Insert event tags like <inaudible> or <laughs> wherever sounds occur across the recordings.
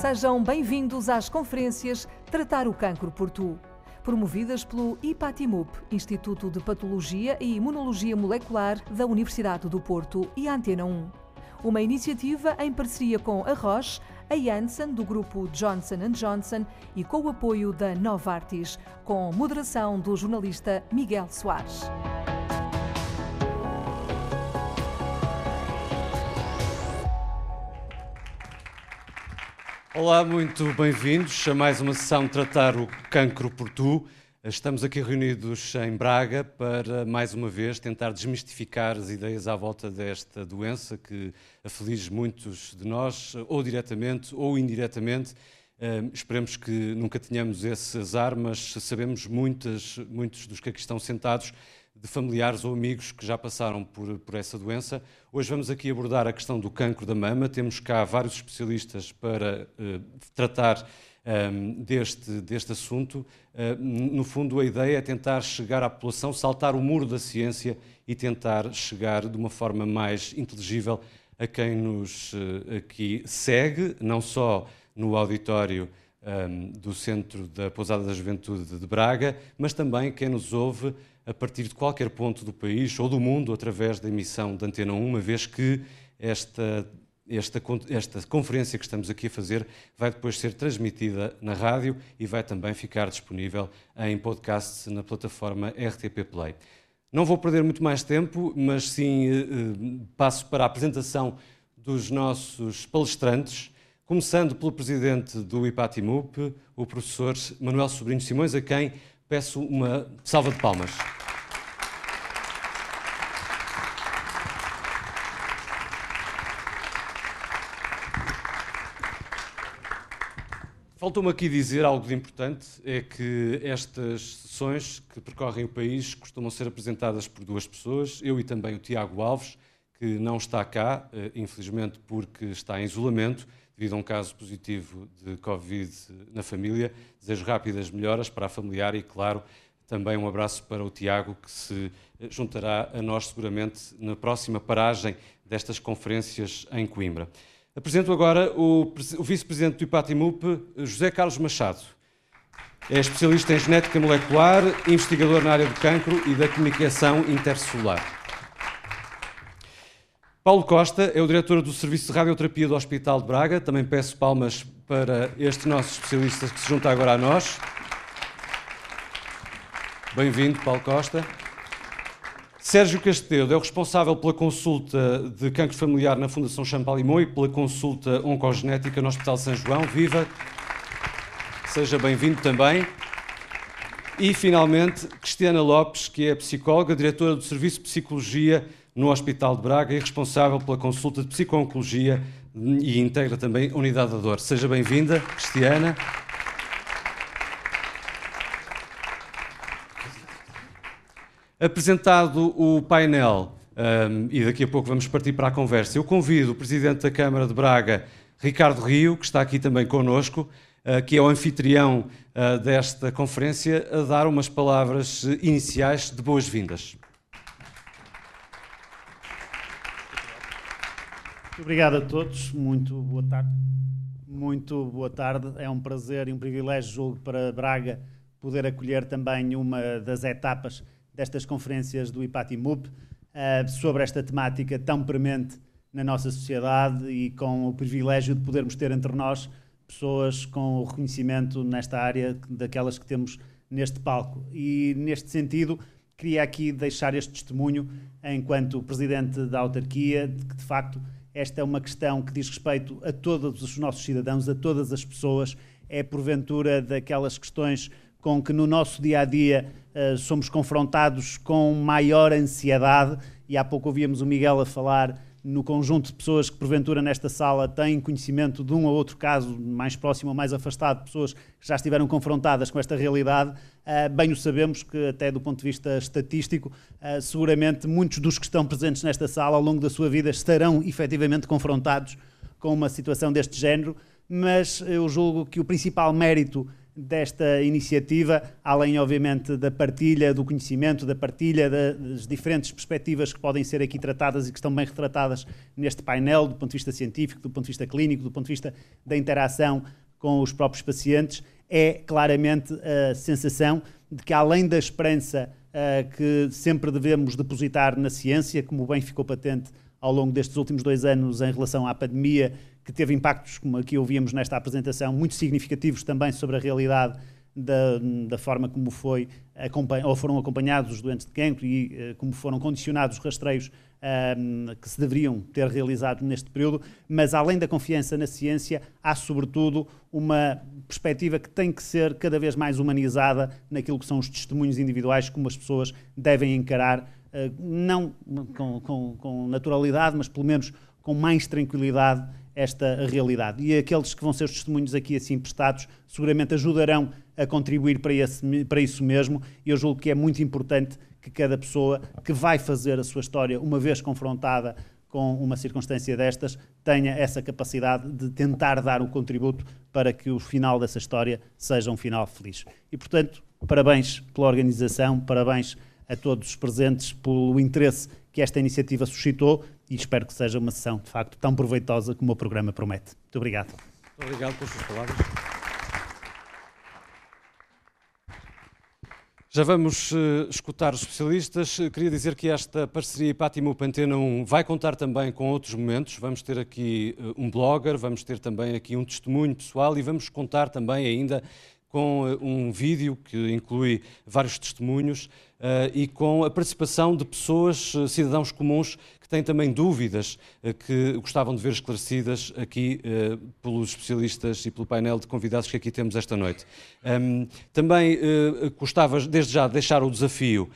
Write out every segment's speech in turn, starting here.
Sejam bem-vindos às conferências Tratar o Cancro por Tu, promovidas pelo IPATIMUP, Instituto de Patologia e Imunologia Molecular da Universidade do Porto e Antena 1. Uma iniciativa em parceria com a Roche, a Janssen do grupo Johnson Johnson e com o apoio da Novartis, com moderação do jornalista Miguel Soares. Olá, muito bem-vindos a mais uma sessão Tratar o Cancro por Tu. Estamos aqui reunidos em Braga para, mais uma vez, tentar desmistificar as ideias à volta desta doença que aflige muitos de nós, ou diretamente ou indiretamente. Uh, esperemos que nunca tenhamos esse azar, mas sabemos muitas, muitos dos que aqui estão sentados de familiares ou amigos que já passaram por, por essa doença. Hoje vamos aqui abordar a questão do cancro da mama. Temos cá vários especialistas para uh, tratar um, deste, deste assunto. Uh, no fundo, a ideia é tentar chegar à população, saltar o muro da ciência e tentar chegar de uma forma mais inteligível a quem nos uh, aqui segue, não só no auditório um, do Centro da Pousada da Juventude de Braga, mas também quem nos ouve a partir de qualquer ponto do país ou do mundo através da emissão da Antena 1, uma vez que esta esta, esta conferência que estamos aqui a fazer vai depois ser transmitida na rádio e vai também ficar disponível em podcast na plataforma RTP Play. Não vou perder muito mais tempo, mas sim eh, eh, passo para a apresentação dos nossos palestrantes, começando pelo presidente do IPATIMUP, o professor Manuel Sobrinho Simões, a quem peço uma salva de palmas. Faltou-me aqui dizer algo de importante, é que estas sessões que percorrem o país costumam ser apresentadas por duas pessoas, eu e também o Tiago Alves, que não está cá, eh, infelizmente porque está em isolamento, devido a um caso positivo de Covid na família. Desejo rápidas melhoras para a familiar e, claro, também um abraço para o Tiago, que se eh, juntará a nós seguramente na próxima paragem destas conferências em Coimbra. Apresento agora o, o vice-presidente do IPATIMUP, José Carlos Machado. É especialista em genética molecular, investigador na área do cancro e da comunicação intercelular. Paulo Costa é o diretor do Serviço de Radioterapia do Hospital de Braga. Também peço palmas para este nosso especialista que se junta agora a nós. Bem-vindo, Paulo Costa. Sérgio Castedo é o responsável pela consulta de cancro familiar na Fundação Champalimau e pela consulta oncogenética no Hospital São João. Viva! Seja bem-vindo também. E, finalmente, Cristiana Lopes, que é psicóloga, diretora do Serviço de Psicologia no Hospital de Braga e responsável pela consulta de psico-oncologia e integra também a Unidade da Dor. Seja bem-vinda, Cristiana. Apresentado o painel, um, e daqui a pouco vamos partir para a conversa, eu convido o Presidente da Câmara de Braga, Ricardo Rio, que está aqui também connosco, uh, que é o anfitrião uh, desta conferência, a dar umas palavras iniciais de boas-vindas. Obrigado a todos, muito boa tarde. Muito boa tarde, é um prazer e um privilégio, julgo, para Braga poder acolher também uma das etapas destas conferências do IPATIMUP uh, sobre esta temática tão premente na nossa sociedade e com o privilégio de podermos ter entre nós pessoas com reconhecimento nesta área daquelas que temos neste palco. E neste sentido, queria aqui deixar este testemunho enquanto presidente da autarquia de que de facto esta é uma questão que diz respeito a todos os nossos cidadãos, a todas as pessoas, é porventura daquelas questões com que no nosso dia a dia somos confrontados com maior ansiedade, e há pouco ouvíamos o Miguel a falar no conjunto de pessoas que porventura nesta sala têm conhecimento de um ou outro caso mais próximo ou mais afastado, pessoas que já estiveram confrontadas com esta realidade, uh, bem o sabemos que até do ponto de vista estatístico, uh, seguramente muitos dos que estão presentes nesta sala ao longo da sua vida estarão efetivamente confrontados com uma situação deste género, mas eu julgo que o principal mérito desta iniciativa, além, obviamente, da partilha do conhecimento, da partilha das diferentes perspectivas que podem ser aqui tratadas e que estão bem retratadas neste painel, do ponto de vista científico, do ponto de vista clínico, do ponto de vista da interação com os próprios pacientes, é claramente a sensação de que, além da esperança uh, que sempre devemos depositar na ciência, como bem ficou patente ao longo destes últimos dois anos em relação à pandemia, que teve impactos, como aqui ouvíamos nesta apresentação, muito significativos também sobre a realidade da, da, forma como foi ou foram acompanhados os doentes de cancro e uh, como foram condicionados os rastreios um, que se deveriam ter realizado neste período, mas além da confiança na ciência, há sobretudo uma perspectiva que tem que ser cada vez mais humanizada naquilo que são os testemunhos individuais, como as pessoas devem encarar, uh, não com, com, com naturalidade, mas pelo menos com mais tranquilidade esta realidade. E aqueles que vão ser os testemunhos aqui assim prestados seguramente ajudarão a contribuir para, esse, para isso mesmo. E eu julgo que é muito importante que cada pessoa que vai fazer a sua história, uma vez confrontada com uma circunstância destas, tenha essa capacidade de tentar dar um contributo para que o final dessa história seja um final feliz. E, portanto, parabéns pela organização, parabéns a todos os presentes pelo interesse que esta iniciativa suscitou e espero que seja uma sessão, de facto, tão proveitosa como o programa promete. Muito obrigado. Muito obrigado pelas suas palavras. Já vamos uh, escutar os especialistas. Queria dizer que esta parceria Ipatimo Pantena 1 vai contar também com outros momentos. Vamos ter aqui uh, um blogger, vamos ter também aqui um testemunho pessoal e vamos contar também ainda com uh, um vídeo que inclui vários testemunhos e com a participação de pessoas, cidadãos comuns, têm também dúvidas eh, que gostavam de ver esclarecidas aqui eh, pelos especialistas e pelo painel de convidados que aqui temos esta noite. Também eh, gostava, desde já, de deixar o desafio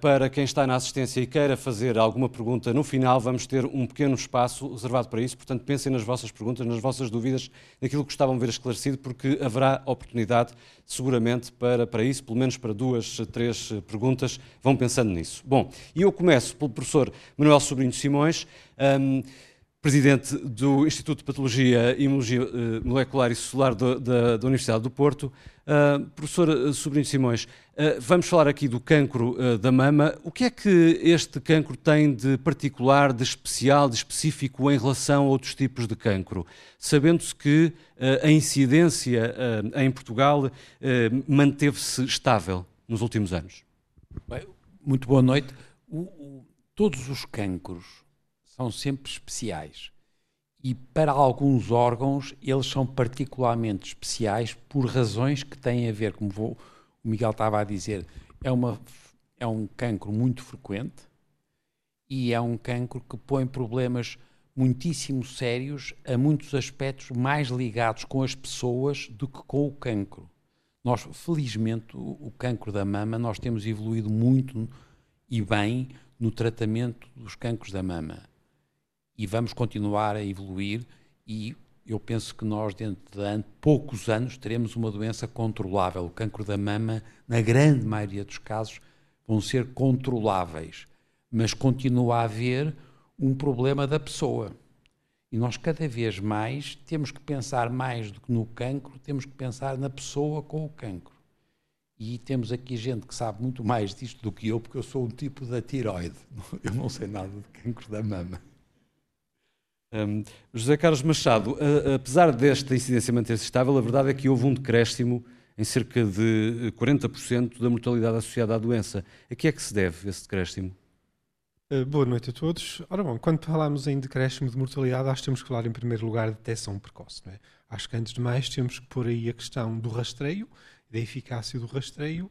para quem está na assistência e queira fazer alguma pergunta. No final, vamos ter um pequeno espaço reservado para isso, portanto, pensem nas vossas perguntas, nas vossas dúvidas, naquilo que gostavam de ver esclarecido, porque haverá oportunidade, seguramente, para, para isso, pelo menos para duas, três perguntas. Vão pensando nisso. Bom, e eu começo pelo professor Manuel Sobrinho Simões, um, presidente do Instituto de Patologia e Imunologia uh, Molecular e Celular do, da, da, Universidade do Porto. Uh, professor Sobrinho Simões, uh, vamos falar aqui do cancro uh, da mama. O que é que este cancro tem de particular, de especial, de específico em relação a outros tipos de cancro? Sabendo-se que a incidência em Portugal manteve-se estável nos últimos anos. Bem, muito boa noite. O, todos os cancros são sempre especiais. E para alguns órgãos, eles são particularmente especiais por razões que têm a ver, como vou, o Miguel estava a dizer, é, uma, é um cancro muito frequente e é um cancro que põe problemas muitíssimo sérios a muitos aspectos mais ligados com as pessoas do que com o cancro. Nós, felizmente, o, o cancro da mama, nós temos evoluído muito e bem no tratamento dos cancros da mama. E vamos continuar a evoluir e eu penso que nós, dentro de poucos anos, teremos uma doença controlável. O cancro da mama, na grande maioria dos casos, vão ser controláveis. Mas continua a haver um problema da pessoa. E nós, cada vez mais, temos que pensar mais do que no cancro, temos que pensar na pessoa com o cancro. E temos aqui gente que sabe muito mais disto do que eu, porque eu sou um tipo da tiroide. <laughs> Eu não sei nada de cancro da mama. Um, José Carlos Machado, a, apesar desta incidência manter-se estável, a verdade é que houve um decréscimo em cerca de 40% da mortalidade associada à doença. A que é que se deve esse decréscimo? Uh, boa noite a todos. Ora bom, quando falamos em decréscimo de mortalidade, acho que temos que falar em primeiro lugar de detecção precoce. É? Acho que antes de mais temos que pôr aí a questão do rastreio da eficácia do rastreio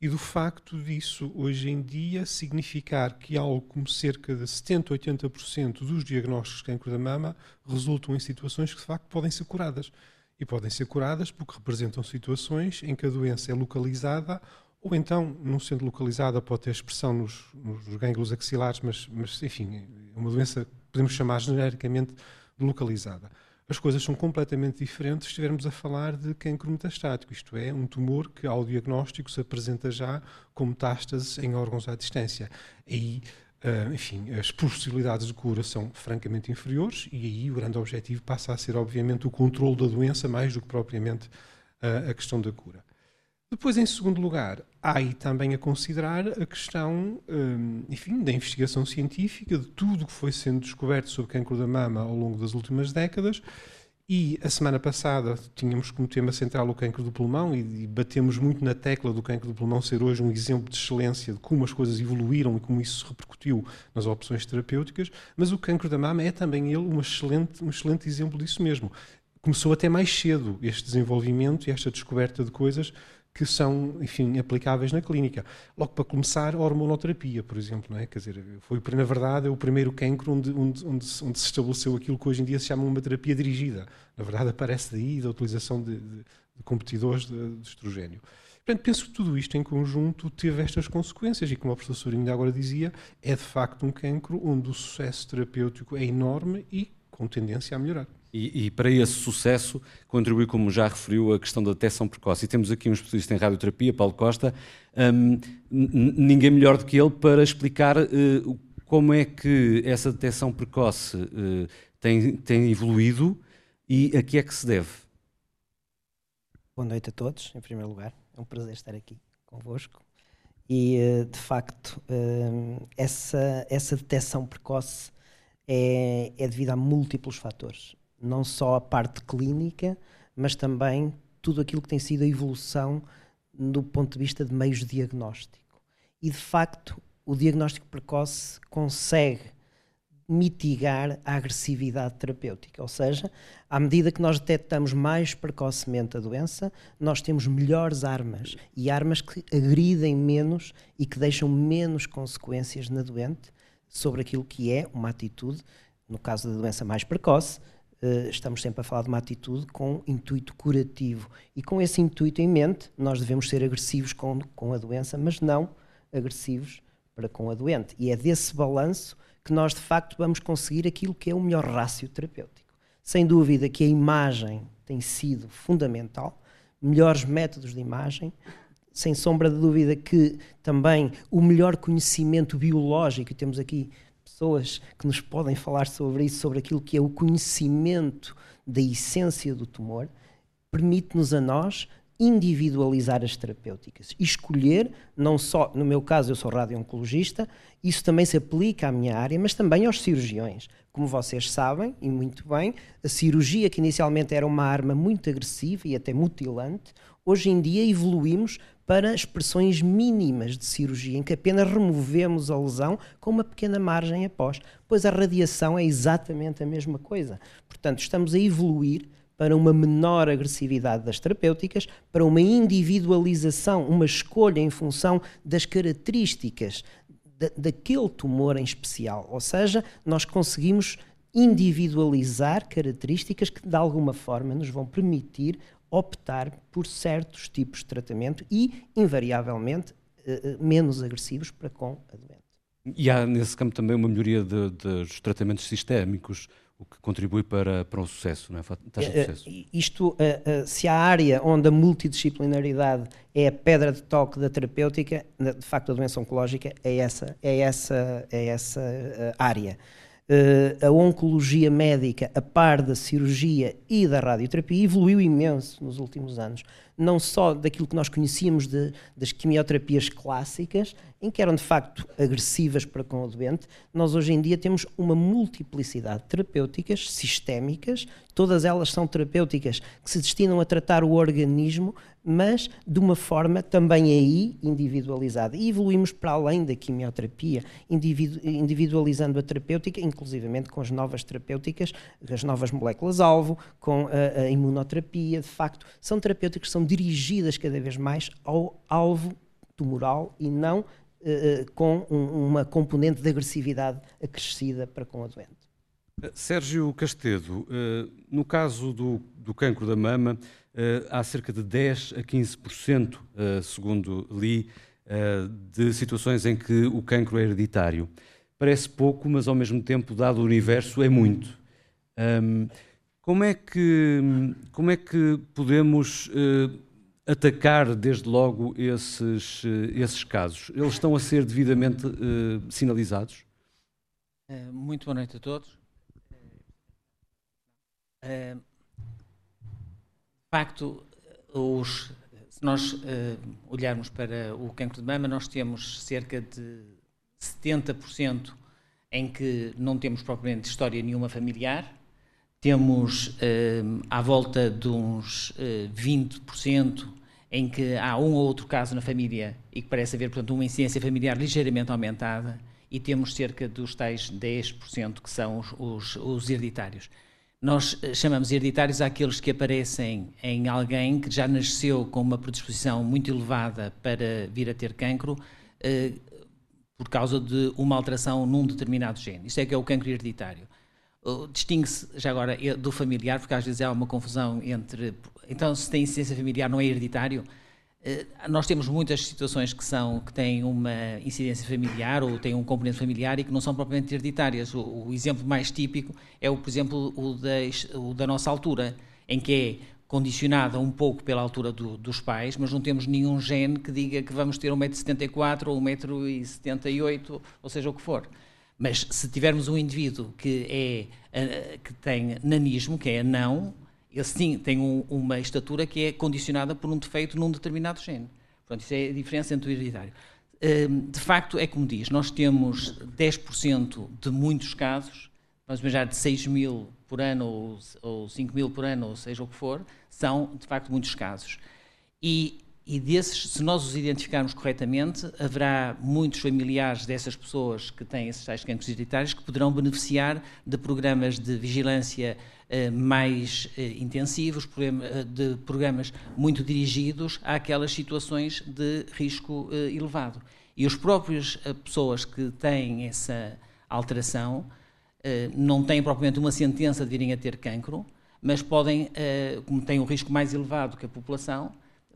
e do facto disso, hoje em dia, significar que algo como cerca de 70, 80% dos diagnósticos de cancro da mama resultam em situações que, de facto, podem ser curadas. E podem ser curadas porque representam situações em que a doença é localizada ou então, não sendo localizada, pode ter expressão nos, nos gânglios axilares, mas, mas, enfim, é uma doença que podemos chamar genericamente de localizada as coisas são completamente diferentes se estivermos a falar de cancro metastático, isto é, um tumor que ao diagnóstico se apresenta já com metástases em órgãos à distância. Aí, uh, enfim, as possibilidades de cura são francamente inferiores e aí o grande objetivo passa a ser, obviamente, o controle da doença mais do que propriamente a, a questão da cura. Depois, em segundo lugar, há aí também a considerar a questão, hum, enfim, da investigação científica, de tudo o que foi sendo descoberto sobre cancro da mama ao longo das últimas décadas. E a semana passada tínhamos como tema central o cancro do pulmão e, batemos muito na tecla do cancro do pulmão ser hoje um exemplo de excelência de como as coisas evoluíram e como isso repercutiu nas opções terapêuticas, mas o cancro da mama é também ele excelente, um excelente exemplo disso mesmo. Começou até mais cedo este desenvolvimento e esta descoberta de coisas que são, enfim, aplicáveis na clínica. Logo para começar, a hormonoterapia, por exemplo, não é? Quer dizer, foi, na verdade, é o primeiro cancro onde, onde, onde, onde, se estabeleceu aquilo que hoje em dia se chama uma terapia dirigida. Na verdade, aparece daí da utilização de, de, de competidores de, de estrogênio. Portanto, penso que tudo isto em conjunto teve estas consequências e, como o professor ainda agora dizia, é de facto um cancro onde o sucesso terapêutico é enorme e com tendência a melhorar. E, e, para esse sucesso contribui, como já referiu, a questão da detecção precoce. E temos aqui um especialista em radioterapia, Paulo Costa, um, ninguém melhor do que ele para explicar uh, como é que essa detecção precoce uh, tem, tem evoluído e a que é que se deve. Boa noite a todos, em primeiro lugar. É um prazer estar aqui convosco. E, uh, de facto, essa, essa detecção precoce é, é devido a múltiplos fatores não só a parte clínica, mas também tudo aquilo que tem sido a evolução do ponto de vista de meios de diagnóstico. E de facto, o diagnóstico precoce consegue mitigar a agressividade terapêutica, ou seja, à medida que nós detectamos mais precocemente a doença, nós temos melhores armas e armas que agridem menos e que deixam menos consequências na doente sobre aquilo que é uma atitude, no caso da doença mais precoce, estamos sempre a falar de uma atitude com intuito curativo. E com esse intuito em mente, nós devemos ser agressivos com, com a doença, mas não agressivos para com a doente. E é desse balanço que nós, de facto, vamos conseguir aquilo que é o melhor rácio terapêutico. Sem dúvida que a imagem tem sido fundamental, melhores métodos de imagem, sem sombra de dúvida que também o melhor conhecimento biológico, e temos aqui pessoas que nos podem falar sobre isso, sobre aquilo que é o conhecimento da essência do tumor, permite-nos a nós individualizar as terapêuticas. Escolher, não só, no meu caso, eu sou radio-oncologista, isso também se aplica à minha área, mas também aos cirurgiões. Como vocês sabem, e muito bem, a cirurgia, que inicialmente era uma arma muito agressiva e até mutilante, hoje em dia evoluímos para expressões mínimas de cirurgia, em que apenas removemos a lesão com uma pequena margem após. Pois a radiação é exatamente a mesma coisa. Portanto, estamos a evoluir para uma menor agressividade das terapêuticas, para uma individualização, uma escolha em função das características da, daquele tumor em especial. Ou seja, nós conseguimos individualizar características que de alguma forma nos vão permitir optar por certos tipos de tratamento e, invariavelmente, eh, eh, menos agressivos para com a doente. E há nesse campo também uma melhoria de, de, dos tratamentos sistémicos, o que contribui para, para o sucesso, não é? Taxa de eh, sucesso. Isto, se a área onde a multidisciplinaridade é a pedra de toque da terapêutica, de facto a doença oncológica é essa, é essa, é essa área. Uh, a oncologia médica, a par da cirurgia e da radioterapia, evoluiu imenso nos últimos anos. Não só daquilo que nós conhecíamos de, das quimioterapias clássicas, em que eram de facto agressivas para com o doente, nós hoje em dia temos uma multiplicidade de terapêuticas sistémicas, todas elas são terapêuticas que se destinam a tratar o organismo, mas de uma forma também aí individualizada. E evoluímos para além da quimioterapia, individu individualizando a terapêutica, inclusivamente com as novas terapêuticas, as novas moléculas-alvo, com a, a imunoterapia, de facto, são terapêuticas que são dirigidas cada vez mais ao alvo tumoral e não uh, com um, uma componente de agressividade acrescida para com a doente. Eh, Sérgio Castedo, uh, no caso do, do cancro da mama, há cerca de 10 a 15%, segundo li, de situações em que o cancro é hereditário. Parece pouco, mas ao mesmo tempo, dado o universo, é muito. Como, é que, como é que podemos atacar desde logo esses, eh, esses casos? Eles estão a ser devidamente sinalizados? Muito boa noite a todos. Facto, os, se nós uh, olharmos para o cancro de mama, nós temos cerca de 70% em que não temos propriamente história nenhuma familiar, temos uh, à volta de uns uh, 20% em que há um ou outro caso na família e que parece haver, portanto, uma incidência familiar ligeiramente aumentada, e temos cerca dos tais 10% que são os, os, os hereditários. Nós eh, chamamos hereditários àqueles que aparecem em alguém que já nasceu com uma predisposição muito elevada para vir a ter cancro eh, por causa de uma alteração num determinado gene. Isto é que é o cancro hereditário. Distingue-se já agora do familiar, porque às vezes há uma confusão entre. Então, se tem incidência familiar, não é hereditário? Eh, nós temos muitas situações que são que têm uma incidência familiar ou têm um componente familiar e que não são propriamente hereditárias. O, o exemplo mais típico é, o, por exemplo, o, o da nossa altura, em que é condicionada um pouco pela altura do, dos pais, mas não temos nenhum gene que diga que vamos ter 1,74m ou 1,78m, ou seja, o que for. Mas se tivermos um indivíduo que, é, eh, que tem nanismo, que é anão, ele sim tem um, uma estatura que é condicionada por um defeito num determinado gene. Portanto, isso é a diferença entre o hereditário. Hum, de facto, é como diz, nós temos 10% de muitos casos, vamos imaginar de 6 mil por ano ou, ou 5 mil por ano, ou seja o que for, são de facto muitos casos. E, e desses, se nós os identificarmos corretamente, haverá muitos familiares dessas pessoas que têm esses tais cancros hereditários que poderão beneficiar de programas de vigilância eh, mais eh, intensivos, eh, de programas muito dirigidos àquelas situações de risco elevado. E as próprias pessoas que têm essa alteração não têm propriamente uma sentença de virem a ter cancro, mas podem, como têm um risco mais elevado que a população,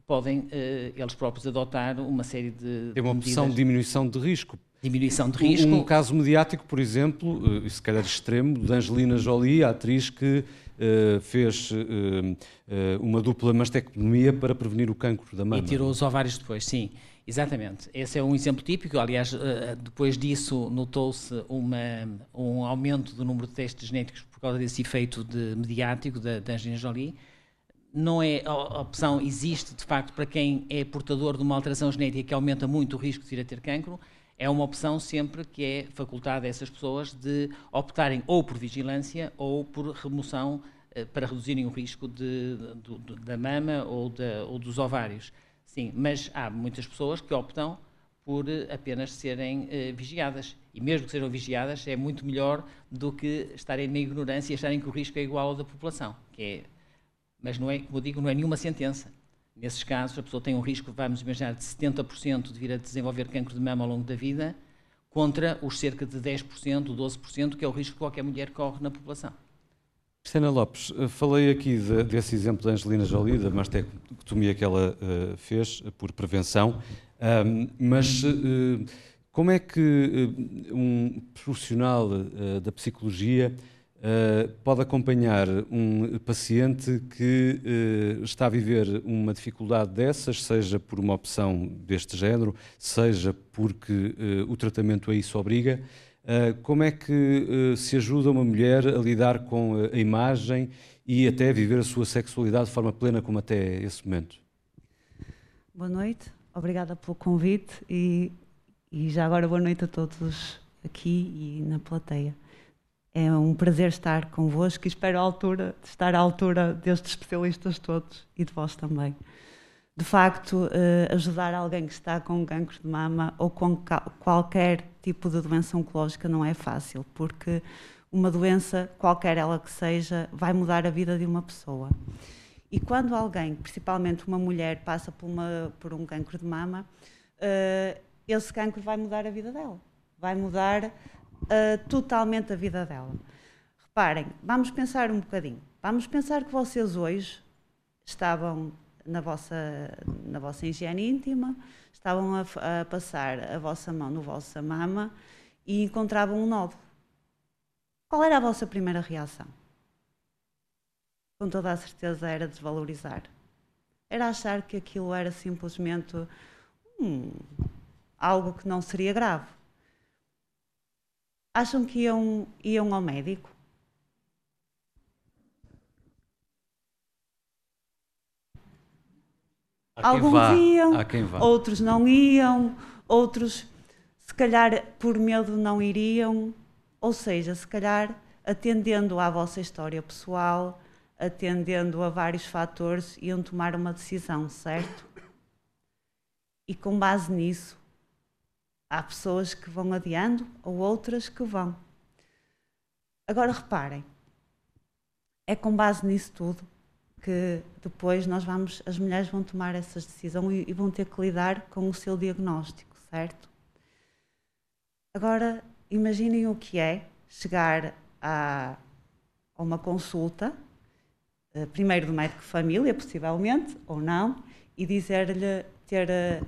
podem eles próprios adotar uma série de. É uma opção de diminuição de risco, diminuição de risco. Um, caso mediático, por exemplo, e se calhar extremo, de Angelina Jolie, a atriz que uh, fez uh, uh, uma dupla mastectomia para prevenir o cancro da mama. E tirou os ovários depois, sim. Exatamente. Esse é um exemplo típico. Aliás, depois disso notou-se um aumento do número de testes genéticos por causa desse efeito de mediático da, da Angelina Jolie não é a opção existe de facto para quem é portador de uma alteração genética que aumenta muito o risco de vir a ter cancro é uma opção sempre que é facultada a essas pessoas de optarem ou por vigilância ou por remoção eh, para reduzirem o risco de, de, de, da mama ou, ou, dos ovários. Sim, mas há muitas pessoas que optam por eh, apenas serem uh, vigiadas. E mesmo que sejam vigiadas, é muito melhor do que estarem na ignorância e acharem que o risco é igual ao da população. Que é, mas não é, como eu digo, não é nenhuma sentença. Nesses casos, a pessoa tem um risco, vamos imaginar, de 70% de vir a desenvolver cancro de mama ao longo da vida, contra os cerca de 10%, 12%, que é o risco que qualquer mulher corre na população. Cristina Lopes, eh, falei aqui de, desse exemplo da Angelina Jolie, da mastectomia que ela uh, fez por prevenção, um, mas uh, como é que uh, um profissional da psicologia Uh, pode acompanhar um paciente que uh, está a viver uma dificuldade dessas, seja por uma opção deste género, seja porque uh, o tratamento a isso obriga. como é que se ajuda uma mulher a lidar com a imagem e até a viver a sua sexualidade de forma plena, como até esse momento? Boa noite, obrigada pelo convite e, e já agora boa noite a todos aqui e na plateia. É um prazer estar convosco e espero à altura, estar à altura destes especialistas todos e de vós também. De facto, eh, ajudar alguém que está com cancro de mama ou com qualquer tipo de doença oncológica não é fácil, porque uma doença, qualquer ela que seja, vai mudar a vida de uma pessoa. E quando alguém, principalmente uma mulher, passa por, uma, por um cancro de mama, uh, esse cancro vai mudar a vida dela. Vai mudar uh, totalmente a vida dela. Reparem, vamos pensar um bocadinho. Vamos pensar que vocês hoje estavam na vossa, na vossa higiene íntima, estavam a, a passar a vossa mão no vossa mama e encontravam um nódulo. Qual era a vossa primeira reação? Com toda a certeza era desvalorizar. Era achar que aquilo era simplesmente hum, algo que não seria grave acham que iam, iam ao médico? Alguns vá, iam, outros não iam, outros se calhar por medo não iriam, ou seja, se calhar atendendo à vossa história pessoal, atendendo a vários fatores, iam tomar uma decisão, certo? E com base nisso, há pessoas que vão adiando ou outras que vão. Agora reparem, é com base nisso tudo que depois nós vamos, as mulheres vão tomar essas decisões e, vão ter que lidar com o seu diagnóstico, certo? Agora imaginem o que é chegar a, a uma consulta, eh, primeiro do médico de família, possivelmente, ou não, e dizer-lhe ter eh,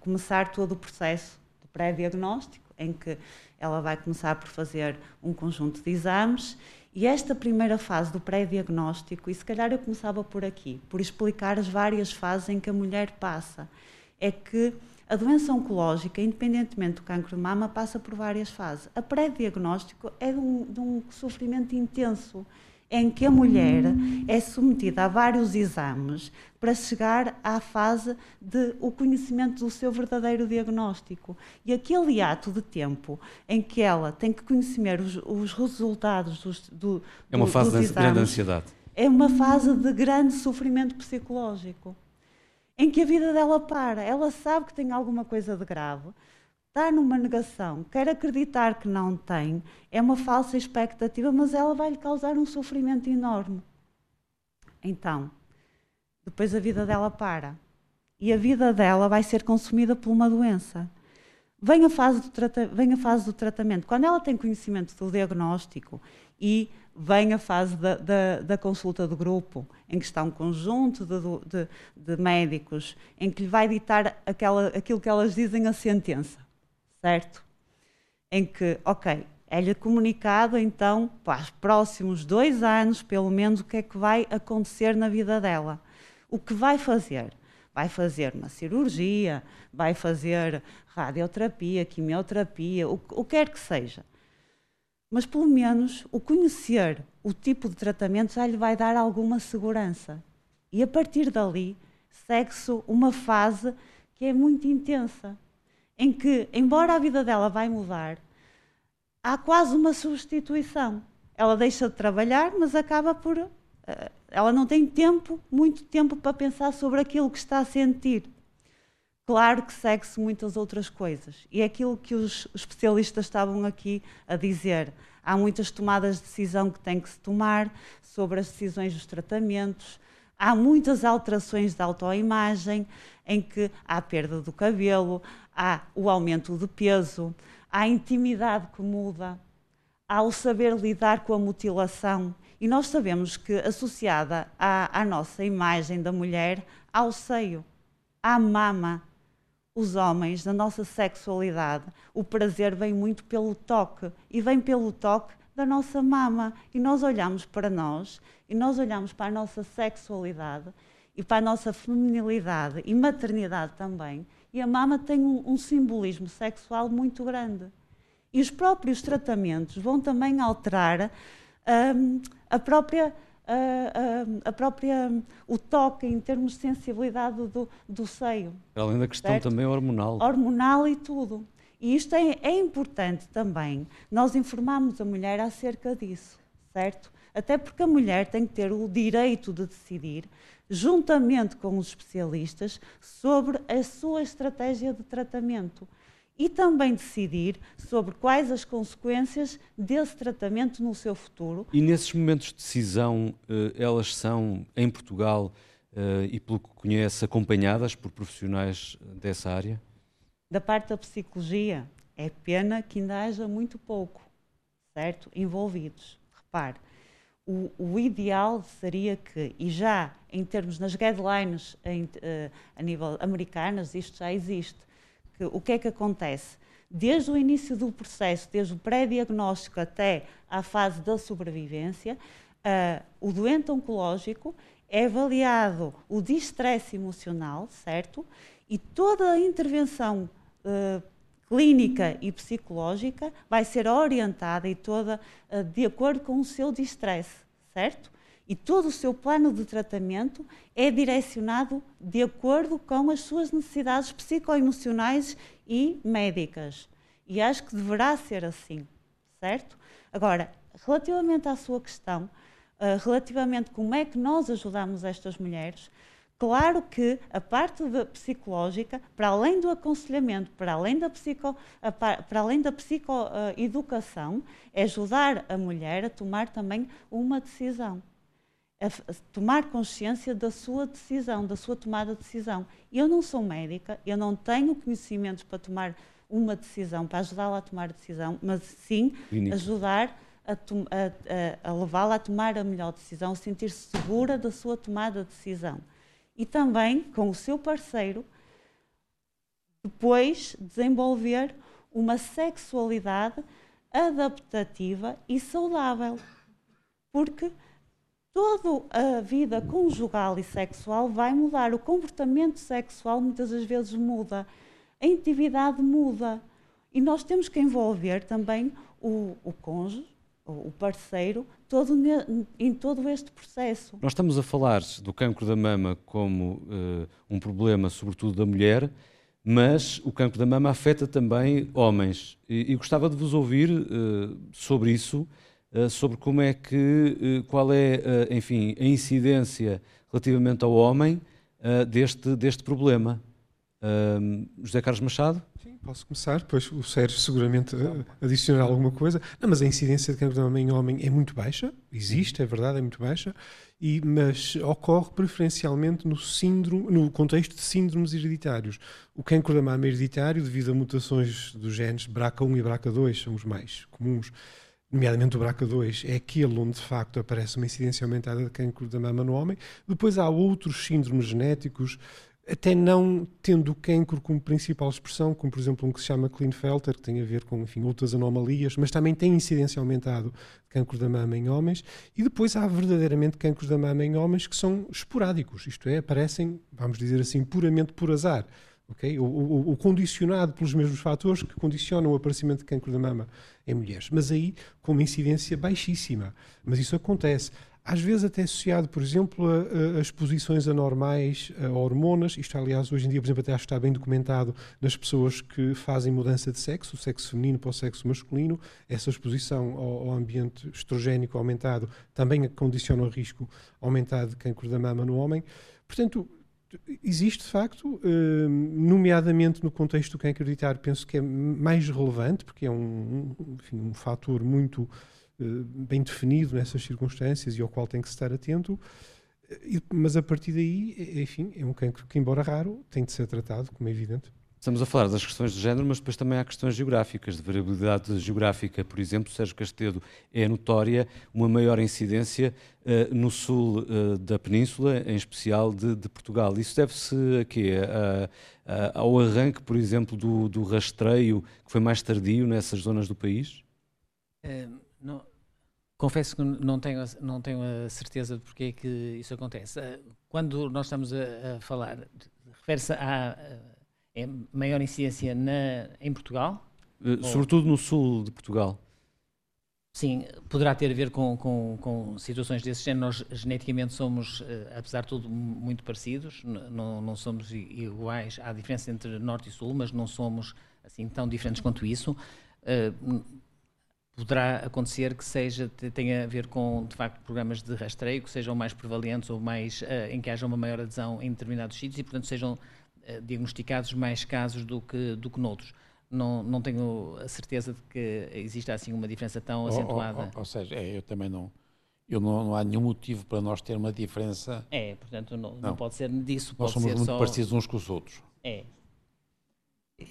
começar todo o processo pré-diagnóstico, em que ela vai começar por fazer um conjunto de exames e esta primeira fase do pré-diagnóstico, e se calhar eu começava por aqui, por explicar as várias fases em que a mulher passa, é que a doença oncológica, independentemente do cancro de mama, passa por várias fases. A pré-diagnóstico é de um, de um sofrimento intenso em que a mulher é submetida a vários exames para chegar à fase de o conhecimento do seu verdadeiro diagnóstico. E aquele ato de tempo em que ela tem que conhecer os, os resultados dos, do, É uma fase dos de grande ansiedade. é uma fase de grande sofrimento psicológico, em que a vida dela para. Ela sabe que tem alguma coisa de grave, está numa negação, quer acreditar que não tem, é uma falsa expectativa, mas ela vai lhe causar um sofrimento enorme. Então, depois a vida dela para. E a vida dela vai ser consumida por uma doença. Vem a, fase do trata- vem a fase do tratamento. Quando ela tem conhecimento do diagnóstico e vem a fase da, da- da consulta do grupo, em que está um conjunto de, de- de médicos, em que lhe vai ditar aquela, aquilo que elas dizem a sentença, certo? Em que, ok, é-lhe comunicado então para os próximos dois anos, pelo menos, o que é que vai acontecer na vida dela. O que vai fazer? Vai fazer uma cirurgia, vai fazer radioterapia, quimioterapia, o, o que quer que seja. Mas pelo menos o conhecer o tipo de tratamento já lhe vai dar alguma segurança. E a partir dali segue-se uma fase que é muito intensa, em que, embora a vida dela vai mudar, há quase uma substituição. Ela deixa de trabalhar, mas acaba por. eh, ela não tem tempo, muito tempo para pensar sobre aquilo que está a sentir. Claro que segue-se muitas outras coisas. E é aquilo que os especialistas estavam aqui a dizer. Há muitas tomadas de decisão que têm que se tomar sobre as decisões dos tratamentos. Há muitas alterações da autoimagem, em que há perda do cabelo, há o aumento de peso, há a intimidade que muda, há o saber lidar com a mutilação. E nós sabemos que, associada à, à nossa imagem da mulher, há o seio, há a mama. Os homens, na nossa sexualidade, o prazer vem muito pelo toque e vem pelo toque da nossa mama. E nós olhamos para nós e nós olhamos para a nossa sexualidade e para a nossa feminilidade e maternidade também. E a mama tem um, um simbolismo sexual muito grande. E os próprios tratamentos vão também alterar hum, a própria a, a- a própria o toque em termos de sensibilidade do, do seio além da questão Certo. também hormonal. hormonal e tudo. E isto é, é importante também, nós informarmos a mulher acerca disso, certo? Até porque a mulher tem que ter o direito de decidir, juntamente com os especialistas, sobre a sua estratégia de tratamento. E também decidir sobre quais as consequências desse tratamento no seu futuro. E nesses momentos de decisão, eh, elas são, em Portugal, eh, e pelo que conhece, acompanhadas por profissionais dessa área? da parte da psicologia, é pena que ainda haja muito pouco, certo? Envolvidos. Repare, o, o ideal seria que, e já em termos nas guidelines eh, a nível americanas, isto já existe, que o que é que acontece? Desde o início do processo, desde o pré-diagnóstico até à fase da sobrevivência, ah, o doente oncológico é avaliado o distresse emocional, certo? E toda a intervenção eh, clínica e psicológica vai ser orientada e toda eh, de acordo com o seu distresse, certo? E todo o seu plano de tratamento é direcionado de acordo com as suas necessidades psicoemocionais e médicas. E acho que deverá ser assim, certo? Agora, relativamente à sua questão, uh, relativamente como é que nós ajudamos estas mulheres, Claro que a parte psicológica, para além do aconselhamento, para além da, psico, para além da psicoeducação, é ajudar a mulher a tomar também uma decisão. A tomar consciência da sua decisão, da sua tomada de decisão. Eu não sou médica, eu não tenho conhecimentos para tomar uma decisão, para ajudá-la a tomar decisão, mas sim ajudar a, a, a, a levá-la a tomar a melhor decisão, sentir-se segura da sua tomada de decisão e também com o seu parceiro, depois desenvolver uma sexualidade adaptativa e saudável. Porque toda a vida conjugal e sexual vai mudar. O comportamento sexual muitas das vezes muda, a intimidade muda. E nós temos que envolver também o, o cônjuge, o parceiro, todo, em todo este processo. Nós estamos a falar do cancro da mama como uh, um problema, sobretudo da mulher, mas o cancro da mama afeta também homens. E, e gostava de vos ouvir uh, sobre isso, uh, sobre como é que, qual é, enfim, a incidência relativamente ao homem deste, deste problema. José Carlos Machado? Posso começar, depois o Sérgio seguramente adicionar alguma coisa. Não, mas a incidência de cancro de mama em homem é muito baixa, existe, é verdade, é muito baixa, e, mas ocorre preferencialmente no, síndrome, no contexto de síndromes hereditários. O cancro da mama hereditário, devido a mutações dos genes BRCA1 e BRCA2, são os mais comuns, nomeadamente o BRCA2, é aquele onde de facto aparece uma incidência aumentada de cancro da mama no homem. Depois há outros síndromes genéticos, até não tendo o cancro como principal expressão, como por exemplo um que se chama Klinefelter, que tem a ver com enfim, outras anomalias, mas também tem incidência aumentado de cancro da mama em homens, e depois há verdadeiramente cancros da mama em homens que são esporádicos, isto é, aparecem, vamos dizer assim, puramente por azar. Okay? O, o, o, condicionado pelos mesmos fatores que condicionam o aparecimento de cancro da mama em mulheres, mas aí com uma incidência baixíssima. Mas isso acontece às vezes até associado, por exemplo, a, a, exposições anormais a hormonas. Isto, aliás, hoje em dia, por exemplo, até acho que está bem documentado nas pessoas que fazem mudança de sexo, o sexo feminino para o sexo masculino. Essa exposição ao, ao ambiente estrogénico aumentado também condiciona o risco aumentado de câncer da mama no homem. Portanto, existe de facto, eh, nomeadamente no contexto do câncer hereditário, penso que é mais relevante, porque é um, enfim, um fator muito bem definido nessas circunstâncias e ao qual tem que estar atento. Eh, mas a partir daí, eh, enfim, é um cancro que, embora raro, tem de ser tratado, como é evidente. Estamos a falar das questões de género, mas depois também há questões geográficas, de variabilidade geográfica. Por exemplo, Sérgio Castedo é notória uma maior incidência uh, no sul uh, da península, em especial de, de Portugal. Isso deve-se a quê? A, a, ao arranque, por exemplo, do, do, rastreio, que foi mais tardio nessas zonas do país? Não, confesso que não tenho, não tenho a certeza de porque é que isso acontece. Ah, quando nós estamos a, a falar, refere-se à é maior incidência na, em Portugal? Uh, sobretudo no sul de Portugal. Sim, poderá ter a ver com, com, com situações desse género. Nós geneticamente somos, eh, apesar de tudo, muito parecidos, não, não somos iguais. Há diferença entre norte e sul, mas não somos assim tão diferentes quanto isso. Poderá acontecer que seja tenha a ver com de facto programas de rastreio que sejam mais prevalentes ou mais uh, em que haja uma maior adesão em determinados sítios e portanto sejam uh, diagnosticados mais casos do que do que noutros. Não, não tenho a certeza de que exista assim uma diferença tão acentuada. ou, ou, ou seja é, eu também não eu não, não, há nenhum motivo para nós ter uma diferença. É portanto não, não. não. pode ser disso nós somos muito só... parecidos uns com os outros. É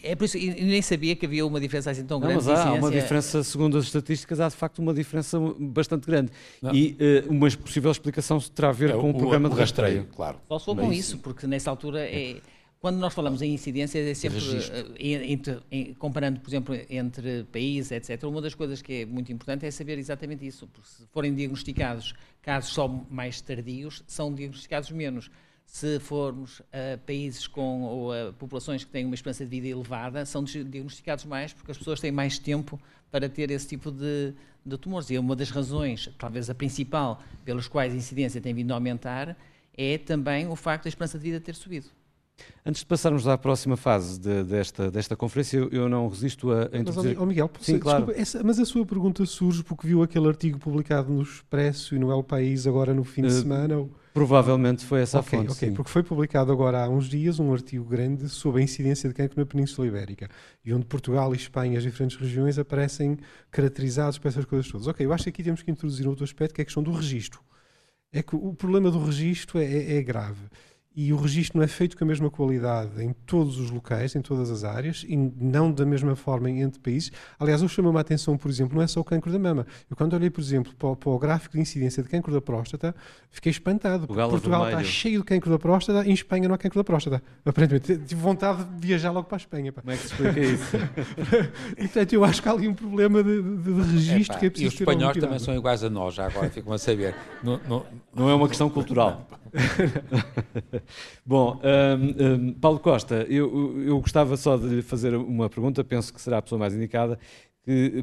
é por isso, e nem sabia que havia uma diferença assim tão grande. Não, mas há uma diferença, segundo as estatísticas, há de facto uma diferença bastante grande. Não. E uh, uma possível explicação terá a ver é, com o, o programa o de rastreio. rastreio. Claro. Só se for com isso, porque nessa altura é. Quando nós falamos em incidência, é sempre uh, comparando, por exemplo, entre países, etc. Uma das coisas que é muito importante é saber exatamente isso. Porque se forem diagnosticados casos só mais tardios, são diagnosticados menos se formos a países com ou a populações que têm uma esperança de vida elevada, são diagnosticados mais porque as pessoas têm mais tempo para ter esse tipo de, de tumores. E uma das razões, talvez a principal, pelas quais a incidência tem vindo a aumentar, é também o facto da esperança de vida ter subido. Antes de passarmos à próxima fase de, desta, desta conferência, eu, eu, não resisto a, a introduzir... Mas, oh Miguel, Sim, claro. essa, mas a sua pergunta surge porque viu aquele artigo publicado no Expresso e no El País agora no fim de uh, semana? Ou... Provavelmente foi essa okay, a fonte, Ok, sim. porque foi publicado agora há uns dias um artigo grande sobre a incidência de cancro na Península Ibérica e onde Portugal e Espanha, as diferentes regiões, aparecem caracterizados por essas coisas todas. Ok, eu acho que aqui temos que introduzir outro aspecto que é a questão do registro. É que o problema do registro é, é, é grave e o registro não é feito com a mesma qualidade em todos os locais, em todas as áreas, e não da mesma forma entre países. Aliás, eu chamo-me a atenção, por exemplo, não é só o cancro da mama. Eu, quando olhei, por exemplo, para o, para o gráfico de incidência de cancro da próstata, fiquei espantado. Portugal, Portugal está cheio de cancro da próstata, em Espanha não há cancro da próstata. Aparentemente, tive vontade de viajar logo para a Espanha. Pá. Como é que se explica isso? e, <laughs> portanto, eu acho que há ali um problema de, de, de registro é, que é preciso E os espanhóis também são iguais a nós, já agora ficam a saber. não, não, não é uma questão cultural. <laughs> Bom, um, um, Paulo Costa, eu, eu gostava só de lhe fazer uma pergunta, penso que será a pessoa mais indicada.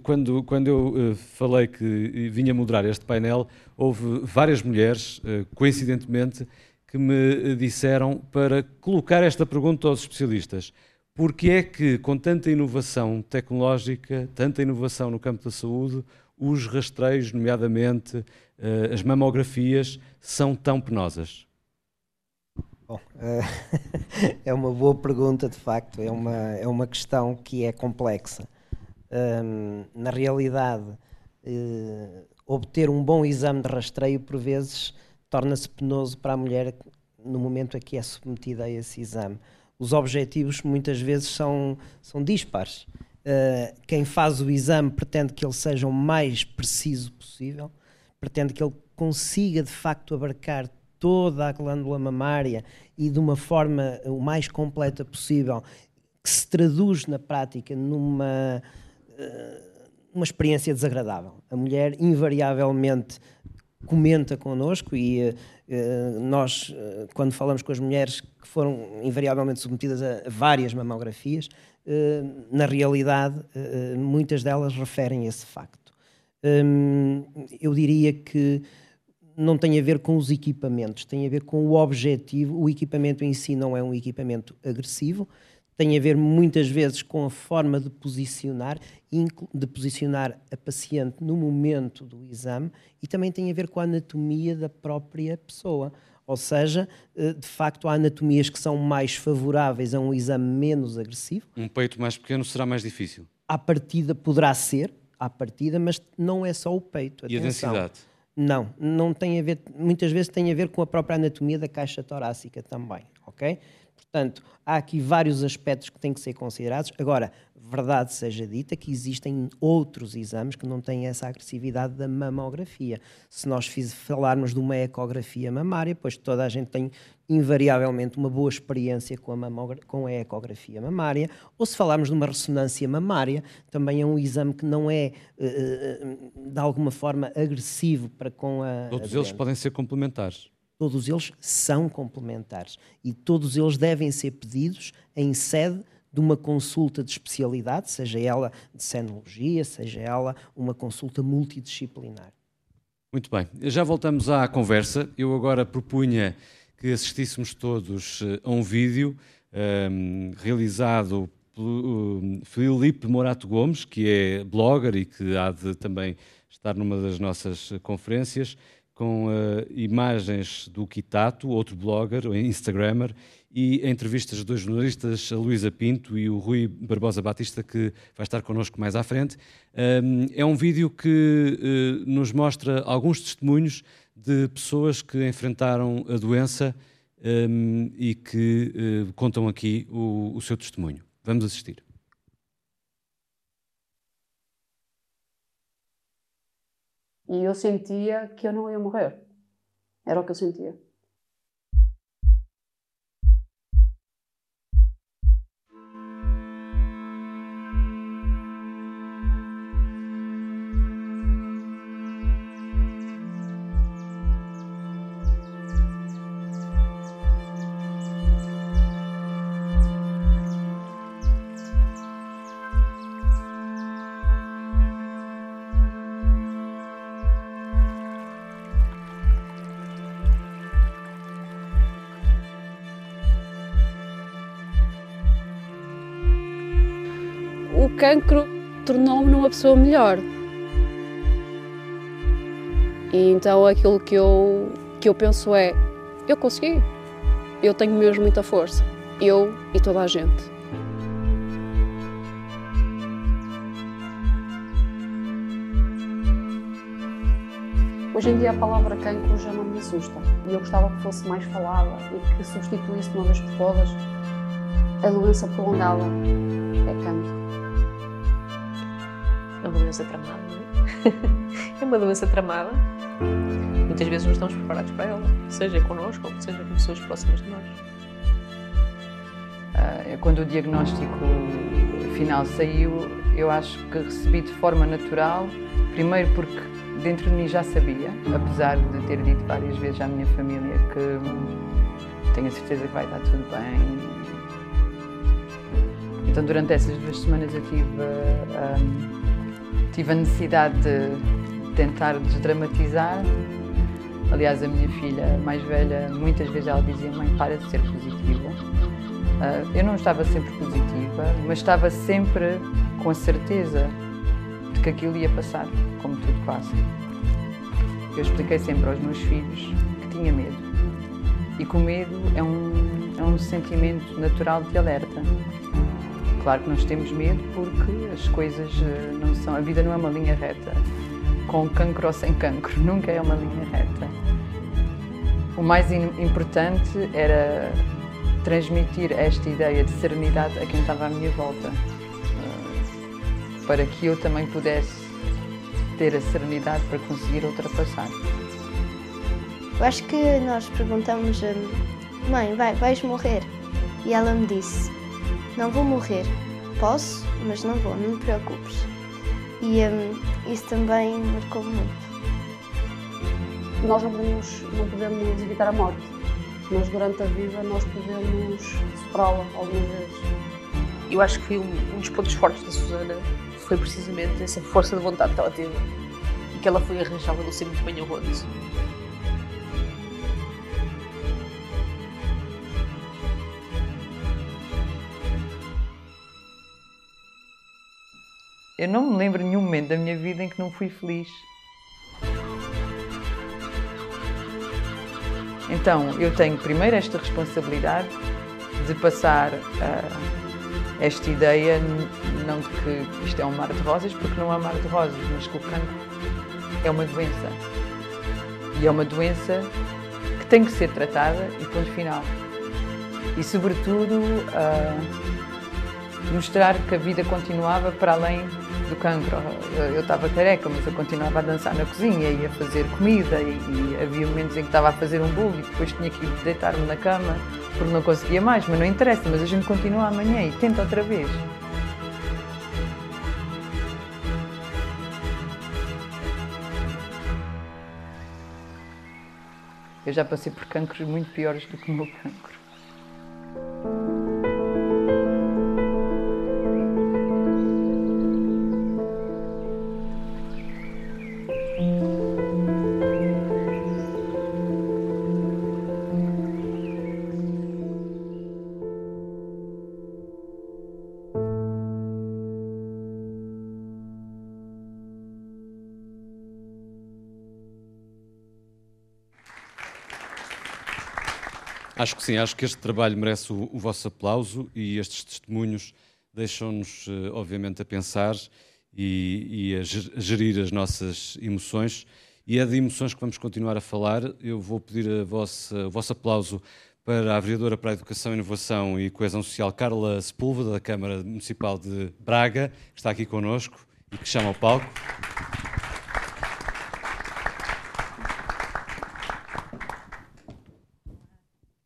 Quando, quando eu uh, falei que vinha moderar este painel, houve várias mulheres, uh, coincidentemente, que me disseram para colocar esta pergunta aos especialistas. Porque é que, com tanta inovação tecnológica, tanta inovação no campo da saúde, os rastreios, nomeadamente uh, as mamografias, são tão penosas? Bom, <laughs> é uma boa pergunta, de facto. É uma, é uma questão que é complexa. Um, na realidade, uh, obter um bom exame de rastreio, por vezes, torna-se penoso para a mulher no momento em que é submetida a esse exame. Os objetivos, muitas vezes, são, são dispares. Uh, quem faz o exame pretende que ele seja o mais preciso possível, pretende que ele consiga, de facto, abarcar toda a glândula mamária e de uma forma o mais completa possível, que se traduz na prática numa uh, uma experiência desagradável. A mulher invariavelmente comenta connosco e uh, nós, uh, quando falamos com as mulheres que foram invariavelmente submetidas a várias mamografias, na realidade muitas delas referem esse facto. Um, eu diria que não tem a ver com os equipamentos, tem a ver com o objetivo. O equipamento em si não é um equipamento agressivo, tem a ver muitas vezes com a forma de posicionar, de posicionar a paciente no momento do exame e também tem a ver com a anatomia da própria pessoa. Ou seja, eh, de facto, há anatomias que são mais favoráveis a um exame menos agressivo. Um peito mais pequeno será mais difícil? À partida poderá ser, à partida, mas não é só o peito. Atenção. E a densidade? Não, não tem a ver, muitas vezes tem a ver com a própria anatomia da caixa torácica também, ok? Portanto, há aqui vários aspectos que têm que ser considerados. Agora, verdade seja dita que existem outros exames que não têm essa agressividade da mamografia. Se nós fiz, falarmos de uma ecografia mamária, pois toda a gente tem invariavelmente uma boa experiência com a, com a ecografia mamária, ou se falarmos de uma ressonância mamária, também é um exame que não é uh, de alguma forma agressivo para com a. Todos a eles podem ser complementares. Todos eles são complementares e todos eles devem ser pedidos em sede de uma consulta de especialidade, seja ela de senologia, seja ela uma consulta multidisciplinar. Muito bem, já voltamos à conversa. Eu agora propunha que assistíssemos todos eh, a um vídeo um, ehm, realizado pelo Filipe Morato Gomes, que é blogger e que há de também estar numa das nossas conferências, com uh, imagens do Kitato, outro blogger, Instagrammer, e entrevistas de dois jornalistas, a Luísa Pinto e o Rui Barbosa Batista, que vai estar connosco mais à frente. Um, é um vídeo que uh, nos mostra alguns testemunhos de pessoas que enfrentaram a doença um, e que uh, contam aqui o seu testemunho. Vamos assistir. E eu sentia que eu não ia morrer. Era o que eu sentia. Cancro tornou-me numa pessoa melhor. E então aquilo que eu, que eu penso é: eu consegui, eu tenho mesmo muita força, eu e toda a gente. Hoje em dia a palavra cancro já não me assusta e eu gostava que fosse mais falada e que substituísse uma vez por todas a doença prolongada é cancro. É doença tramada, não é? é <laughs> uma doença tramada. Muitas vezes não estamos preparados para ela, seja connosco ou seja com pessoas próximas de nós. Uh, quando o diagnóstico final saiu, eu acho que recebi de forma natural, primeiro porque dentro de mim já sabia, apesar de ter dito várias vezes à minha família que tenho a certeza que vai estar tudo bem. Então, durante essas duas semanas, eu tive, tive a necessidade de tentar desdramatizar. Aliás, a minha filha mais velha, muitas vezes ela dizia: Mãe, para de ser positiva. Uh, eu não estava sempre positiva, mas estava sempre com a certeza de que aquilo ia passar, como tudo passa. Eu expliquei sempre aos meus filhos que tinha medo e que o medo é um, é um sentimento natural de alerta. Claro que nós temos medo porque as coisas eh, não são. A vida não é uma linha reta, com cancro ou sem cancro, <laughs> nunca é uma linha reta. O mais importante era transmitir esta ideia de serenidade a quem estava à minha volta, eh, para que eu também pudesse ter a serenidade para conseguir ultrapassar. Eu acho que nós perguntamos, mãe, vai, vais morrer? E ela me disse, não vou morrer, posso, mas não vou, não te preocupes. E um, isso também marcou muito. Nós não podemos, não podemos evitar a morte, mas durante a vida nós podemos superá-la algumas vezes. Eu acho que foi um, um dos pontos fortes da Susana foi precisamente essa força de vontade que ela teve e que ela foi arranjada no ser muito bem arroz. Eu não me lembro nenhum momento da minha vida em que não fui feliz. Então, eu tenho primeiro esta responsabilidade de passar uh, esta ideia, não de que isto é um mar de rosas, porque não é um mar de rosas, mas que o cancro é uma doença. E é uma doença que tem que ser tratada e ponto final. E, sobretudo, uh, mostrar que a vida continuava para além do cancro. Eu estava careca, mas eu continuava a dançar na cozinha e a fazer comida e, e, havia momentos em que estava a fazer um bolo e depois tinha que deitar-me na cama porque não conseguia mais, mas não interessa, mas a gente continua amanhã e tenta outra vez. Eu já passei por cancros muito piores do que o meu cancro. Acho que sim, acho que este trabalho merece o, o vosso aplauso e estes testemunhos deixam-nos, eh, obviamente, a pensar e, e, a gerir as nossas emoções. E é de emoções que vamos continuar a falar. Eu vou pedir vossa, o vosso aplauso para a vereadora para a Educação, Inovação e Coesão Social, Carla Sepúlveda, da Câmara Municipal de Braga, que está aqui connosco e que chama ao palco.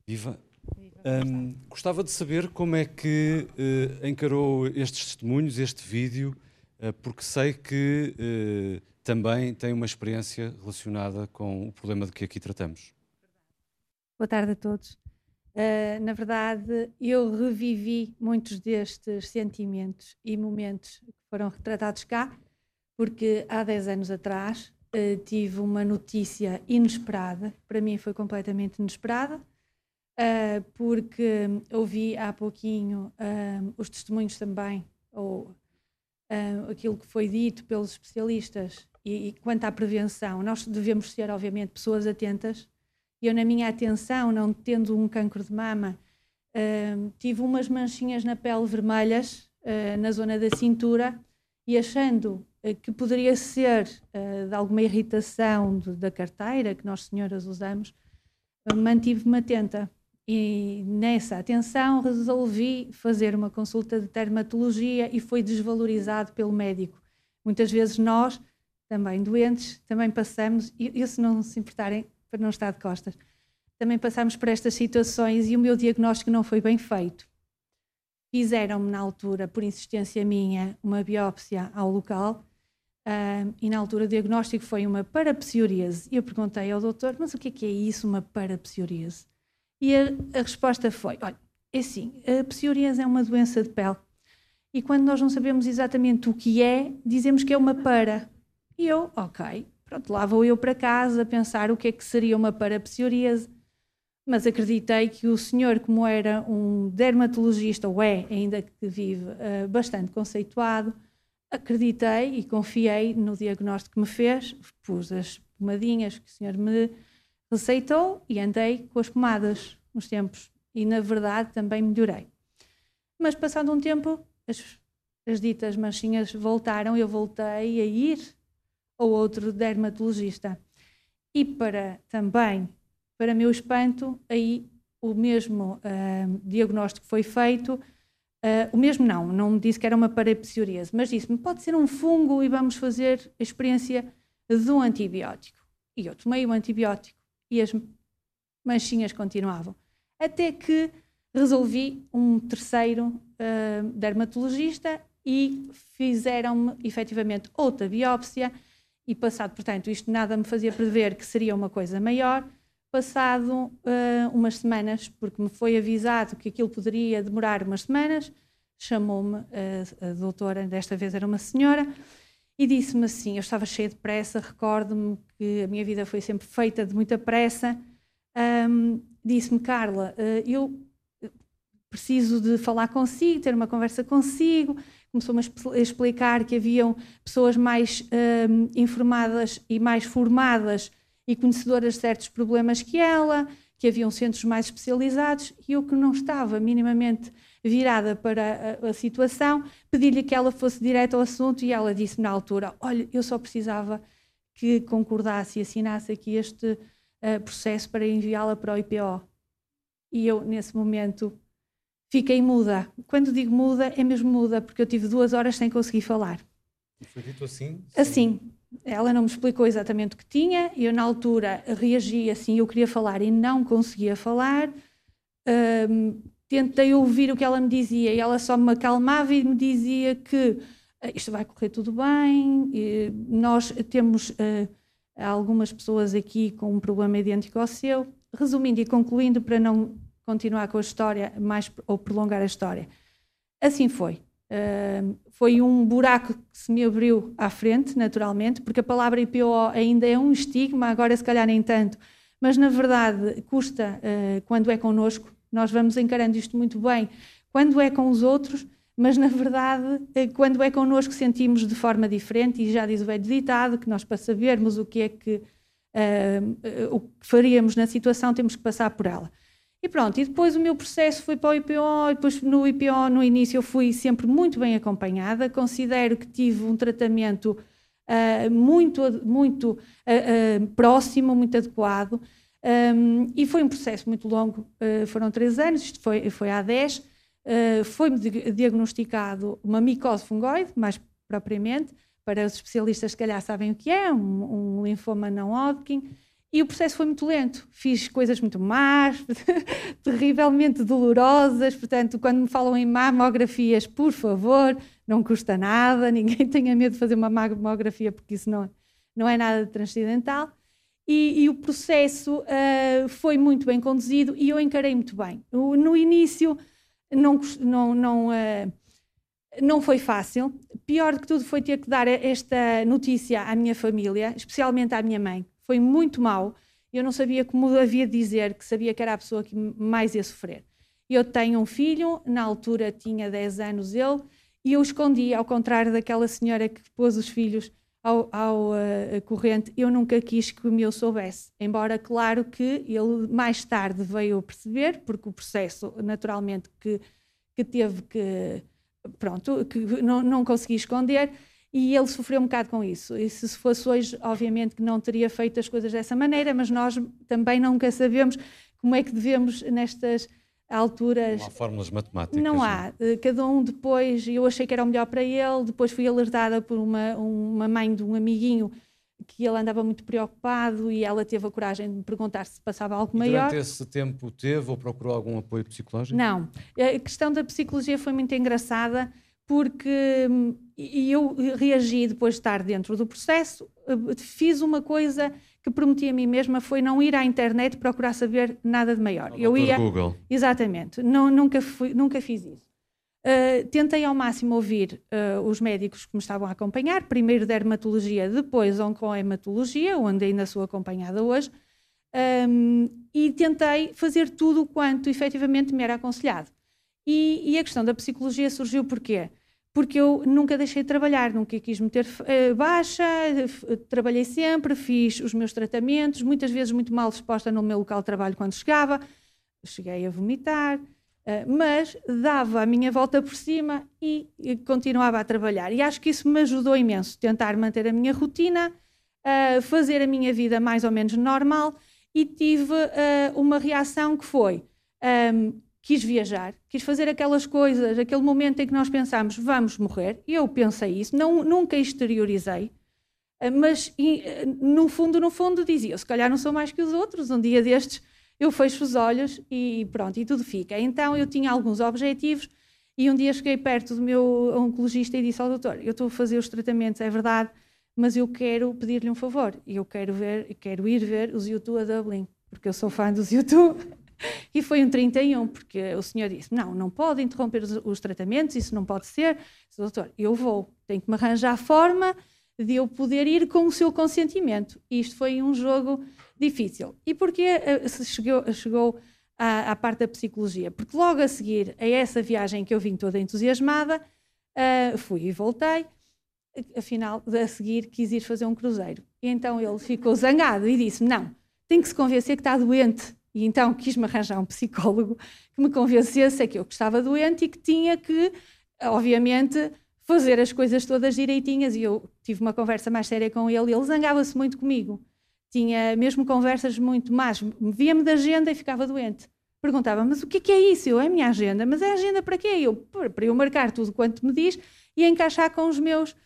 Viva. Um, gostava de saber como é que uh, encarou estes testemunhos, este vídeo, uh, porque sei que uh, também tem uma experiência relacionada com o problema de que aqui tratamos. Boa tarde a todos. na verdade, eu revivi muitos destes sentimentos e momentos que foram retratados cá, porque há 10 anos atrás tive uma notícia inesperada, para mim foi completamente inesperada uh, porque ouvi há pouquinho uh, os testemunhos também, ou uh, aquilo que foi dito pelos especialistas e, e, quanto à prevenção, nós devemos ser, obviamente, pessoas atentas. Eu, na minha atenção, não tendo um cancro de mama, uh, tive umas manchinhas na pele vermelhas, uh, na zona da cintura, e achando que poderia ser de alguma irritação de, da carteira que nós senhoras usamos, mantive-me atenta. E nessa atenção resolvi fazer uma consulta de dermatologia e foi desvalorizado pelo médico. Muitas vezes nós, também doentes, também passamos, e, se não se importarem, para não estar de costas, também passamos por estas situações e o meu diagnóstico não foi bem feito. Fizeram-me na altura, por insistência minha, uma biópsia ao local e na altura o diagnóstico foi uma parapsoríase. Eu perguntei ao doutor, mas o que é, que é isso, uma parapsoríase? E a, a resposta foi: olha, é assim, a psoríase é uma doença de pele. E quando nós não sabemos exatamente o que é, dizemos que é uma para. E eu, ok, pronto, lá vou eu para casa pensar o que é que seria uma parapsoríase. Mas acreditei que o senhor, como era um dermatologista, ou é, ainda que vive, uh, bastante conceituado, acreditei e confiei no diagnóstico que me fez, pus as pomadinhas que o senhor me receitou e andei com as pomadas uns tempos. E, na verdade, também melhorei. Mas, passado um tempo, as, as ditas manchinhas voltaram, eu voltei a ir ao outro dermatologista. E para também, para meu espanto, aí o mesmo uh, diagnóstico foi feito. Uh, o mesmo não, não me disse que era uma parapsoríase, mas disse-me pode ser um fungo e vamos fazer a experiência um antibiótico. E eu tomei o antibiótico e as manchinhas continuavam. Até que resolvi um terceiro uh, dermatologista e fizeram-me efetivamente outra biópsia e passado, portanto, isto nada me fazia prever que seria uma coisa maior, passado uh, umas semanas, porque me foi avisado que aquilo poderia demorar umas semanas, chamou-me a, a doutora, desta vez era uma senhora, e disse-me assim: eu estava cheia de pressa, recordo-me que a minha vida foi sempre feita de muita pressa. Um, disse-me, Carla, uh, eu preciso de falar consigo, ter uma conversa consigo. Começou-me a explicar que haviam pessoas mais um, informadas e mais formadas e conhecedoras de certos problemas que ela, que haviam centros mais especializados e eu que não estava minimamente virada para a, a situação, pedi-lhe que ela fosse direto ao assunto e ela disse na altura: Olha, eu só precisava que concordasse e assinasse aqui este uh, processo para enviá-la para o IPO. E eu, nesse momento, fiquei muda. Quando digo muda, é mesmo muda, porque eu tive duas horas sem conseguir falar. Foi dito assim? Assim. Ela não me explicou exatamente o que tinha, eu na altura reagi assim, eu queria falar e não conseguia falar. Um, tentei ouvir o que ela me dizia e ela só me acalmava e me dizia que uh, isto vai correr tudo bem, nós temos uh, algumas pessoas aqui com um problema idêntico ao seu. Resumindo e concluindo, para não continuar com a história mais ou prolongar a história, assim foi. Uh, foi um buraco que se me abriu à frente, naturalmente, porque a palavra IPO ainda é um estigma, agora se calhar nem tanto, mas na verdade custa uh, quando é connosco, nós vamos encarando isto muito bem quando é com os outros, mas na verdade, eh, quando é connosco, sentimos de forma diferente, e já diz o velho ditado que nós, para sabermos o que é que, uh, o que faríamos na situação, temos que passar por ela. E pronto, e depois o meu processo foi para o IPO, e depois no IPO, no início, eu fui sempre muito bem acompanhada, considero que tive um tratamento uh, muito, muito uh, próximo, muito adequado, um, e foi um processo muito longo, uh, foram três anos, isto foi, foi há dez. Uh, Foi-me diagnosticado uma micose fungoide, mais propriamente, para os especialistas se calhar sabem o que é, um, um linfoma não Hodgkin, e o processo foi muito lento. Fiz coisas muito más, <laughs> terrivelmente dolorosas. Portanto, quando me falam em mamografias, por favor, não custa nada, ninguém <laughs> tenha medo de fazer uma mamografia, porque isso não, não é nada transcendental e, e o processo uh, foi muito bem conduzido e eu encarei muito bem. No início não, não, não, uh, não foi fácil. Pior do que tudo foi ter que dar esta notícia à minha família, especialmente à minha mãe. Foi muito mal. Eu não sabia como havia de dizer, que sabia que era a pessoa que mais ia sofrer. Eu tenho um filho, na altura tinha 10 anos ele, E eu escondi, ao contrário daquela senhora que pôs os filhos ao, ao uh, corrente, eu nunca quis que o meu soubesse. Embora, claro, que ele mais tarde veio perceber, porque o processo, naturalmente, que, que teve que. Pronto, que não, não consegui esconder e ele sofreu um bocado com isso. E se fosse hoje, obviamente que não teria feito as coisas dessa maneira, mas nós também nunca sabemos como é que devemos, nestas alturas. Não há fórmulas matemáticas. Não há. Não. Eh, cada um depois, eu achei que era o melhor para ele, depois fui alertada por uma, uma mãe de um amiguinho que ele andava muito preocupado e ela teve a coragem de me perguntar se passava algo e maior. Durante esse tempo teve ou procurou algum apoio psicológico? Não. A questão da psicologia foi muito engraçada porque e eu reagi depois de estar dentro do processo, eh, fiz uma coisa que prometi a mim mesma foi não ir à internet procurar saber nada de maior. Não, eu ia Google. Exatamente. Não, nunca fui, nunca fiz isso. Uh, tentei ao máximo ouvir uh, os médicos que me estavam a acompanhar, primeiro dermatologia, depois oncohematologia, onde ainda sou acompanhada hoje, um, e tentei fazer tudo quanto efetivamente me era aconselhado. E, e a questão da psicologia surgiu porquê? Porque eu nunca deixei de trabalhar, nunca quis meter uh, baixa, trabalhei sempre, fiz os meus tratamentos, muitas vezes muito mal disposta no meu local de trabalho quando chegava, cheguei a vomitar, uh, mas dava a minha volta por cima e, continuava a trabalhar. E acho que isso me ajudou imenso, tentar manter a minha rotina, fazer a minha vida mais ou menos normal e tive uma reação que foi. Um, quis viajar, quis fazer aquelas coisas, aquele momento em que nós pensámos, vamos morrer. Eu pensei isso, não, nunca exteriorizei, eh, mas eh, no fundo, no fundo dizia, se calhar não sou mais que os outros, um dia destes eu fecho os olhos e pronto, e tudo fica. Então eu tinha alguns objetivos e um dia cheguei perto do meu oncologista e disse ao doutor, eu estou a fazer os tratamentos, é verdade, mas eu quero pedir-lhe um favor, eu quero ver, quero ir ver os YouTube a Dublin, porque eu sou fã dos YouTube. E foi um 31, porque o senhor disse: não, não pode interromper os, os tratamentos, isso não pode ser. Disse, doutor, eu vou, tenho que me arranjar a forma de eu poder ir com o seu consentimento. E isto foi um jogo difícil. E porquê uh, chegou, chegou à, à, parte da psicologia? Porque logo a seguir a essa viagem que eu vim toda entusiasmada, uh, fui e voltei. Afinal, a seguir quis ir fazer um cruzeiro. E então ele ficou zangado e disse: Não, tem que se convencer que está doente e então quis-me arranjar um psicólogo que me convencesse que eu estava doente e que tinha que, obviamente, fazer as coisas todas direitinhas. E eu tive uma conversa mais séria com ele e ele zangava-se muito comigo. Tinha mesmo conversas muito más. Via-me da agenda e ficava doente. Perguntava, mas o que é, é isso? Eu, é a minha agenda. Mas é agenda para quê? Eu, para eu marcar tudo quanto me diz e encaixar com os meus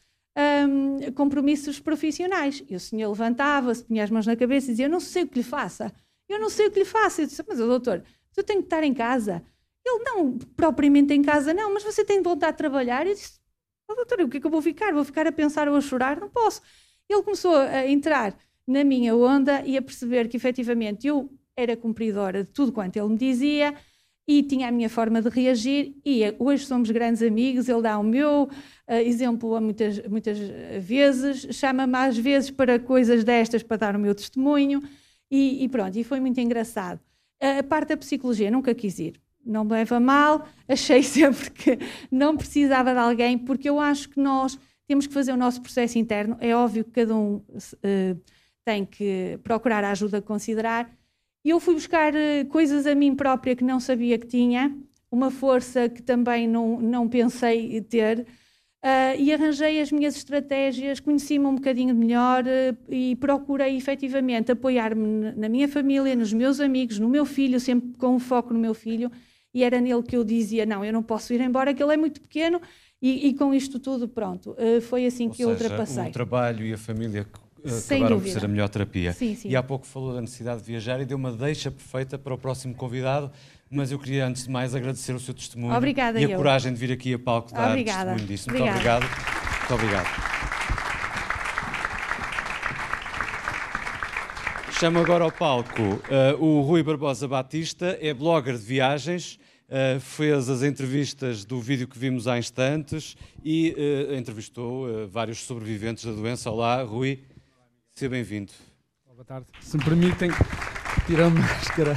um, compromissos profissionais. E o senhor levantava-se, punha as mãos na cabeça e dizia, eu não sei o que lhe faça. Eu não sei o que lhe faço. Eu disse, mas doutor, eu tenho que estar em casa. Ele, não, propriamente em casa não, mas você tem de trabalhar? Eu disse, oh, doutor, o que é que eu vou ficar? Vou ficar a pensar ou a chorar? Não posso. Ele começou a entrar na minha onda e a perceber que efetivamente eu era cumpridora de tudo quanto ele me dizia e tinha a minha forma de reagir e hoje somos grandes amigos, ele dá o meu uh, exemplo a muitas, muitas vezes, chama-me às vezes para coisas destas para dar o meu testemunho e, e pronto, e foi muito engraçado. A parte da psicologia nunca quis ir. Não me leva mal, <laughs> achei sempre que não precisava de alguém, porque eu acho que nós temos que fazer o nosso processo interno. É óbvio que cada um uh, tem que procurar a ajuda que considerar. E eu fui buscar uh, coisas a mim própria que não sabia que tinha, uma força que também não, não pensei ter, Uh, e arranjei as minhas estratégias, conheci-me um bocadinho melhor uh, e procurei efetivamente apoiar-me na minha família, nos meus amigos, no meu filho, sempre com um foco no meu filho. E era nele que eu dizia: Não, eu não posso ir embora, que ele é muito pequeno. E, e com isto tudo, pronto, uh, foi assim Ou que seja, eu ultrapassei. O trabalho e a família Sem acabaram dúvida. por ser a melhor terapia. Sim, sim. E há pouco falou da necessidade de viajar e deu uma deixa perfeita para o próximo convidado, mas eu queria antes de mais agradecer o seu testemunho Obrigada, e a eu. coragem de vir aqui a palco dar Obrigada. testemunho disso. Muito Obrigada. obrigado. Muito obrigado. Chamo agora ao palco uh, o Rui Barbosa Batista, é blogger de viagens, uh, fez as entrevistas do vídeo que vimos há instantes e uh, entrevistou uh, vários sobreviventes da doença. Olá, Rui, seja bem-vindo. Boa tarde. Se me permitem, tiro a máscara.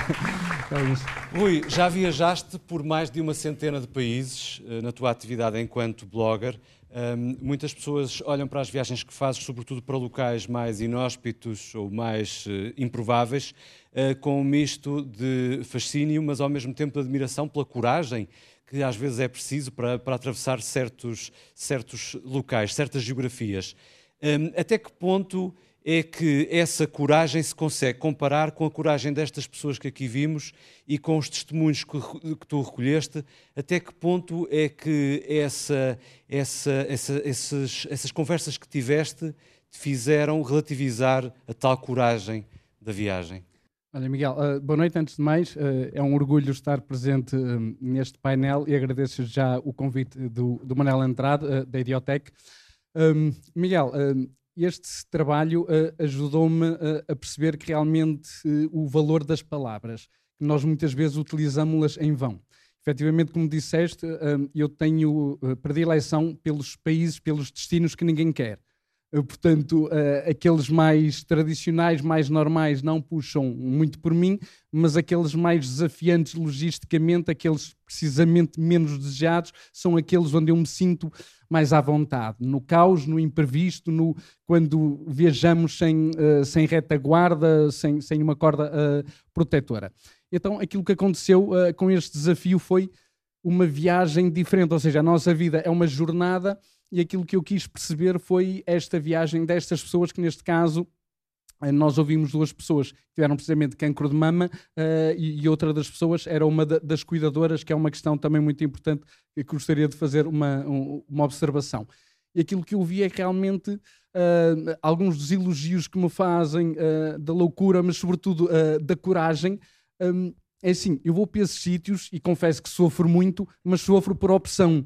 Rui, já viajaste por mais de uma centena de países uh, na tua atividade enquanto blogger. Um, muitas pessoas olham para as viagens que fazes, sobretudo para locais mais inóspitos ou mais uh, improváveis, uh, com um misto de fascínio, mas ao mesmo tempo de admiração pela coragem que às vezes é preciso para, para atravessar certos, certos locais, certas geografias. Um, até que ponto é que essa coragem se consegue comparar com a coragem destas pessoas que aqui vimos e com os testemunhos que, que tu recolheste, até que ponto é que essa, essa, essa, essas, essas conversas que tiveste te fizeram relativizar a tal coragem da viagem? Olha, Miguel, uh, boa noite antes de mais. Uh, é um orgulho estar presente uh, neste painel e agradeço já o convite do, do Manel Andrade, da Idiotec. Um, Miguel, este trabalho uh, ajudou-me uh, a perceber que realmente uh, o valor das palavras, que nós muitas vezes utilizamos-las em vão. Efetivamente, como disseste, eu tenho predileção pelos países, pelos destinos que ninguém quer. Portanto, aqueles mais tradicionais, mais normais, não puxam muito por mim, mas aqueles mais desafiantes logisticamente, aqueles precisamente menos desejados, são aqueles onde eu me sinto mais à vontade, no caos, no imprevisto, no, quando viajamos sem, uh, sem retaguarda, sem, sem uma corda uh, protetora. Então, aquilo que aconteceu uh, com este desafio foi uma viagem diferente, ou seja, a nossa vida é uma jornada e aquilo que eu quis perceber foi esta viagem destas pessoas que, neste caso, nós ouvimos duas pessoas que tiveram precisamente cancro de mama uh, e, e, outra das pessoas era uma da, das cuidadoras, que é uma questão também muito importante que gostaria de fazer uma, um, uma observação. E aquilo que eu vi é realmente uh, alguns dos elogios que me fazem uh, da loucura, mas sobretudo da coragem. Um, é assim, eu vou para esses sítios e confesso que sofro muito, mas sofro por opção.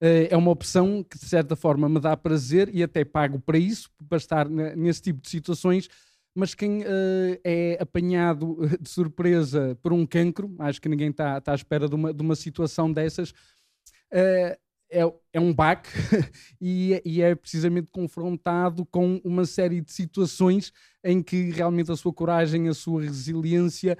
É uma opção que de certa forma me dá prazer e até pago para isso, para estar nesse tipo de situações mas quem uh, é apanhado de surpresa por um cancro, acho que ninguém está tá à espera de uma, de uma situação dessas, uh, é, é um baque <laughs> e, e, é precisamente confrontado com uma série de situações em que realmente a sua coragem, a sua resiliência,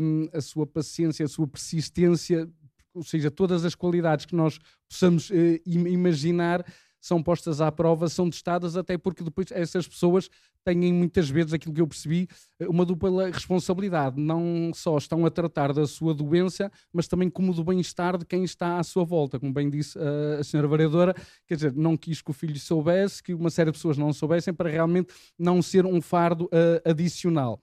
um, a sua paciência, a sua persistência, ou seja, todas as qualidades que nós possamos uh, imaginar são postas à prova, são testadas, até porque depois essas pessoas têm muitas vezes aquilo que eu percebi, eh, uma dupla responsabilidade. Não só estão a tratar da sua doença, mas também como do bem-estar de quem está à sua volta. Como bem disse uh, a senhora vereadora, quer dizer, não quis que o filho soubesse, que uma série de pessoas não soubessem, para realmente não ser um fardo uh, adicional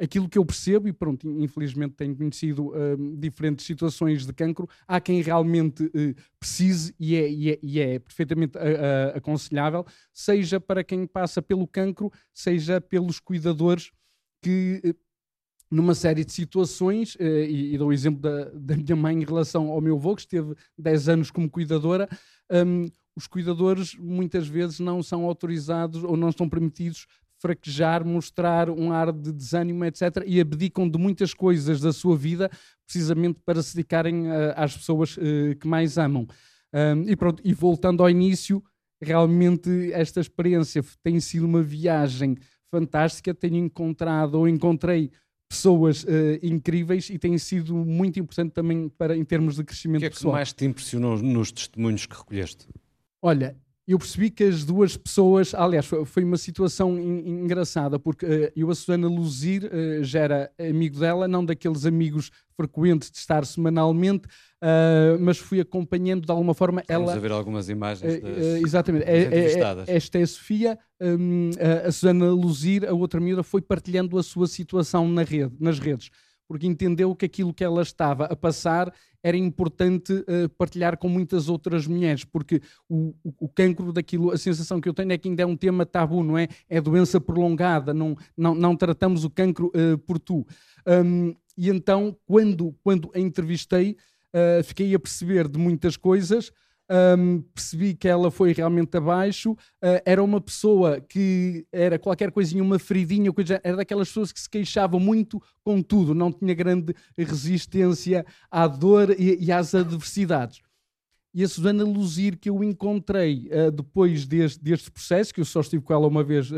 aquilo que eu percebo, e pronto, infelizmente tenho conhecido uh, diferentes situações de cancro, há quem realmente uh, precise e é, e é, e é perfeitamente uh, aconselhável, seja para quem passa pelo cancro, seja pelos cuidadores que numa série de situações, e, e dou o exemplo da, da, minha mãe em relação ao meu avô, que esteve 10 anos como cuidadora, um, os cuidadores muitas vezes não são autorizados ou não estão permitidos fraquejar, mostrar um ar de desânimo, etc. E abdicam de muitas coisas da sua vida precisamente para se dedicarem uh, às pessoas uh, que mais amam. Um, e pronto, e voltando ao início, realmente esta experiência tem sido uma viagem fantástica. Tenho encontrado ou encontrei pessoas uh, incríveis e tem sido muito importante também para em termos de crescimento pessoal. O que é que mais te impressionou nos testemunhos que recolheste? Olha, eu percebi que as duas pessoas, aliás, foi uma situação engraçada, porque uh, eu, a Susana Luzir, uh, já era amigo dela, não daqueles amigos frequentes de estar semanalmente, uh, mas fui acompanhando de alguma forma Vamos ela. Vamos a ver algumas imagens das, Exatamente, das é, é, esta é a Sofia, um, a Susana Luzir, a outra miúda, foi partilhando a sua situação na rede, nas redes porque entendeu que aquilo que ela estava a passar era importante uh, partilhar com muitas outras mulheres, porque o, o, o, cancro daquilo, a sensação que eu tenho é que ainda é um tema tabu, não é? É doença prolongada, não, não, não tratamos o cancro uh, por tu. Um, e então, quando, quando a entrevistei, uh, fiquei a perceber de muitas coisas, um, percebi que ela foi realmente abaixo. Uh, era uma pessoa que era qualquer coisinha, uma feridinha, coisa, era daquelas pessoas que se queixavam muito com tudo, não tinha grande resistência à dor e, e às adversidades. E a Susana Luzir, que eu encontrei uh, depois deste, deste processo, que eu só estive com ela uma vez uh,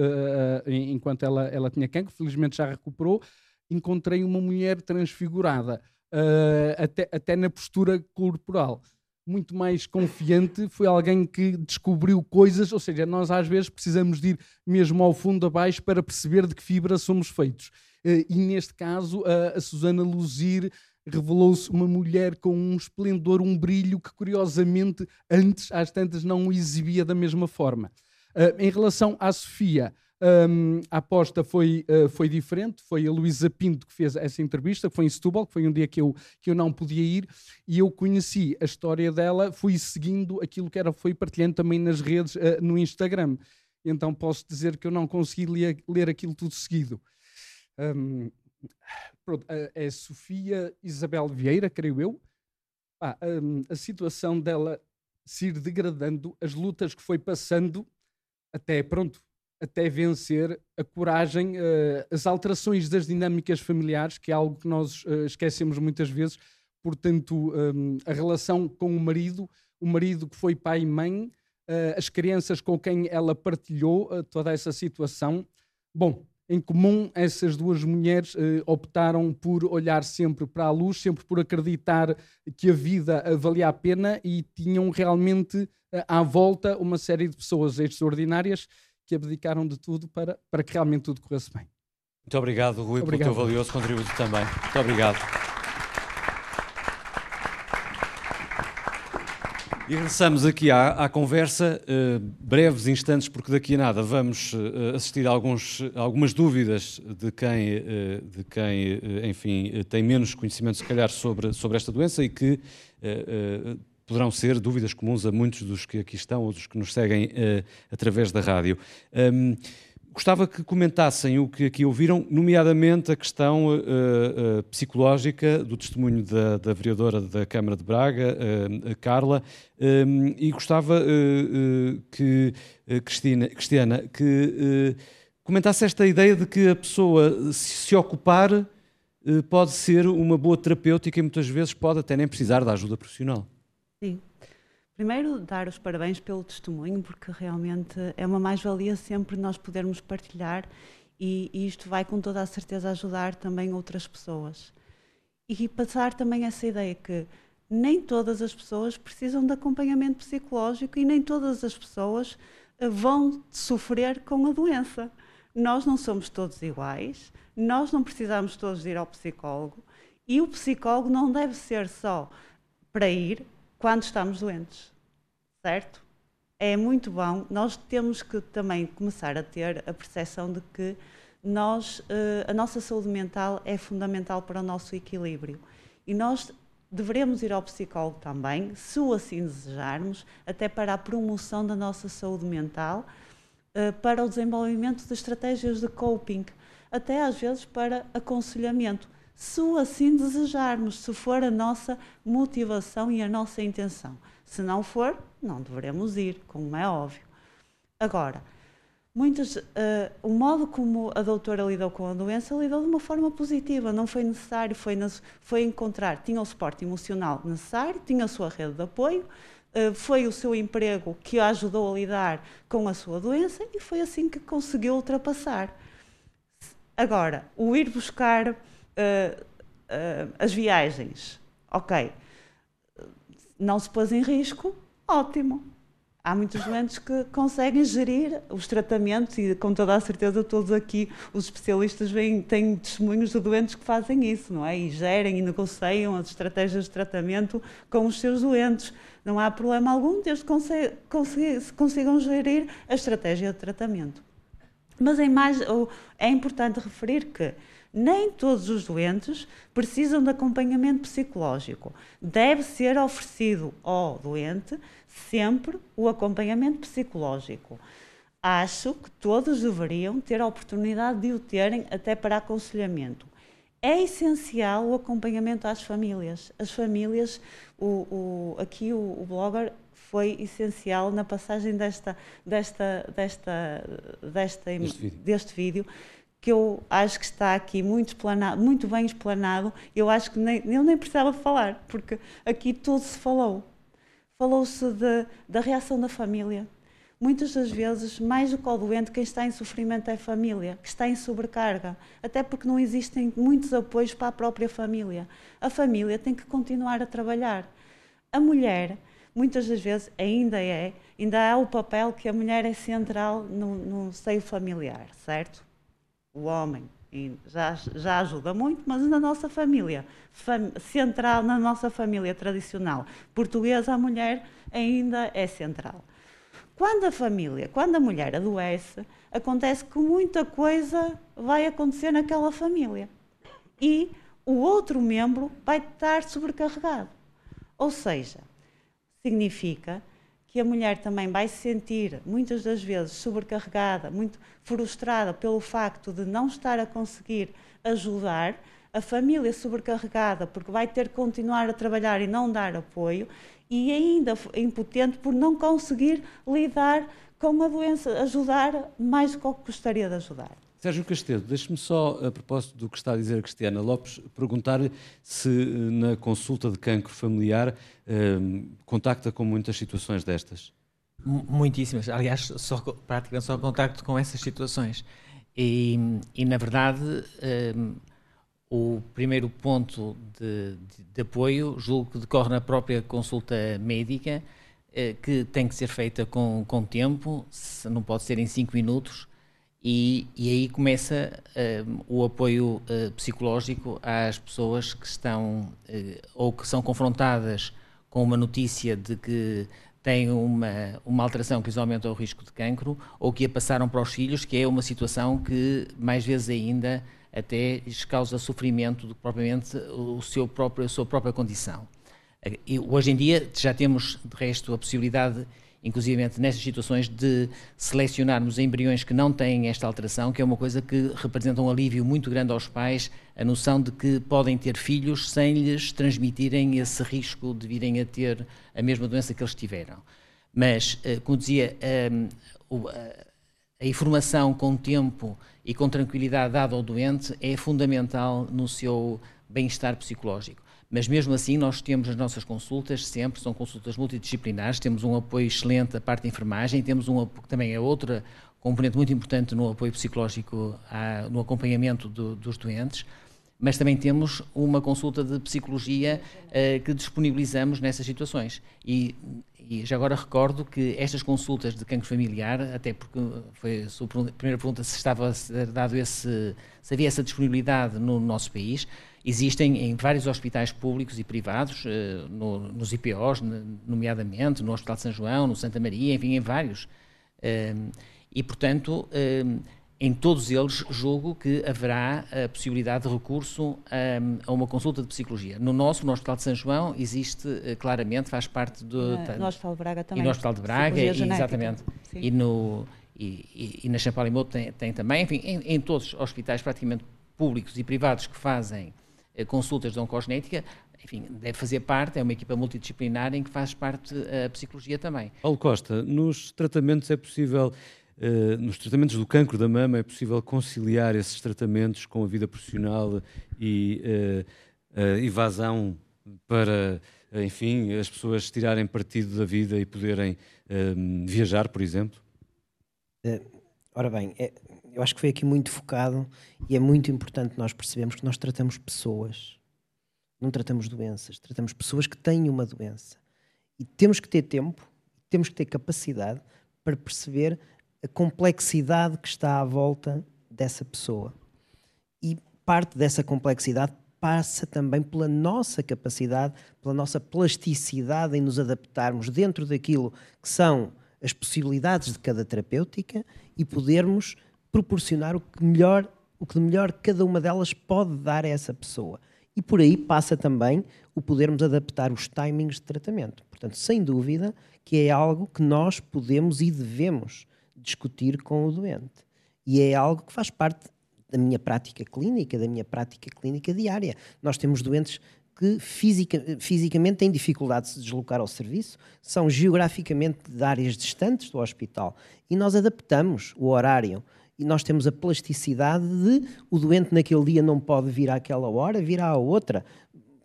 enquanto ela, ela tinha cancro, felizmente já recuperou, encontrei uma mulher transfigurada, uh, até, até na postura corporal. Muito mais confiante, foi alguém que descobriu coisas, ou seja, nós às vezes precisamos de ir mesmo ao fundo abaixo para perceber de que fibra somos feitos. Uh, e neste caso, a Susana Luzir revelou-se uma mulher com um esplendor, um brilho que curiosamente antes, às tantas, não o exibia da mesma forma. Uh, em relação à Sofia, um, a aposta foi, uh, foi diferente. Foi a Luísa Pinto que fez essa entrevista, que foi em Setúbal, que foi um dia que eu, que eu não podia ir, e eu conheci a história dela, fui seguindo aquilo que era, foi partilhando também nas redes, uh, no Instagram. Então posso dizer que eu não consegui ler, ler aquilo tudo seguido. Um, pronto, é Sofia Isabel Vieira, creio eu. Ah, um, a situação dela se ir degradando, as lutas que foi passando, até pronto, até vencer a coragem, uh, as alterações das dinâmicas familiares, que é algo que nós uh, esquecemos muitas vezes. Portanto, um, a relação com o marido, o marido que foi pai e mãe, uh, as crianças com quem ela partilhou toda essa situação. Bom, em comum, essas duas mulheres optaram por olhar sempre para a luz, sempre por acreditar que a vida valia a pena e tinham realmente à volta uma série de pessoas extraordinárias que abdicaram de tudo para, para que realmente tudo corresse bem. Muito obrigado, Rui, obrigado. pelo teu valioso contributo também. Muito obrigado. E regressamos aqui à, à conversa, uh, breves instantes, porque daqui a nada vamos uh, assistir a, alguns, algumas dúvidas de quem, uh, de quem enfim, tem menos conhecimento, se calhar, sobre, sobre esta doença e que poderão ser dúvidas comuns a muitos dos que aqui estão ou dos que nos seguem uh, através da rádio. Um, gostava que comentassem o que aqui ouviram, nomeadamente a questão uh, uh, psicológica do testemunho da, da, vereadora da Câmara de Braga, Carla, um, e gostava que, Cristina, Cristiana, que comentasse esta ideia de que a pessoa se, se ocupar pode ser uma boa terapêutica e muitas vezes pode até nem precisar da ajuda profissional. Sim. Primeiro, dar os parabéns pelo testemunho, porque realmente é uma mais-valia sempre nós podermos partilhar e, e, isto vai com toda a certeza ajudar também outras pessoas. E passar também essa ideia que nem todas as pessoas precisam de acompanhamento psicológico e nem todas as pessoas eh, vão sofrer com a doença. Nós não somos todos iguais, nós não precisamos todos ir ao psicólogo e o psicólogo não deve ser só para ir quando estamos doentes, certo? É muito bom. Nós temos que também começar a ter a percepção de que nós, eh, a nossa saúde mental é fundamental para o nosso equilíbrio. E nós devemos ir ao psicólogo também, se o assim desejarmos, até para a promoção da nossa saúde mental, eh, para o desenvolvimento de estratégias de coping, até às vezes para aconselhamento se o assim desejarmos, se for a nossa motivação e a nossa intenção. Se não for, não devemos ir, como é óbvio. Agora, muitas, uh, o modo como a doutora lidou com a doença, lidou de uma forma positiva, não foi necessário, foi, foi encontrar, tinha o suporte emocional necessário, tinha a sua rede de apoio, uh, foi o seu emprego que a ajudou a lidar com a sua doença e foi assim que conseguiu ultrapassar. Agora, o ir buscar uh, as viagens, ok, não se pôs em risco, ótimo. Há muitos doentes que conseguem gerir os tratamentos e com toda a certeza todos aqui os especialistas vêm, têm testemunhos de doentes que fazem isso, não é? E gerem e negociam as estratégias de tratamento com os seus doentes. Não há problema algum desde que consigam gerir a estratégia de tratamento. Mas é, mais, é importante referir que nem todos os doentes precisam de acompanhamento psicológico. Deve ser oferecido ao doente sempre o acompanhamento psicológico. Acho que todos deveriam ter a oportunidade de o terem até para aconselhamento. É essencial o acompanhamento às famílias. As famílias, o, o, aqui o, o blogger foi essencial na passagem desta, desta, desta, desta, deste vídeo. Deste vídeo que eu acho que está aqui muito, muito bem explanado, eu acho que nem, eu nem precisava falar, porque aqui tudo se falou. Falou-se da reação da família, muitas das vezes, mais do que o doente, quem está em sofrimento é a família, que está em sobrecarga, até porque não existem muitos apoios para a própria família. A família tem que continuar a trabalhar. A mulher, muitas das vezes, ainda é, ainda há o papel que a mulher é central no, no seio familiar, certo? O homem já, já ajuda muito, mas na nossa família, fam, central, na nossa família tradicional portuguesa, a mulher ainda é central. Quando a família, quando a mulher adoece, acontece que muita coisa vai acontecer naquela família. E o outro membro vai estar sobrecarregado. Ou seja, significa que a mulher também vai se sentir, muitas das vezes, sobrecarregada, muito frustrada pelo facto de não estar a conseguir ajudar, a família sobrecarregada porque vai ter que continuar a trabalhar e não dar apoio, e ainda impotente por não conseguir lidar com a doença, ajudar mais do que gostaria de ajudar. Sérgio Castedo, deixe-me só, a propósito do que está a dizer a Cristiana Lopes, perguntar-lhe se eh, na consulta de cancro familiar eh, contacta com muitas situações destas. Muitíssimas. Aliás, só, praticamente só contacto com essas situações. E, e na verdade, eh, o primeiro ponto de, de, de, apoio, julgo que decorre na própria consulta médica, eh, que tem que ser feita com, com tempo, não pode ser em 5 minutos, e, e, aí começa uh, o apoio uh, psicológico às pessoas que estão uh, ou que são confrontadas com uma notícia de que têm uma, uma alteração que lhes aumenta o risco de cancro ou que a passaram para os filhos, que é uma situação que mais vezes ainda até lhes causa sofrimento do que propriamente o seu próprio, a sua própria condição. E hoje em dia já temos, de resto, a possibilidade, inclusive nestas situações, de selecionarmos embriões que não têm esta alteração, que é uma coisa que representa um alívio muito grande aos pais, a noção de que podem ter filhos sem lhes transmitirem esse risco de virem a ter a mesma doença que eles tiveram. Mas, eh, como dizia, ehm, a informação com tempo e com tranquilidade dada ao doente é fundamental no seu bem-estar psicológico. Mas mesmo assim, nós temos as nossas consultas, sempre são consultas multidisciplinares, temos um apoio excelente da parte da enfermagem, temos um também é outra componente muito importante no apoio psicológico, no acompanhamento do, dos doentes, mas também temos uma consulta de psicologia uh, que disponibilizamos nessas situações. E e já agora recordo que estas consultas de cancro familiar, até porque foi a sua primeira pergunta se estava dado esse, se havia essa disponibilidade no nosso país, existem em vários hospitais públicos e privados, eh, no, nos IPOs, nomeadamente, no Hospital de São João, no Santa Maria, enfim, em vários. Eh, e, portanto, eh, em todos eles, julgo que haverá a possibilidade de recurso a uma consulta de psicologia. No nosso, no Hospital de São João, existe claramente, faz parte do. Na, no Hospital de Braga também. E no Hospital de Braga, e, exatamente. E, no, e, e, e na Champalimau tem, tem também, enfim, em, em, todos os hospitais praticamente públicos e privados que fazem consultas de oncogenética, enfim, deve fazer parte, é uma equipa multidisciplinar em que faz parte a psicologia também. Paulo Costa, nos tratamentos é possível Uh, nos tratamentos do cancro da mama é possível conciliar esses tratamentos com a vida profissional e a evasão para, enfim, as pessoas tirarem partido da vida e poderem viajar, por exemplo? ora bem, é, eu acho que foi aqui muito focado e é muito importante nós percebermos que nós tratamos pessoas, não tratamos doenças, tratamos pessoas que têm uma doença. E temos que ter tempo, temos que ter capacidade para perceber a complexidade que está à volta dessa pessoa. E parte dessa complexidade passa também pela nossa capacidade, pela nossa plasticidade em nos adaptarmos dentro daquilo que são as possibilidades de cada terapêutica e podermos proporcionar o que melhor, o que de melhor cada uma delas pode dar a essa pessoa. E por aí passa também o podermos adaptar os timings de tratamento. Portanto, sem dúvida que é algo que nós podemos e devemos discutir com o doente. E é algo que faz parte da minha prática clínica, da minha prática clínica diária. Nós temos doentes que fisica, fisicamente têm dificuldade de se deslocar ao serviço, são geograficamente de áreas distantes do hospital e nós adaptamos o horário e nós temos a plasticidade de o doente naquele dia não pode vir àquela hora, virá à outra.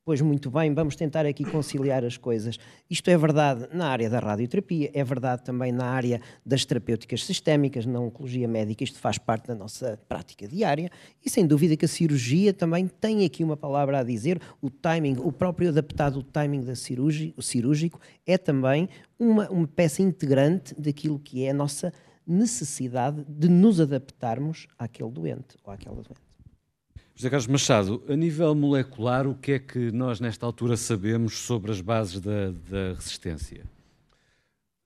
Pois muito bem, vamos tentar aqui conciliar as coisas. Isto é verdade na área da radioterapia, é verdade também na área das terapêuticas sistémicas, na oncologia médica, isto faz parte da nossa prática diária e sem dúvida que a cirurgia também tem aqui uma palavra a dizer, o timing, o próprio adaptado, timing da cirurgia, o cirúrgico é também uma, uma peça integrante daquilo que é a nossa necessidade de nos adaptarmos àquele doente ou àquela doente. José Carlos Machado, a nível molecular, o que é que nós nesta altura sabemos sobre as bases da, da resistência?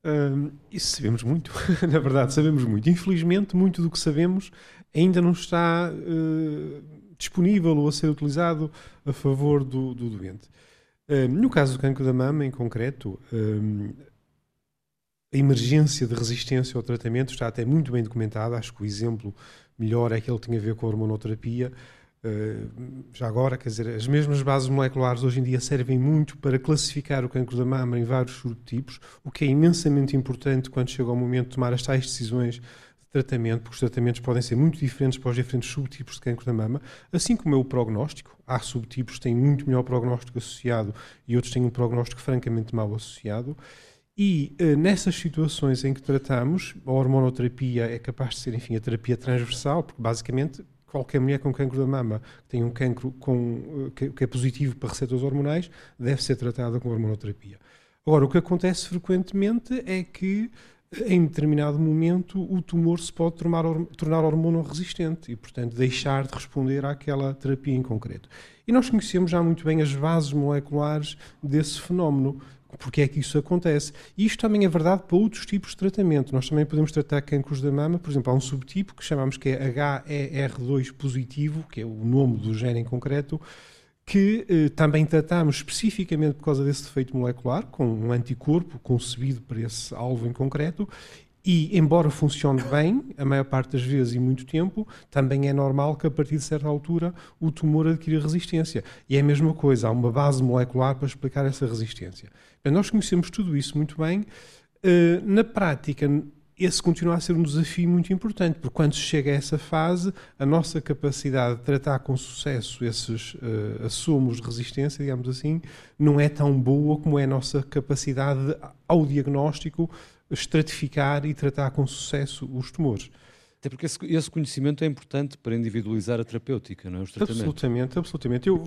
Um, isso sabemos muito, <laughs> na verdade, sabemos muito. Infelizmente, muito do que sabemos ainda não está uh, disponível ou a ser utilizado a favor do, do doente. Um, no caso do cancro da mama, em concreto, um, a emergência de resistência ao tratamento está até muito bem documentada. Acho que o exemplo melhor é aquele que tem a ver com a hormonoterapia Uh, já agora, quer dizer, as mesmas bases moleculares hoje em dia servem muito para classificar o cancro da mama em vários subtipos, o que é imensamente importante quando chega o momento de tomar as tais decisões de tratamento, porque os tratamentos podem ser muito diferentes para os diferentes subtipos de cancro da mama, assim como é o prognóstico. Há subtipos que têm muito melhor prognóstico associado e outros têm um prognóstico francamente mal associado. E uh, nessas situações em que tratamos, a hormonoterapia é capaz de ser, enfim, a terapia transversal, porque basicamente qualquer mulher com cancro da mama que tem um cancro com, que, que, é positivo para receptores hormonais deve ser tratada com hormonoterapia. Agora, o que acontece frequentemente é que em determinado momento o tumor se pode tornar, tornar hormonoresistente e, portanto, deixar de responder àquela terapia em concreto. E nós conhecemos já muito bem as bases moleculares desse fenómeno porque é que isso acontece. Isto também é verdade para outros tipos de tratamento. Nós também podemos tratar cancros da mama, por exemplo, há um subtipo que chamamos que é HER2 positivo, que é o nome do gene em concreto, que eh, também tratamos especificamente por causa desse defeito molecular, com um anticorpo concebido para esse alvo em concreto, e, embora funcione bem, a maior parte das vezes e muito tempo, também é normal que a partir de certa altura o tumor adquira resistência. E é a mesma coisa, há uma base molecular para explicar essa resistência. Bem, nós conhecemos tudo isso muito bem. Uh, na prática, esse continua a ser um desafio muito importante, porque quando se chega a essa fase, a nossa capacidade de tratar com sucesso esses uh, assomos de resistência, digamos assim, não é tão boa como é a nossa capacidade de, ao diagnóstico estratificar e tratar com sucesso os tumores. Até porque esse, conhecimento é importante para individualizar a terapêutica, não é? Os tratamentos. Absolutamente, absolutamente. Eu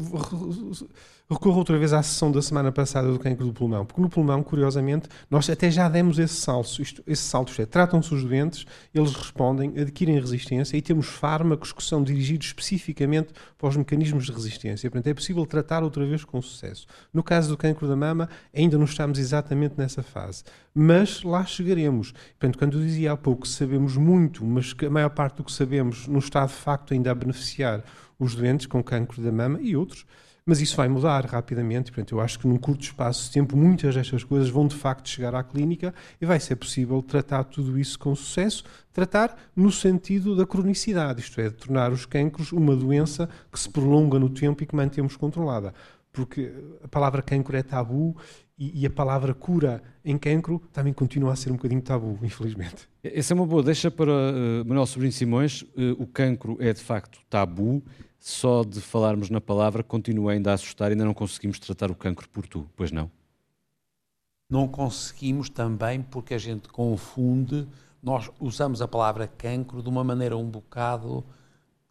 recorro outra vez à sessão da semana passada do cancro do pulmão, porque no pulmão, curiosamente, nós até já demos esse salto. Isto, esse salto é, tratam-se os doentes, eles respondem, adquirem resistência e temos fármacos que são dirigidos especificamente para os mecanismos de resistência. Portanto, é possível tratar outra vez com sucesso. No caso do cancro da mama, ainda não estamos exatamente nessa fase, mas lá chegaremos. Portanto, quando eu dizia há pouco que sabemos muito, mas que a maior parte do que sabemos não está de facto ainda a beneficiar os doentes com cancro da mama e outros, mas isso vai mudar rapidamente. Portanto, eu acho que num curto espaço de tempo muitas destas coisas vão de facto chegar à clínica e vai ser possível tratar tudo isso com sucesso. Tratar no sentido da cronicidade, isto é, de tornar os cancros uma doença que se prolonga no tempo e que mantemos controlada. Porque a palavra cancro é tabu e, e, a palavra cura em cancro também continua a ser um bocadinho tabu, infelizmente. Essa é uma boa deixa para uh, Manuel Sobrinho Simões. Uh, o cancro é de facto tabu. Só de falarmos na palavra continua ainda a assustar e ainda não conseguimos tratar o cancro por tu, pois não? Não conseguimos também porque a gente confunde, nós usamos a palavra cancro de uma maneira um bocado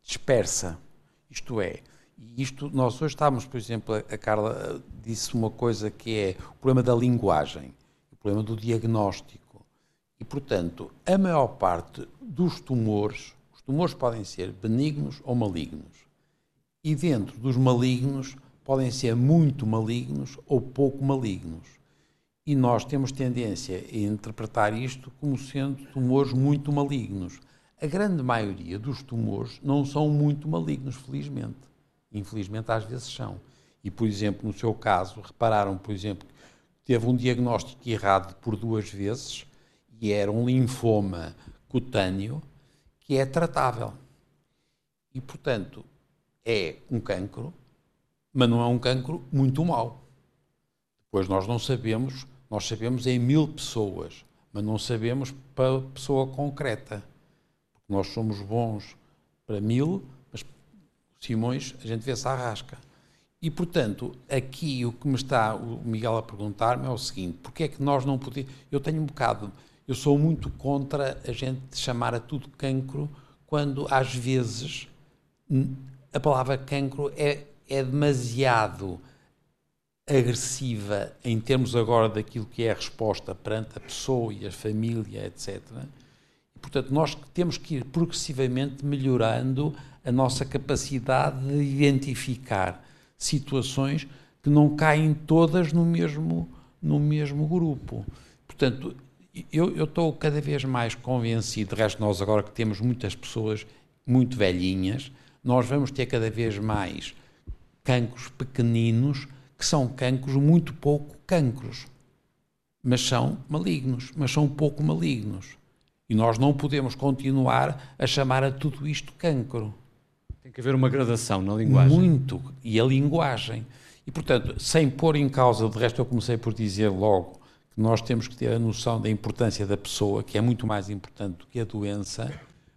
dispersa. Isto é, e isto, nós hoje estamos, por exemplo, a Carla disse uma coisa que é o problema da linguagem, o problema do diagnóstico. E, portanto, a maior parte dos tumores, os tumores podem ser benignos ou malignos. E dentro dos malignos, podem ser muito malignos ou pouco malignos. E nós temos tendência a interpretar isto como sendo tumores muito malignos. A grande maioria dos tumores não são muito malignos, felizmente Infelizmente, às vezes são. E, por exemplo, no seu caso, repararam, por exemplo, que teve um diagnóstico errado por duas vezes e era um linfoma cutâneo que é tratável. E, portanto, é um cancro, mas não é um cancro muito mau. Depois nós não sabemos, nós sabemos em mil pessoas, mas não sabemos para pessoa concreta. Porque nós somos bons para mil, Simões, a gente vê-se à rasca. E, portanto, aqui o que me está o Miguel a perguntar-me é o seguinte: porque é que nós não podemos. Eu tenho um bocado. Eu sou muito contra a gente chamar a tudo cancro quando, às vezes, a palavra cancro é, é demasiado agressiva em termos agora daquilo que é a resposta perante a pessoa e a família, etc. Portanto, nós temos que ir progressivamente melhorando a nossa capacidade de identificar situações que não caem todas no mesmo, no mesmo grupo. Portanto, eu, eu estou cada vez mais convencido, de resto nós agora que temos muitas pessoas muito velhinhas, nós vamos ter cada vez mais cancros pequeninos, que são cancros muito pouco cancros, mas são malignos, mas são pouco malignos. E nós não podemos continuar a chamar a tudo isto cancro. Tem que haver uma gradação na linguagem. Muito. E a linguagem. E, portanto, sem pôr em causa, de resto eu comecei por dizer logo que nós temos que ter a noção da importância da pessoa, que é muito mais importante do que a doença,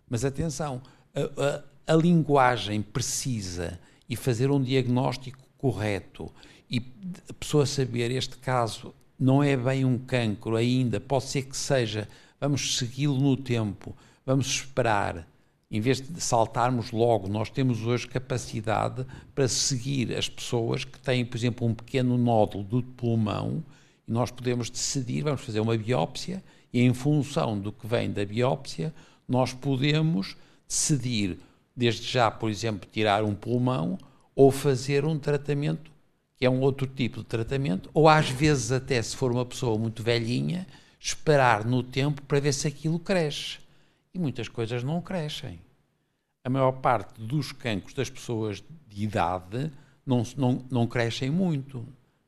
mas atenção, a, a, a linguagem precisa e fazer um diagnóstico correto e a pessoa saber este caso não é bem um cancro ainda, pode ser que seja, vamos segui-lo no tempo, vamos esperar, em vez de saltarmos logo, nós temos hoje capacidade para seguir as pessoas que têm, por exemplo, um pequeno nódulo do pulmão e nós podemos decidir, vamos fazer uma biópsia e em função do que vem da biópsia, nós podemos decidir, desde já, por exemplo, tirar um pulmão ou fazer um tratamento que é um outro tipo de tratamento, ou às vezes até se for uma pessoa muito velhinha, esperar no tempo para ver se aquilo cresce. E muitas coisas não crescem a maior parte dos cancros das pessoas de idade não, não, não crescem muito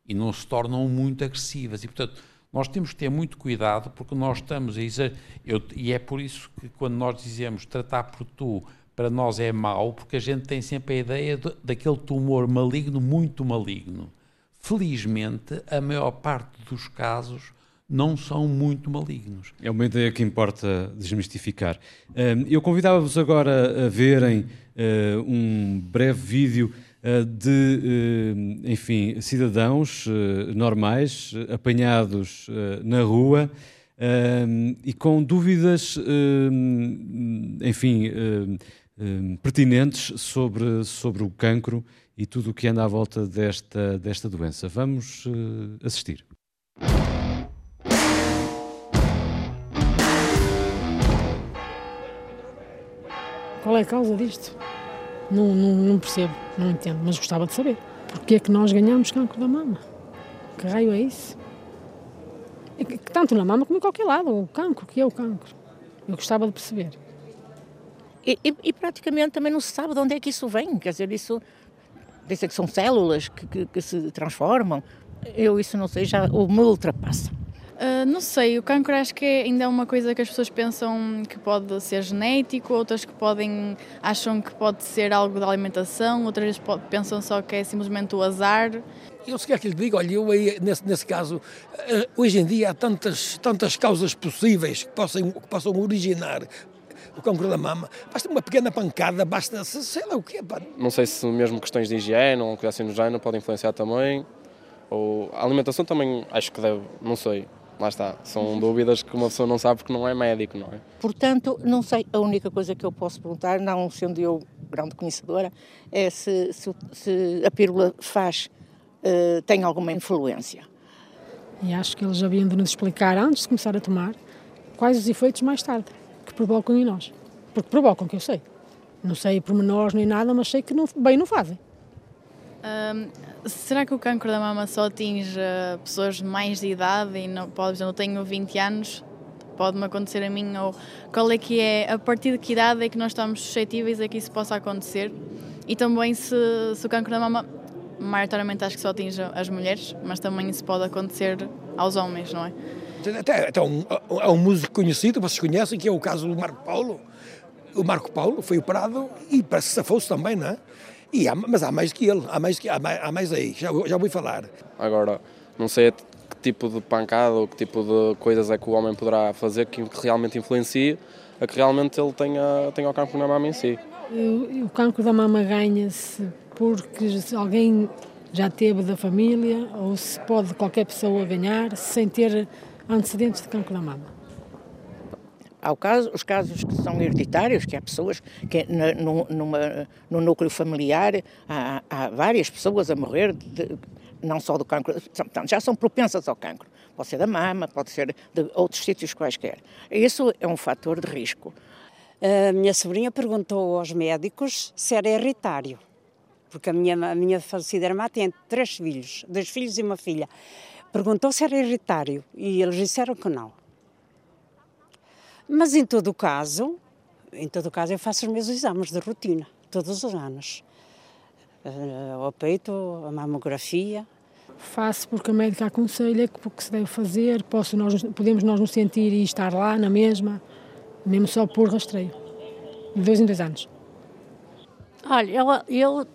e não se tornam muito agressivas. E, portanto, nós temos que ter muito cuidado porque nós estamos a eu, e é por isso que quando nós dizemos tratar por tu, para nós é mau, porque a gente tem sempre a ideia de, daquele tumor maligno, muito maligno. Felizmente, a maior parte dos casos não são muito malignos. É uma ideia que importa desmistificar. Eu convidava-vos agora a verem eh, um breve vídeo eh, de, eh, enfim, cidadãos normais apanhados na rua e com dúvidas, enfim, pertinentes sobre, sobre o cancro e tudo o que anda à volta desta, desta doença. Vamos assistir. Qual é a causa disto? Não, não, não percebo, não entendo, mas gostava de saber. Porquê é que nós ganhamos cancro da mama? Que raio é isso? É tanto na mama como em qualquer lado, o cancro, que é o cancro. Eu gostava de perceber. E, e, e, praticamente também não se sabe de onde é que isso vem, quer dizer, isso dizem que são células que, que, que se transformam. Eu isso não sei, já me ultrapassa. Uh, não sei, o cancro acho que é ainda é uma coisa que as pessoas pensam que pode ser genético, outras que podem acham que pode ser algo da alimentação, outras pode, pensam só que é simplesmente o azar. Eu se quer que lhe diga, olha, eu aí, nesse, nesse caso, uh, hoje em dia há tantas, tantas causas possíveis que possam, que possam originar o cancro da mama. Basta uma pequena pancada, basta sei lá o quê. Pá. Não sei se mesmo questões de higiene ou coisa assim no género podem influenciar também. Ou a alimentação também acho que deve, não sei lá está, são dúvidas que uma pessoa não sabe porque não é médico, não é? Portanto, não sei, a única coisa que eu posso perguntar, não sendo eu grande conhecedora, é se, se, se a pílula faz, uh, tem alguma influência. E acho que eles haviam de nos explicar antes de começar a tomar quais os efeitos mais tarde que provocam em nós. Porque provocam, que eu sei. Não sei pormenores nem nada, mas sei que não, bem não fazem. Um, será que o cancro da mama só atinge pessoas mais de idade e não, pode, eu tenho 20 anos, pode-me acontecer a mim? Ou qual é que é, a partir de que idade é que nós estamos suscetíveis a que isso possa acontecer? E também se, se o cancro da mama, maioritariamente acho que só atinge as mulheres, mas também isso pode acontecer aos homens, não é? Até, até um, é um músico conhecido, vocês conhecem, que é o caso do Marco Paulo. O Marco Paulo foi operado e parece safou-se também, não é? E há, mas há mais que ele, há mais, que, há mais, há mais aí, já, já ouvi falar. Agora, não sei que tipo de pancada ou que tipo de coisas é que o homem poderá fazer que realmente influencie a que realmente ele tenha, tenha o cancro na mama em si. O, o cancro da mama ganha-se porque alguém já teve da família ou se pode qualquer pessoa ganhar sem ter antecedentes de cancro da mama. Caso, os casos que são hereditários, que há pessoas que na, numa, no núcleo familiar há, há, várias pessoas a morrer, de, não só do cancro, portanto, já são propensas ao cancro. Pode ser da mama, pode ser de outros sítios quaisquer. Isso é um fator de risco. A minha sobrinha perguntou aos médicos se era hereditário, porque a minha, a minha falecida irmã tem três filhos, dois filhos e uma filha. Perguntou se era hereditário e eles disseram que não. Mas em todo o caso, em todo o caso eu faço os meus exames de rotina, todos os anos. Uh, ao peito, a mamografia. Faço porque a médica aconselha que que se deve fazer, posso nós, podemos nós nos sentir e estar lá na mesma, mesmo só por rastreio, de dois em dois anos. Olha, eu, eu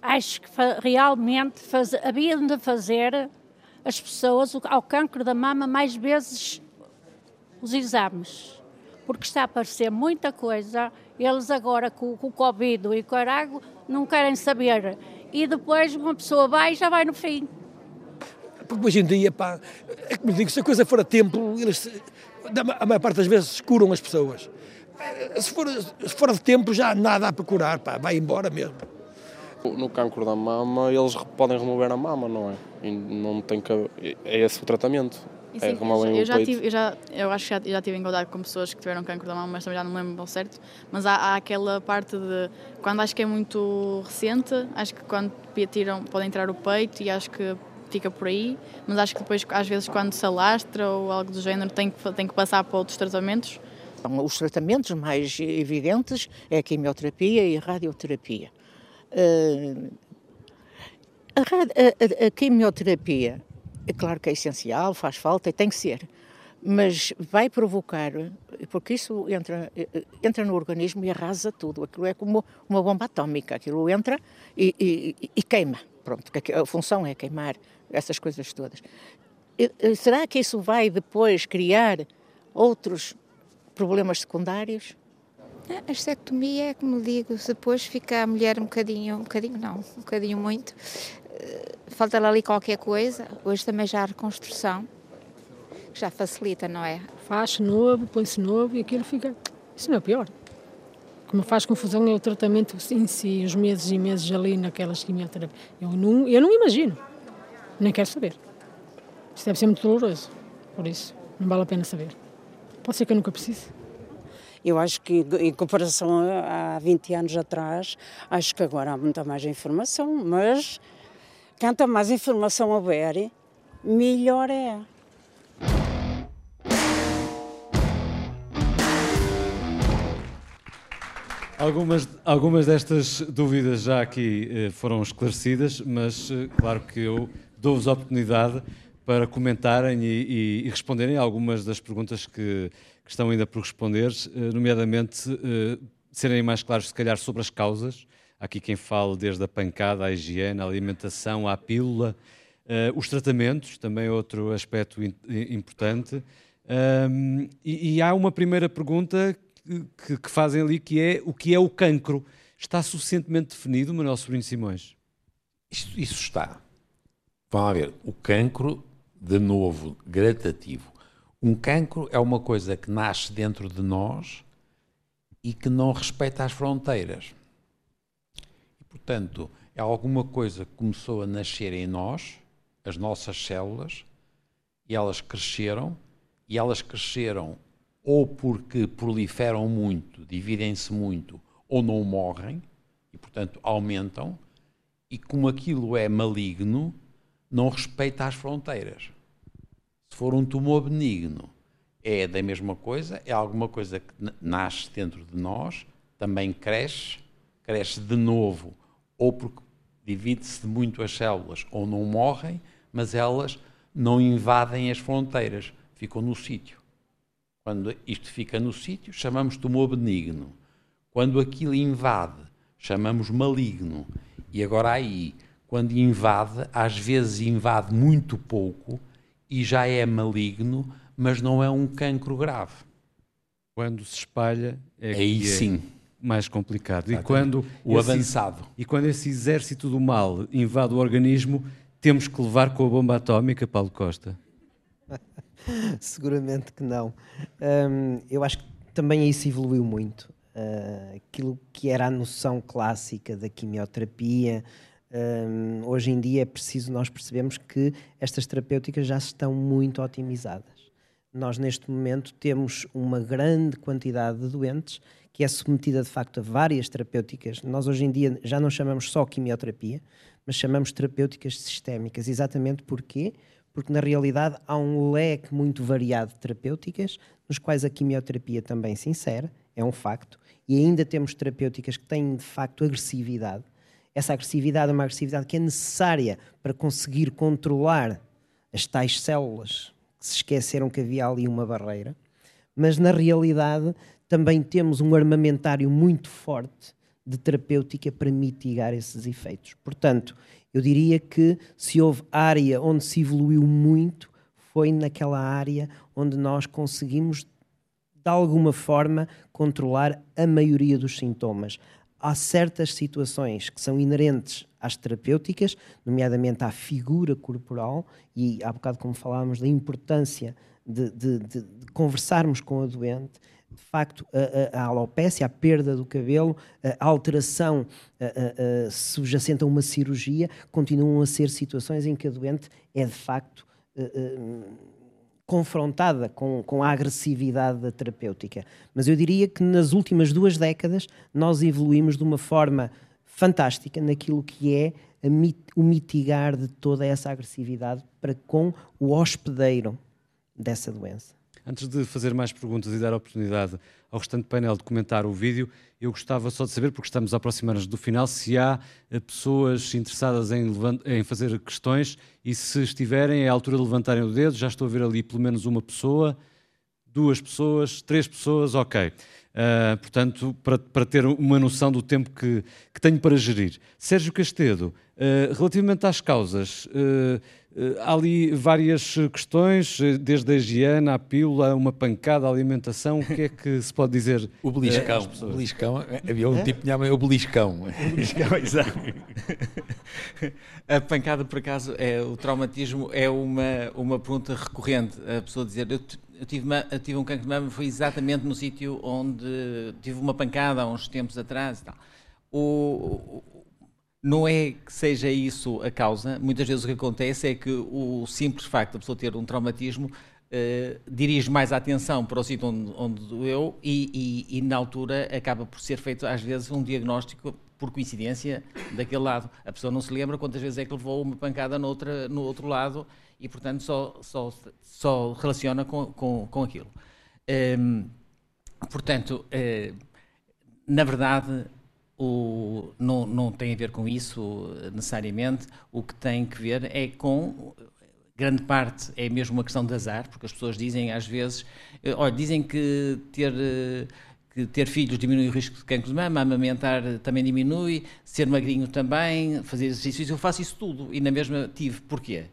acho que realmente faz, havia de fazer as pessoas ao cancro da mama mais vezes os exames porque está a aparecer muita coisa. Eles agora com, com o Covid e com o Arago não querem saber. E depois uma pessoa vai e já vai no fim. Porque hoje em dia, pá, é como digo, se a coisa for a tempo, eles, a maior parte das vezes, curam as pessoas. Se for, se for de tempo, já nada a procurar, pá, vai embora mesmo. No cancro da mama, eles podem remover a mama, não é? E não tem que. É esse o tratamento. Sim, é como eu, eu já tive, eu, já, eu acho que já, já tive em contato com pessoas que tiveram cancro da mama, mas também já não me lembro ao certo. Mas há, há, aquela parte de. Quando acho que é muito recente, acho que quando tiram, pode entrar o peito e acho que fica por aí. Mas acho que depois, às vezes, quando se alastra ou algo do género, tem que, tem que passar para outros tratamentos. Os tratamentos mais evidentes é a quimioterapia e a radioterapia. Uh, a, a, a, a quimioterapia é claro que é essencial, faz falta e tem que ser, mas vai provocar, porque isso entra, entra no organismo e arrasa tudo. Aquilo é como uma bomba atómica, aquilo entra e, e, e queima. Pronto, a função é queimar essas coisas todas. Será que isso vai depois criar outros problemas secundários? A estectomia é como digo, depois fica a mulher um bocadinho, um bocadinho não, um bocadinho muito, falta ali qualquer coisa. Hoje também já há reconstrução, que já facilita, não é? Faz novo, põe-se novo e aquilo fica. Isso não é pior. O que me faz confusão é o tratamento em si, os meses e meses ali naquelas quimioterapias. Eu não, eu não imagino, nem quero saber. Isso deve ser muito doloroso, por isso não vale a pena saber. Pode ser que eu nunca precise. Eu acho que, em comparação a, a 20 anos atrás, acho que agora há muita mais informação, mas Quanto mais informação houver, melhor é. Algumas, algumas destas dúvidas já aqui eh, foram esclarecidas, mas eh, claro que eu dou-vos a oportunidade para comentarem e, e, e, responderem algumas das perguntas que, que estão ainda por responder, eh, nomeadamente serem mais claros, se calhar, sobre as causas aqui quem fale desde a pancada à higiene, à alimentação, à pílula, uh, os tratamentos, também outro aspecto in, importante. Um, e, e, há uma primeira pergunta que, que, fazem ali que é o que é o cancro? Está suficientemente definido, Manuel Sobrinho Simões? Isso, isso está. Vamos ver, o cancro, de novo, gradativo. Um cancro é uma coisa que nasce dentro de nós e que não respeita as fronteiras. Portanto, é alguma coisa começou a nascer em nós, as nossas células, e elas cresceram, e elas cresceram ou porque proliferam muito, dividem-se muito, ou não morrem, e portanto aumentam, e como aquilo é maligno, não respeita as fronteiras. Se for um tumor benigno, é da mesma coisa, é alguma coisa que nasce dentro de nós, também cresce, cresce de novo ou porque divide-se muito as células, ou não morrem, mas elas não invadem as fronteiras, ficam no sítio. Quando isto fica no sítio, chamamos tumor benigno. Quando aquilo invade, chamamos maligno. E agora aí, quando invade, às vezes invade muito pouco e já é maligno, mas não é um cancro grave. Quando se espalha, é aí que é. Mais complicado. E quando O esse- avançado. E quando esse exército do mal invade o organismo, temos que levar com a bomba atómica, Paulo Costa. <laughs> Seguramente que não. Hum, eu acho que também isso evoluiu muito. Ah, aquilo que era a noção clássica da quimioterapia, hum, hoje em dia é preciso nós percebemos que estas terapêuticas já estão muito otimizadas. Nós, neste momento, temos uma grande quantidade de doentes que é submetida, de facto, a várias terapêuticas. Nós, hoje em dia, já não chamamos só quimioterapia, mas chamamos terapêuticas sistémicas. Exatamente porquê? Porque, na realidade, há um leque muito variado de terapêuticas, nos quais a quimioterapia também se insere, é um facto, e ainda temos terapêuticas que têm, de facto, agressividade. Essa agressividade é uma agressividade que é necessária para conseguir controlar as tais células que se esqueceram que havia ali uma barreira, mas na realidade também temos um armamentário muito forte de terapêutica para mitigar esses efeitos. Portanto, eu diria que se houve área onde se evoluiu muito, foi naquela área onde nós conseguimos, de alguma forma, controlar a maioria dos sintomas. Há certas situações que são inerentes às terapêuticas, nomeadamente à figura corporal, e há bocado, como falávamos, da importância de, de- de- de conversarmos com a doente. De facto, a, a- a alopécia, a perda do cabelo, a alteração subjacente a uma cirurgia, continuam a ser situações em que a doente é, de facto, eh, eh, confrontada com, com a agressividade da terapêutica. Mas eu diria que nas últimas duas décadas nós evoluímos de uma forma fantástica naquilo que é a mi- o mitigar de toda essa agressividade para com o hospedeiro dessa doença. Antes de fazer mais perguntas e dar a oportunidade ao restante painel de comentar o vídeo, eu gostava só de saber, porque estamos a aproximar-nos do final, se há eh, pessoas interessadas em, em fazer questões e se estiverem, é a altura de levantarem o dedo. Já estou a ver ali pelo menos uma pessoa, duas pessoas, três pessoas, ok. Ah, portanto, para, para ter uma noção do tempo que, que tenho para gerir. Sérgio Castedo, ah, relativamente às causas, ah, há ali várias questões, desde a higiene, à pílula, uma pancada, a alimentação, o que é que se pode dizer? O beliscão. O beliscão. Havia um Hã? tipo que chamava o beliscão. O beliscão, <laughs> exato. A pancada, por acaso, é, o traumatismo é uma, uma pergunta recorrente. A pessoa dizer, eu, eu tive, eu tive um cancro de mama, foi exatamente no sítio onde tive uma pancada há uns tempos atrás tal. O- não é que seja isso a causa. Muitas vezes o que acontece é que o simples facto da pessoa ter um traumatismo eh, dirige mais a atenção para o sítio onde, onde doeu e, e- e, na altura acaba por ser feito às vezes um diagnóstico por coincidência daquele lado. A pessoa não se lembra quantas vezes é que levou uma pancada no, outra, no outro lado e portanto só, só, só relaciona com, com, com aquilo. Ehm, portanto, eh, na verdade, o, não, não tem a ver com isso eh, necessariamente. O que tem que ver é com. Grande parte é mesmo uma questão de azar, porque as pessoas dizem às vezes. eh, Olha, dizem que ter. Que ter filhos diminui o risco de cancro de mama, amamentar também diminui, ser magrinho também, fazer exercícios. Eu faço isso tudo e na mesma tive. Porquê?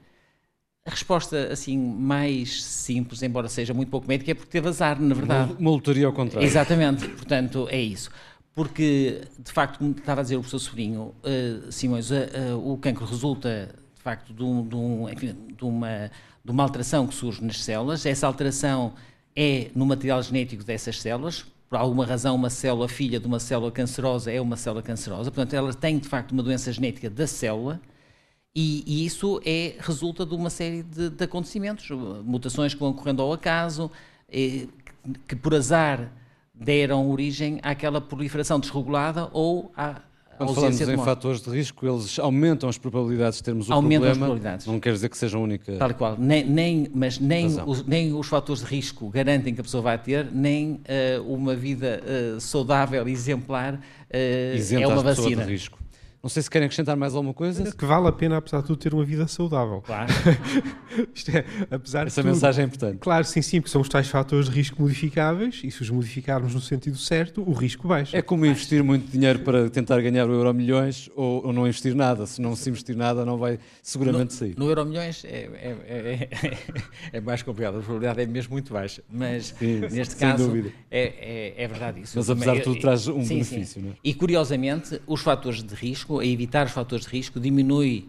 A resposta assim mais simples, embora seja muito pouco médica, é porque teve azar, na verdade. Uma lotaria ao contrário. Exatamente, portanto é isso. Porque, de facto, como estava a dizer o professor Sobrinho, uh, Simões, uh, uh, o cancro resulta, de facto, de, um- de um- enfim, de uma, de uma alteração que surge nas células. Essa alteração é no material genético dessas células. Por alguma razão, uma célula filha de uma célula cancerosa é uma célula cancerosa. Portanto, ela tem, de facto, uma doença genética da célula. E, e isso é, resulta de uma série de, de acontecimentos, mutações que vão ocorrendo ao acaso, eh, que, que por azar deram origem àquela proliferação desregulada ou à Quando falamos em fatores de risco, eles aumentam as probabilidades de termos o Aumentam as problema. probabilidades. Não quer dizer que seja a única. Tal e qual. Nem, nem- mas nem os, nem os fatores de risco garantem que a pessoa vai ter, nem eh, uma vida eh, saudável e exemplar Isenta é uma as vacina. de risco. Não sei se querem acrescentar mais alguma coisa. Que vale a pena, apesar de tudo, ter uma vida saudável. Claro. <laughs> Isto é, apesar Essa de tudo, mensagem é importante. Claro, sim, sim, porque são os tais fatores de risco modificáveis e se os modificarmos no sentido certo, o risco baixa. É como investir muito dinheiro para tentar ganhar o euro milhões ou, ou não investir nada. Se não se investir nada, não vai seguramente no, sair. No euro milhões é, é, é, <laughs> é, mais complicado, a probabilidade é mesmo muito baixa. Mas sim, neste caso é, é, verdade isso. Mas apesar de tudo, traz um sim, benefício. Sim. E curiosamente, os fatores de risco, a evitar os fatores de risco, diminui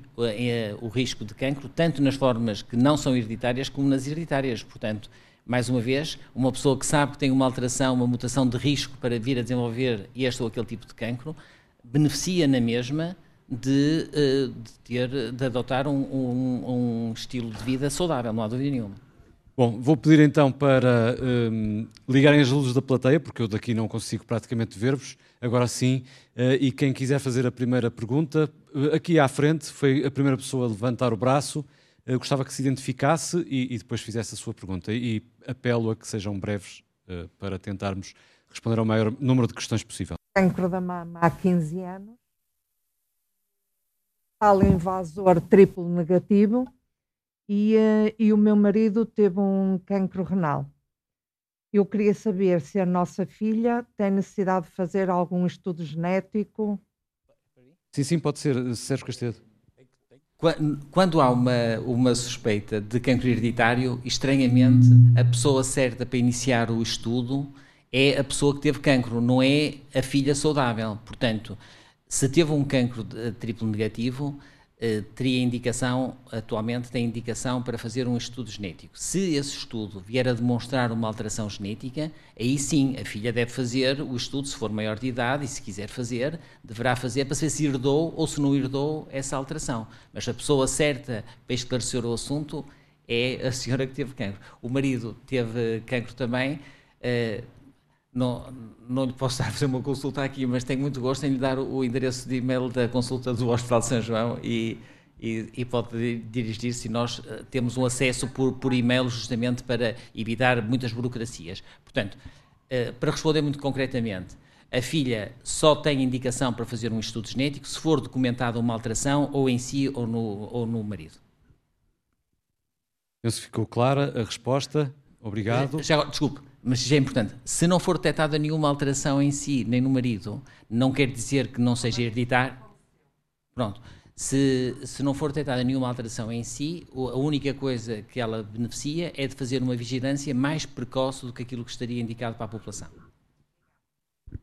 o risco de cancro, tanto nas formas que não são hereditárias como nas hereditárias. Portanto, mais uma vez, uma pessoa que sabe que tem uma alteração, uma mutação de risco para vir a desenvolver este ou aquele tipo de cancro, beneficia na mesma de, de ter, de adotar um, um, um, estilo de vida saudável, não há dúvida nenhuma. Bom, vou pedir então para um, ligarem as luzes da plateia, porque eu daqui não consigo praticamente ver-vos. Agora sim, uh, e quem quiser fazer a primeira pergunta, uh, aqui à frente foi a primeira pessoa a levantar o braço. Uh, gostava que se identificasse e, e, depois fizesse a sua pergunta. E apelo a que sejam breves para tentarmos responder ao maior número de questões possível. Cancro da mama há 15 anos. Tal invasor triplo negativo e, uh, e o meu marido teve um cancro renal. Eu queria saber se a nossa filha tem necessidade de fazer algum estudo genético. Sim, sim, pode ser, Sérgio Castedo. Quando há uma, uma suspeita de cancro hereditário, estranhamente, a pessoa certa para iniciar o estudo é a pessoa que teve cancro, não é a filha saudável. Portanto, se teve um cancro triplo negativo, eh, teria indicação, atualmente tem indicação para fazer um estudo genético. Se esse estudo vier a demonstrar uma alteração genética, aí sim a filha deve fazer o estudo, se for maior de idade e se quiser fazer, deverá fazer para saber se herdou ou se não herdou essa alteração. Mas a pessoa certa para esclarecer o assunto é a senhora que teve cancro. O marido teve cancro também. Uh, não, não lhe posso <laughs> dar a fazer uma consulta aqui, mas tenho muito gosto em lhe dar o endereço de e-mail da consulta do Hospital de São João e, e, e pode dirigir-se. Nós uh, temos um acesso por, por e-mail justamente para evitar muitas burocracias. Portanto, uh, para responder muito concretamente, a filha só tem indicação para fazer um estudo genético se for documentada uma alteração ou em si ou no, ou no marido. Penso que ficou clara a resposta. Obrigado. Eh, já, desculpe, mas já é importante. Se não for detectada nenhuma alteração em si, nem no marido, não quer dizer que não seja hereditário. Pronto. Se, se não for detectada nenhuma alteração em si, a única coisa que ela beneficia é de fazer uma vigilância mais precoce do que aquilo que estaria indicado para a população.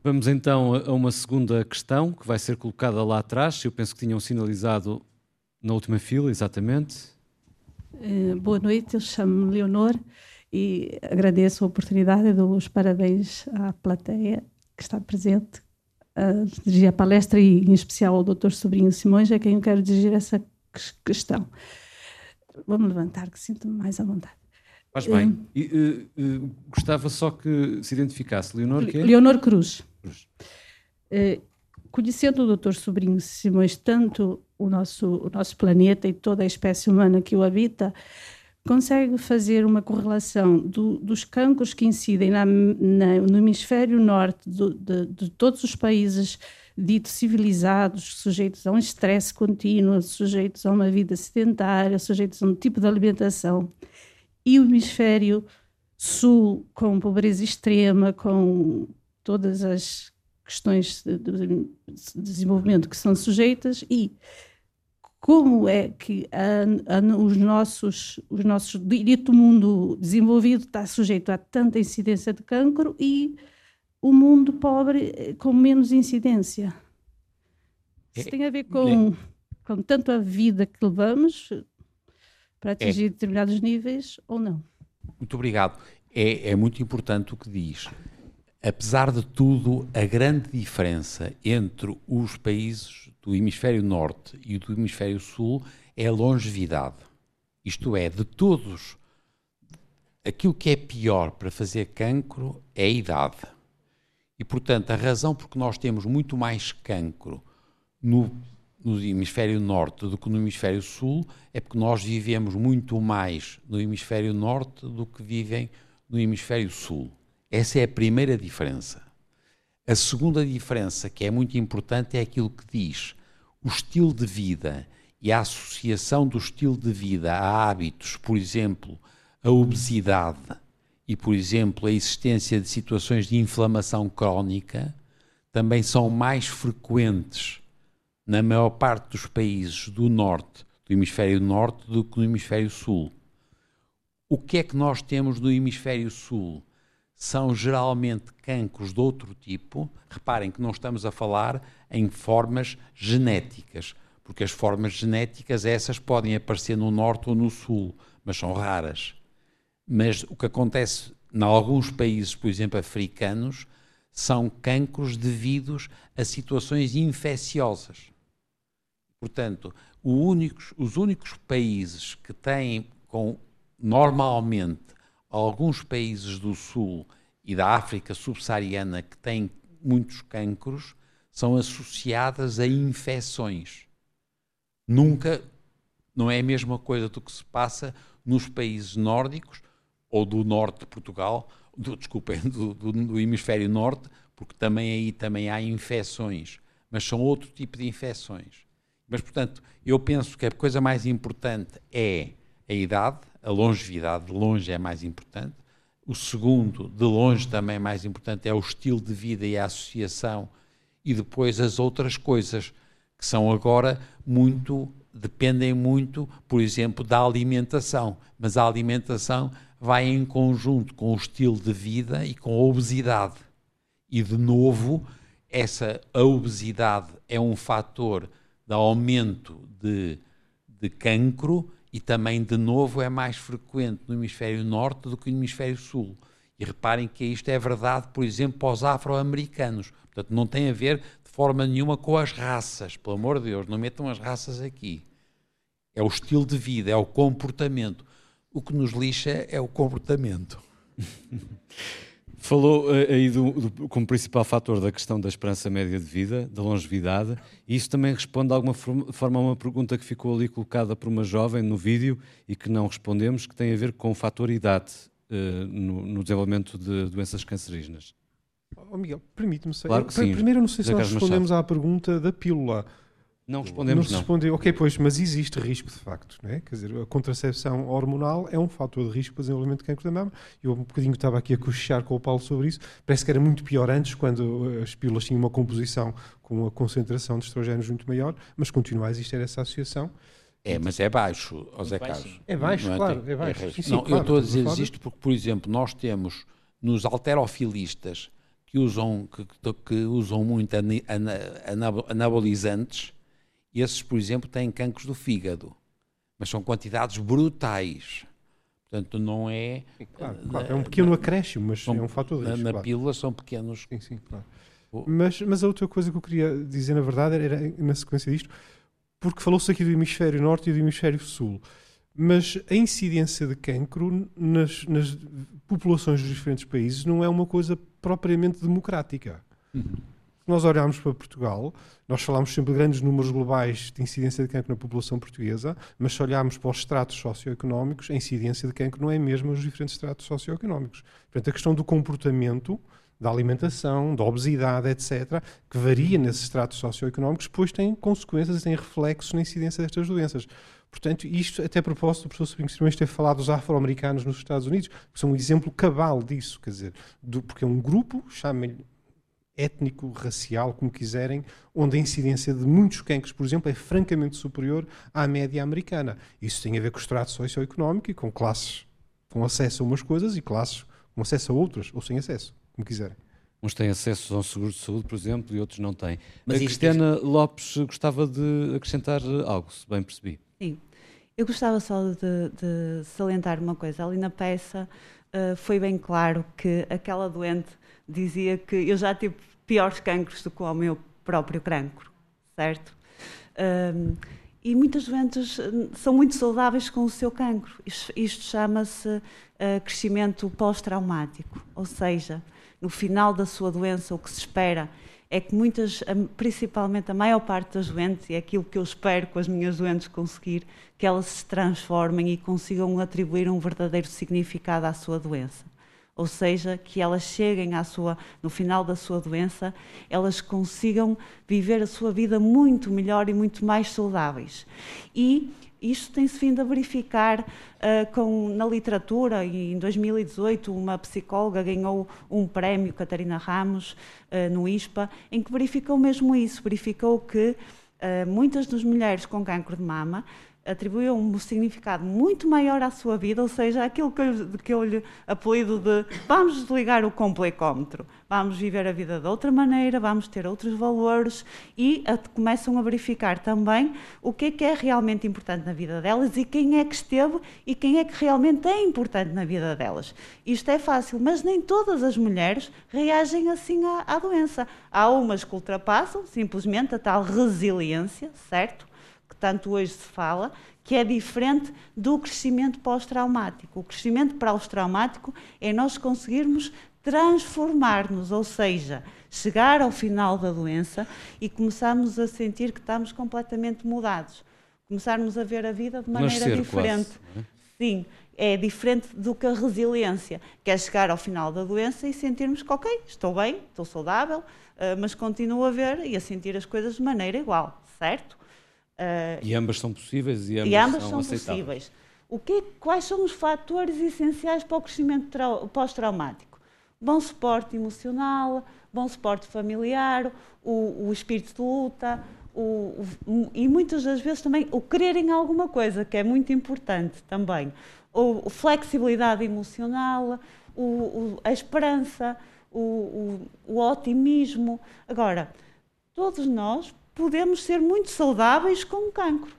Vamos então a uma segunda questão que vai ser colocada lá atrás. Eu penso que tinham sinalizado na última fila, exatamente. Uh, boa noite, eu chamo-me Leonor e agradeço a oportunidade e dou os parabéns à plateia que está presente a dirigir a palestra e em especial ao Dr. Sobrinho Simões, a quem eu quero dirigir essa questão. Vou-me levantar, que sinto-me mais à vontade. Faz bem. Um, e, uh, uh, gostava só que se identificasse. Leonor quê? Leonor Cruz. Cruz. Uh, conhecendo o Dr. Sobrinho Simões, tanto o nosso, o nosso planeta e toda a espécie humana que o habita, consegue fazer uma correlação do, dos cancros que incidem na, na, no hemisfério norte do, de, de, todos os países ditos civilizados, sujeitos a um estresse contínuo, sujeitos a uma vida sedentária, sujeitos a um tipo de alimentação, e o hemisfério sul com pobreza extrema, com todas as questões de, de desenvolvimento que são sujeitas e como é que a, a, os nossos, os nossos dito mundo desenvolvido está sujeito a tanta incidência de cancro e o mundo pobre eh, com menos incidência. Isso é, tem a ver com, é, com tanto a vida que levamos para atingir é, determinados níveis ou não. Muito obrigado. É, é muito importante o que diz. Apesar de tudo, a grande diferença entre os países do hemisfério norte e do hemisfério sul é a longevidade. Isto é, de todos, aquilo que é pior para fazer cancro é a idade. E, portanto, a razão por que nós temos muito mais cancro no, no hemisfério norte do que no hemisfério sul é porque nós vivemos muito mais no hemisfério norte do que vivem no hemisfério sul. Essa é a primeira diferença. A segunda diferença, que é muito importante, é aquilo que diz: o estilo de vida e a associação do estilo de vida a hábitos, por exemplo, a obesidade e, por exemplo, a existência de situações de inflamação crónica, também são mais frequentes na maior parte dos países do norte, do hemisfério norte, do que no hemisfério sul. O que é que nós temos no hemisfério sul? São geralmente cancros de outro tipo. Reparem que não estamos a falar em formas genéticas, porque as formas genéticas essas podem aparecer no norte ou no sul, mas são raras. Mas o que acontece em alguns países, por exemplo, africanos, são cancros devidos a situações infecciosas. Portanto, os únicos países que têm, com, normalmente, alguns países do Sul e da África subsaariana que têm muitos cancros, são associadas a infecções. Nunca, não é a mesma coisa do que se passa nos países nórdicos ou do norte de Portugal, do, desculpem, <laughs> do, do, do hemisfério norte, porque também aí também há infecções, mas são outro tipo de infecções. Mas, portanto, eu penso que a coisa mais importante é a idade, a longevidade, de longe é mais importante. O segundo, de longe também é mais importante, é o estilo de vida e a associação. E depois as outras coisas, que são agora muito, dependem muito, por exemplo, da alimentação. Mas a alimentação vai em conjunto com o estilo de vida e com a obesidade. E, de novo, essa a obesidade é um fator de aumento de, de cancro e também, de novo, é mais frequente no hemisfério norte do que no hemisfério sul. E reparem que isto é verdade, por exemplo, para os afro-americanos. Portanto, não tem a ver de forma nenhuma com as raças. Pelo amor de Deus, não metam as raças aqui. É o estilo de vida, é o comportamento. O que nos lixa é o comportamento. <laughs> Falou uh, aí do, do, como principal fator da questão da esperança média de vida, da longevidade, e isso também responde de alguma forma a uma pergunta que ficou ali colocada por uma jovem no vídeo e que não respondemos, que tem a ver com o fator idade uh, no, no, desenvolvimento de doenças cancerígenas. Oh, Miguel, permite-me claro que sim, Primeiro, não sei se nós respondemos à pergunta da pílula. Não respondemos, não. Respondeu, ok, pois, mas existe risco de facto, não é? Quer dizer, a contracepção hormonal é um fator de risco para o desenvolvimento de cancro da mama. Eu um bocadinho estava aqui a cochichar com o Paulo sobre isso. Parece que era muito pior antes, quando as pílulas tinham uma composição com uma concentração de estrogénios muito maior, mas continua a existir essa associação. É, mas é baixo, José Carlos. É baixo, não é, claro, é baixo. É sim, sim, não, claro, eu estou a dizer isto porque, por exemplo, nós temos nos alterofilistas que usam, que, que usam muito anabolizantes, esses, por exemplo, têm cancros do fígado, mas são quantidades brutais. Portanto, não é. Claro, claro, é um pequeno acréscimo, mas são, é um fator de risco. Na, claro. pílula são pequenos. Sim, sim, claro. Mas, mas a outra coisa que eu queria dizer, na verdade, era na sequência disto, porque falou-se aqui do hemisfério norte e do hemisfério sul, mas a incidência de cancro nas, nas populações dos diferentes países não é uma coisa propriamente democrática. Uhum nós olharmos para Portugal, nós falamos sempre de grandes números globais de incidência de cancro na população portuguesa, mas se olharmos para os estratos socioeconómicos, a incidência de cancro não é a mesma nos diferentes estratos socioeconómicos. Portanto, a questão do comportamento, da alimentação, da obesidade, etc., que varia nesses estratos socioeconómicos, depois tem consequências e tem reflexos na incidência destas doenças. Portanto, isto, até a propósito do professor Sobrinho Simões ter falado dos afro-americanos nos Estados Unidos, que são um exemplo cabal disso, quer dizer, do, porque é um grupo, chamem étnico, racial, como quiserem, onde a incidência de muitos cancros, por exemplo, é francamente superior à média americana. Isso tem a ver com o extrato socioeconómico e com classes com acesso a umas coisas e classes com acesso a outras, ou sem acesso, como quiserem. Uns têm acesso ao seguro de saúde, por exemplo, e outros não têm. Mas a Cristiana isto... Lopes gostava de acrescentar algo, se bem percebi. Sim. Eu gostava só de, de salientar uma coisa. Ali na peça uh, foi bem claro que aquela doente dizia que eu já tive piores cancros do que o meu próprio cancro, certo? Um, e muitas doentes hum, são muito saudáveis com o seu cancro. Isto, isto chama-se uh, crescimento pós-traumático, ou seja, no final da sua doença, o que se espera é que muitas, principalmente a maior parte das doentes, e é aquilo que eu espero com as minhas doentes conseguir, que elas se transformem e consigam atribuir um verdadeiro significado à sua doença. Ou seja, que elas cheguem à sua, no final da sua doença, elas consigam viver a sua vida muito melhor e muito mais saudáveis. E isto tem-se vindo a verificar uh, com, na literatura, e em 2018 uma psicóloga ganhou um prémio, Catarina Ramos, uh, no ISPA, em que verificou mesmo isso, verificou que uh, muitas das mulheres com cancro de mama atribuiu um significado muito maior à sua vida, ou seja, aquilo que eu, que eu lhe apelido de vamos desligar o complecómetro, vamos viver a vida de outra maneira, vamos ter outros valores e a, começam a verificar também o que é que é realmente importante na vida delas e quem é que esteve e quem é que realmente é importante na vida delas. Isto é fácil, mas nem todas as mulheres reagem assim à, à doença. Há umas que ultrapassam simplesmente a tal resiliência, certo? Tanto hoje se fala, que é diferente do crescimento pós-traumático. O crescimento pós-traumático é nós conseguirmos transformar-nos, ou seja, chegar ao final da doença e começarmos a sentir que estamos completamente mudados, começarmos a ver a vida de maneira Nascer, diferente. Quase, é? Sim, é diferente do que a resiliência, que é chegar ao final da doença e sentirmos que, ok, estou bem, estou saudável, eh, mas continuo a ver e a sentir as coisas de maneira igual, certo? Uh, e ambas são possíveis e ambas, e ambas são, são possíveis. O que, quais são os fatores essenciais para o crescimento pós-traumático? Bom suporte emocional, bom suporte familiar, o, o espírito de luta, o, o, e muitas das vezes também o querer em alguma coisa, que é muito importante também. O, flexibilidade emocional, a esperança, o, otimismo. Agora, todos nós podemos ser muito saudáveis com o cancro,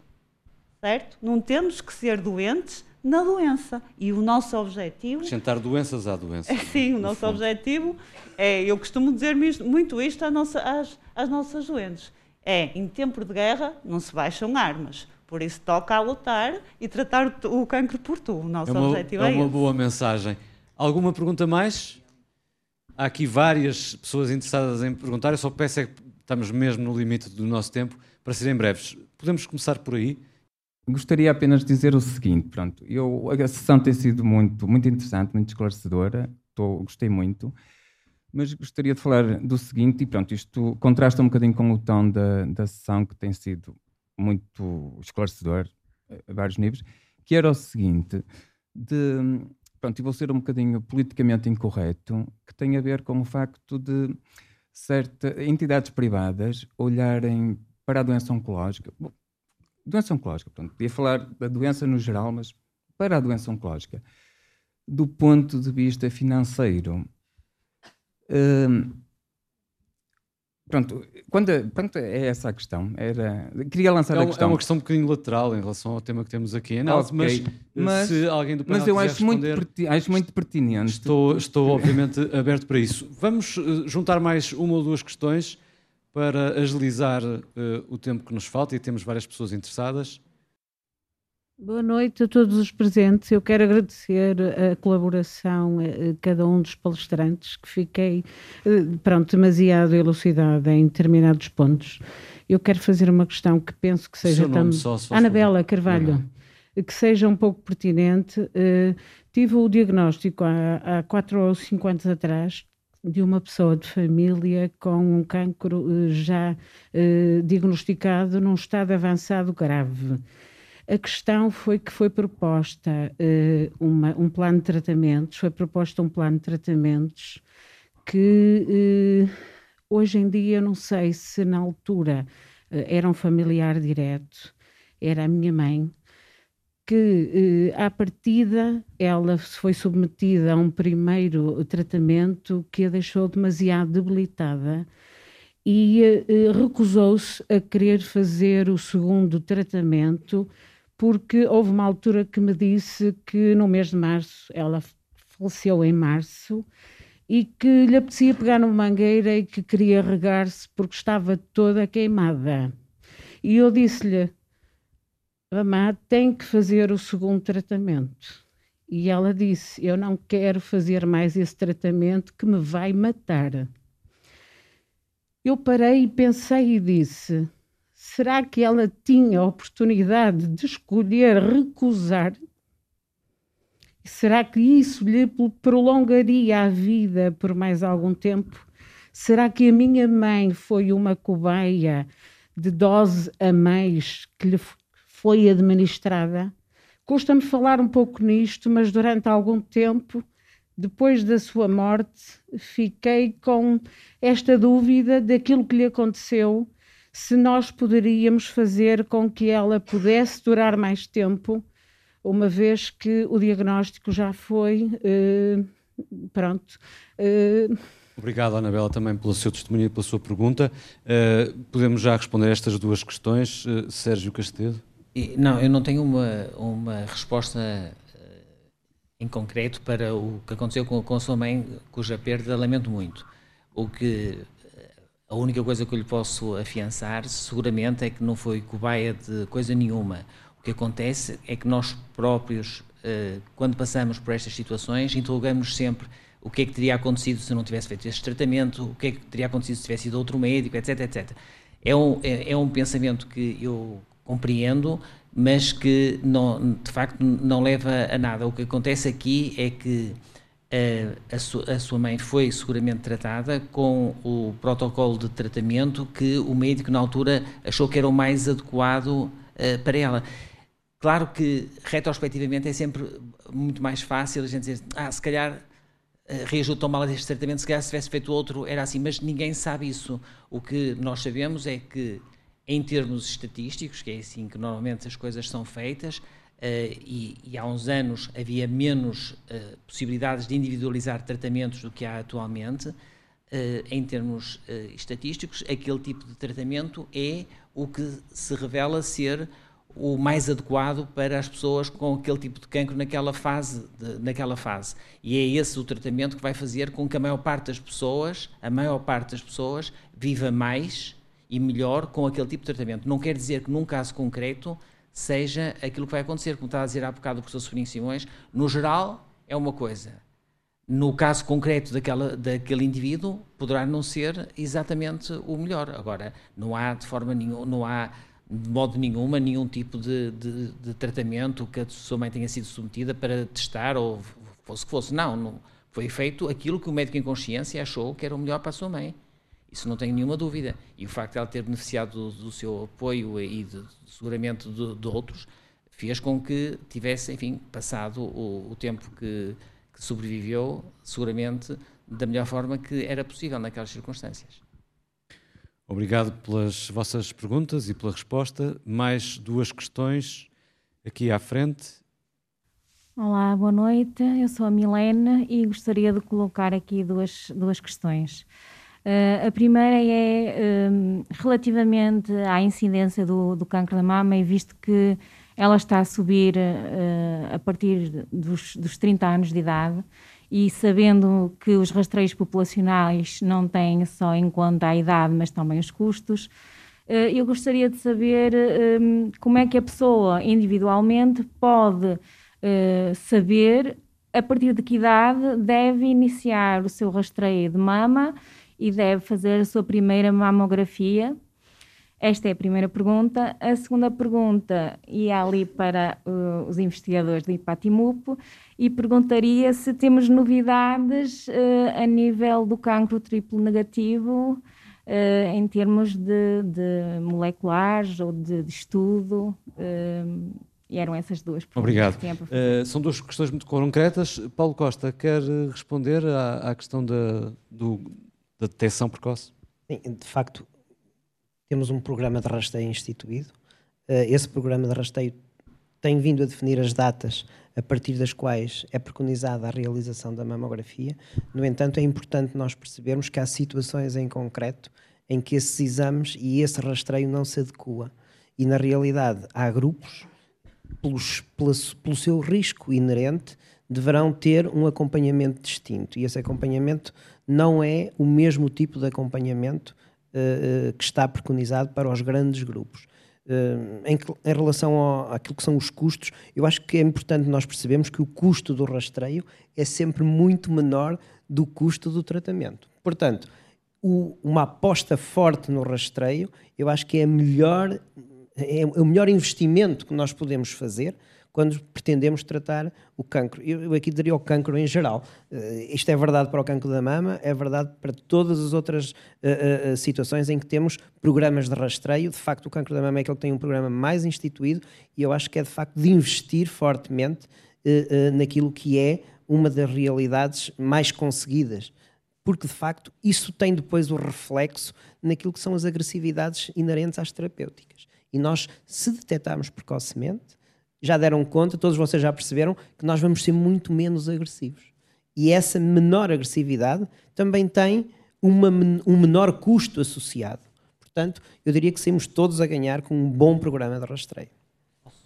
certo? Não temos que ser doentes na doença. E o nosso objetivo. Acrescentar doenças à doença. Sim, o nosso fundo. objetivo é. Eu costumo dizer muito isto às, nossa, às, às nossas doentes: é em tempo de guerra não se baixam armas. Por isso toca a lutar e tratar o cancro por tu. O nosso é uma, objetivo é, é uma boa mensagem. Alguma pergunta mais? Há aqui várias pessoas interessadas em perguntar. Eu só peço é que estamos mesmo no limite do nosso tempo, para serem breves. Podemos começar por aí? Gostaria apenas de dizer o seguinte, pronto, eu, a sessão tem sido muito, muito interessante, muito esclarecedora, tô, gostei muito, mas gostaria de falar do seguinte, e pronto, isto contrasta um bocadinho com o tom da, da sessão que tem sido muito esclarecedor a vários níveis, que era o seguinte, de, pronto, e vou ser um bocadinho politicamente incorreto, que tem a ver com o facto de certas entidades privadas olharem para a doença oncológica. Doença oncológica, pronto, podia falar da doença no geral, mas para a doença oncológica, do ponto de vista financeiro. Hum, Pronto, quando, pronto, é essa a questão. Era, queria lançar é a questão. É uma questão um bocadinho lateral em relação ao tema que temos aqui em análise, okay. mas, mas, se alguém do Mas eu acho muito, acho muito pertinente. Estou, estou obviamente <laughs> aberto para isso. Vamos uh, juntar mais uma ou duas questões para agilizar uh, o tempo que nos falta e temos várias pessoas interessadas. Boa noite a todos os presentes. Eu quero agradecer a colaboração a cada um dos palestrantes, que fiquei, eh, pronto, demasiado elucidada em determinados pontos. Eu quero fazer uma questão que penso que seja também. Anabela Carvalho, que seja um pouco pertinente. Tive o diagnóstico há, há quatro ou cinco anos atrás de uma pessoa de família com um cancro já diagnosticado num estado avançado grave. A questão foi que foi proposta uh, uma, um plano de tratamentos, foi proposto um plano de tratamentos que uh, hoje em dia não sei se na altura uh, era um familiar direto, era a minha mãe, que à partida ela foi submetida a um primeiro tratamento que a deixou demasiado debilitada e recusou-se a querer fazer o segundo tratamento porque houve uma altura que me disse que no mês de março, ela faleceu em março, e que lhe apetecia pegar numa mangueira e que queria regar-se porque estava toda queimada. E eu disse-lhe, mamá, tem que fazer o segundo tratamento. E ela disse, eu não quero fazer mais esse tratamento que me vai matar. Eu parei e pensei e disse, Será que ela tinha a oportunidade de escolher recusar? Será que isso lhe prolongaria a vida por mais algum tempo? Será que a minha mãe foi uma cobaia de dose a mais que lhe foi administrada? Custa-me falar um pouco nisto, mas durante algum tempo, depois da sua morte, fiquei com esta dúvida daquilo que lhe aconteceu, se nós poderíamos fazer com que ela pudesse durar mais tempo, uma vez que o diagnóstico já foi. Uh, pronto. Uh, Obrigado, Anabela, também pelo seu testemunho e pela sua pergunta. Uh, podemos já responder a estas duas questões. Sérgio Castedo. Não, eu não tenho uma, uma resposta uh, em concreto para o que aconteceu com, com a sua mãe, cuja perda lamento muito. O que a única coisa que eu lhe posso afiançar, seguramente, é que não foi cobaia de coisa nenhuma. O que acontece é que nós próprios, uh, quando passamos por estas situações, interrogamos sempre o que é que teria acontecido se não tivesse feito este tratamento, o que é que teria acontecido se tivesse ido outro médico, etc, etc. É um, é, é um pensamento que eu compreendo, mas que não, de facto não leva a nada. O que acontece aqui é que a, eh, a, su, a, sua mãe foi seguramente tratada com o protocolo de tratamento que o médico na altura achou que era o mais adequado uh, para ela. Claro que retrospectivamente é sempre muito mais fácil a gente dizer, ah, se calhar uh, reagiu tão mal a este tratamento, se calhar se tivesse feito outro era assim, mas ninguém sabe isso. O que nós sabemos é que em termos estatísticos, que é assim que normalmente as coisas são feitas, e, e, há uns anos havia menos uh, possibilidades de individualizar tratamentos do que há atualmente, uh, em termos estatísticos, aquele tipo de tratamento é o que se revela ser o mais adequado para as pessoas com aquele tipo de cancro naquela fase, de, naquela fase. E é esse o tratamento que vai fazer com que a maior parte das pessoas, a maior parte das pessoas, viva mais e melhor com aquele tipo de tratamento. Não quer dizer que num caso concreto seja aquilo que vai acontecer. Como estava a dizer há bocado o professor Sobrinho Simões, no geral é uma coisa. No caso concreto daquela, daquele indivíduo, poderá não ser exatamente o melhor. Agora, não há de forma nenhuma, não há de modo nenhuma nenhum tipo de, de, de tratamento que a sua mãe tenha sido submetida para testar ou fosse que fosse. Não, não, foi feito aquilo que o médico em consciência achou que era o melhor para a sua mãe. Isso não tenho nenhuma dúvida. E o facto de ela ter beneficiado do, do seu apoio e de, seguramente de, de, outros fez com que tivesse, enfim, passado o, o tempo que, que, sobreviveu, seguramente da melhor forma que era possível naquelas circunstâncias. Obrigado pelas vossas perguntas e pela resposta. Mais duas questões aqui à frente. Olá, boa noite. Eu sou a Milena e gostaria de colocar aqui duas, duas questões. Uh, a primeira é um, relativamente à incidência do, do cancro da mama, e visto que ela está a subir uh, a partir dos, dos 30 anos de idade, e sabendo que os rastreios populacionais não têm só em conta a idade, mas também os custos, uh, eu gostaria de saber um, como é que a pessoa individualmente pode saber a partir de que idade deve iniciar o seu rastreio de mama e deve fazer a sua primeira mamografia? Esta é a primeira pergunta. A segunda pergunta ia ali para uh, os investigadores do IPATIMUP e perguntaria se temos novidades uh, a nível do cancro triplo negativo uh, em termos de, de, moleculares ou de, de estudo. e eram essas duas perguntas. Obrigado. são duas questões muito concretas. Paulo Costa, quer responder à, à questão da, do da detecção precoce? Sim, de facto, temos um programa de rasteio instituído. Uh, esse programa de rasteio tem vindo a definir as datas a partir das quais é preconizada a realização da mamografia. No entanto, é importante nós percebermos que há situações em concreto em que esses exames e esse rastreio não se adequa. E, na realidade, há grupos, pelos, pelo, pelo seu risco inerente, deverão ter um acompanhamento distinto. E esse acompanhamento não é o mesmo tipo de acompanhamento uh, que está preconizado para os grandes grupos. Uh, em, em, relação ao, àquilo que são os custos, eu acho que é importante nós percebermos que o custo do rastreio é sempre muito menor do custo do tratamento. Portanto, o, uma aposta forte no rastreio, eu acho que é, melhor, é, é o melhor investimento que nós podemos fazer quando pretendemos tratar o cancro. Eu aqui diria o cancro em geral. Uh, isto é verdade para o cancro da mama, é verdade para todas as outras uh, uh, situações em que temos programas de rastreio. De facto, o cancro da mama é aquele que tem um programa mais instituído e eu acho que é de facto de investir fortemente naquilo que é uma das realidades mais conseguidas porque de facto isso tem depois o reflexo naquilo que são as agressividades inerentes às terapêuticas. E nós, se detectarmos precocemente, já deram conta, todos vocês já perceberam, que nós vamos ser muito menos agressivos. E essa menor agressividade também tem uma, um menor custo associado. Portanto, eu diria que saímos todos a ganhar com um bom programa de rastreio.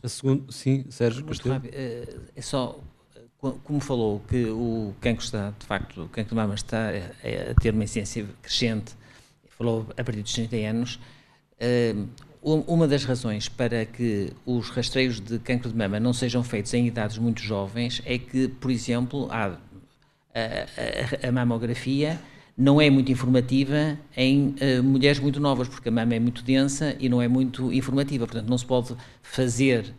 A segundo, sim, Sérgio Castilho. Eh, é só como falou que o cancro está, de facto, o cancro de mama está a, a ter uma incidência crescente, falou a partir dos 30 anos, uh, uma das razões para que os rastreios de cancro de mama não sejam feitos em idades muito jovens é que, por exemplo, a, a, a mamografia não é muito informativa em uh, mulheres muito novas, porque a mama é muito densa e não é muito informativa, portanto não se pode fazer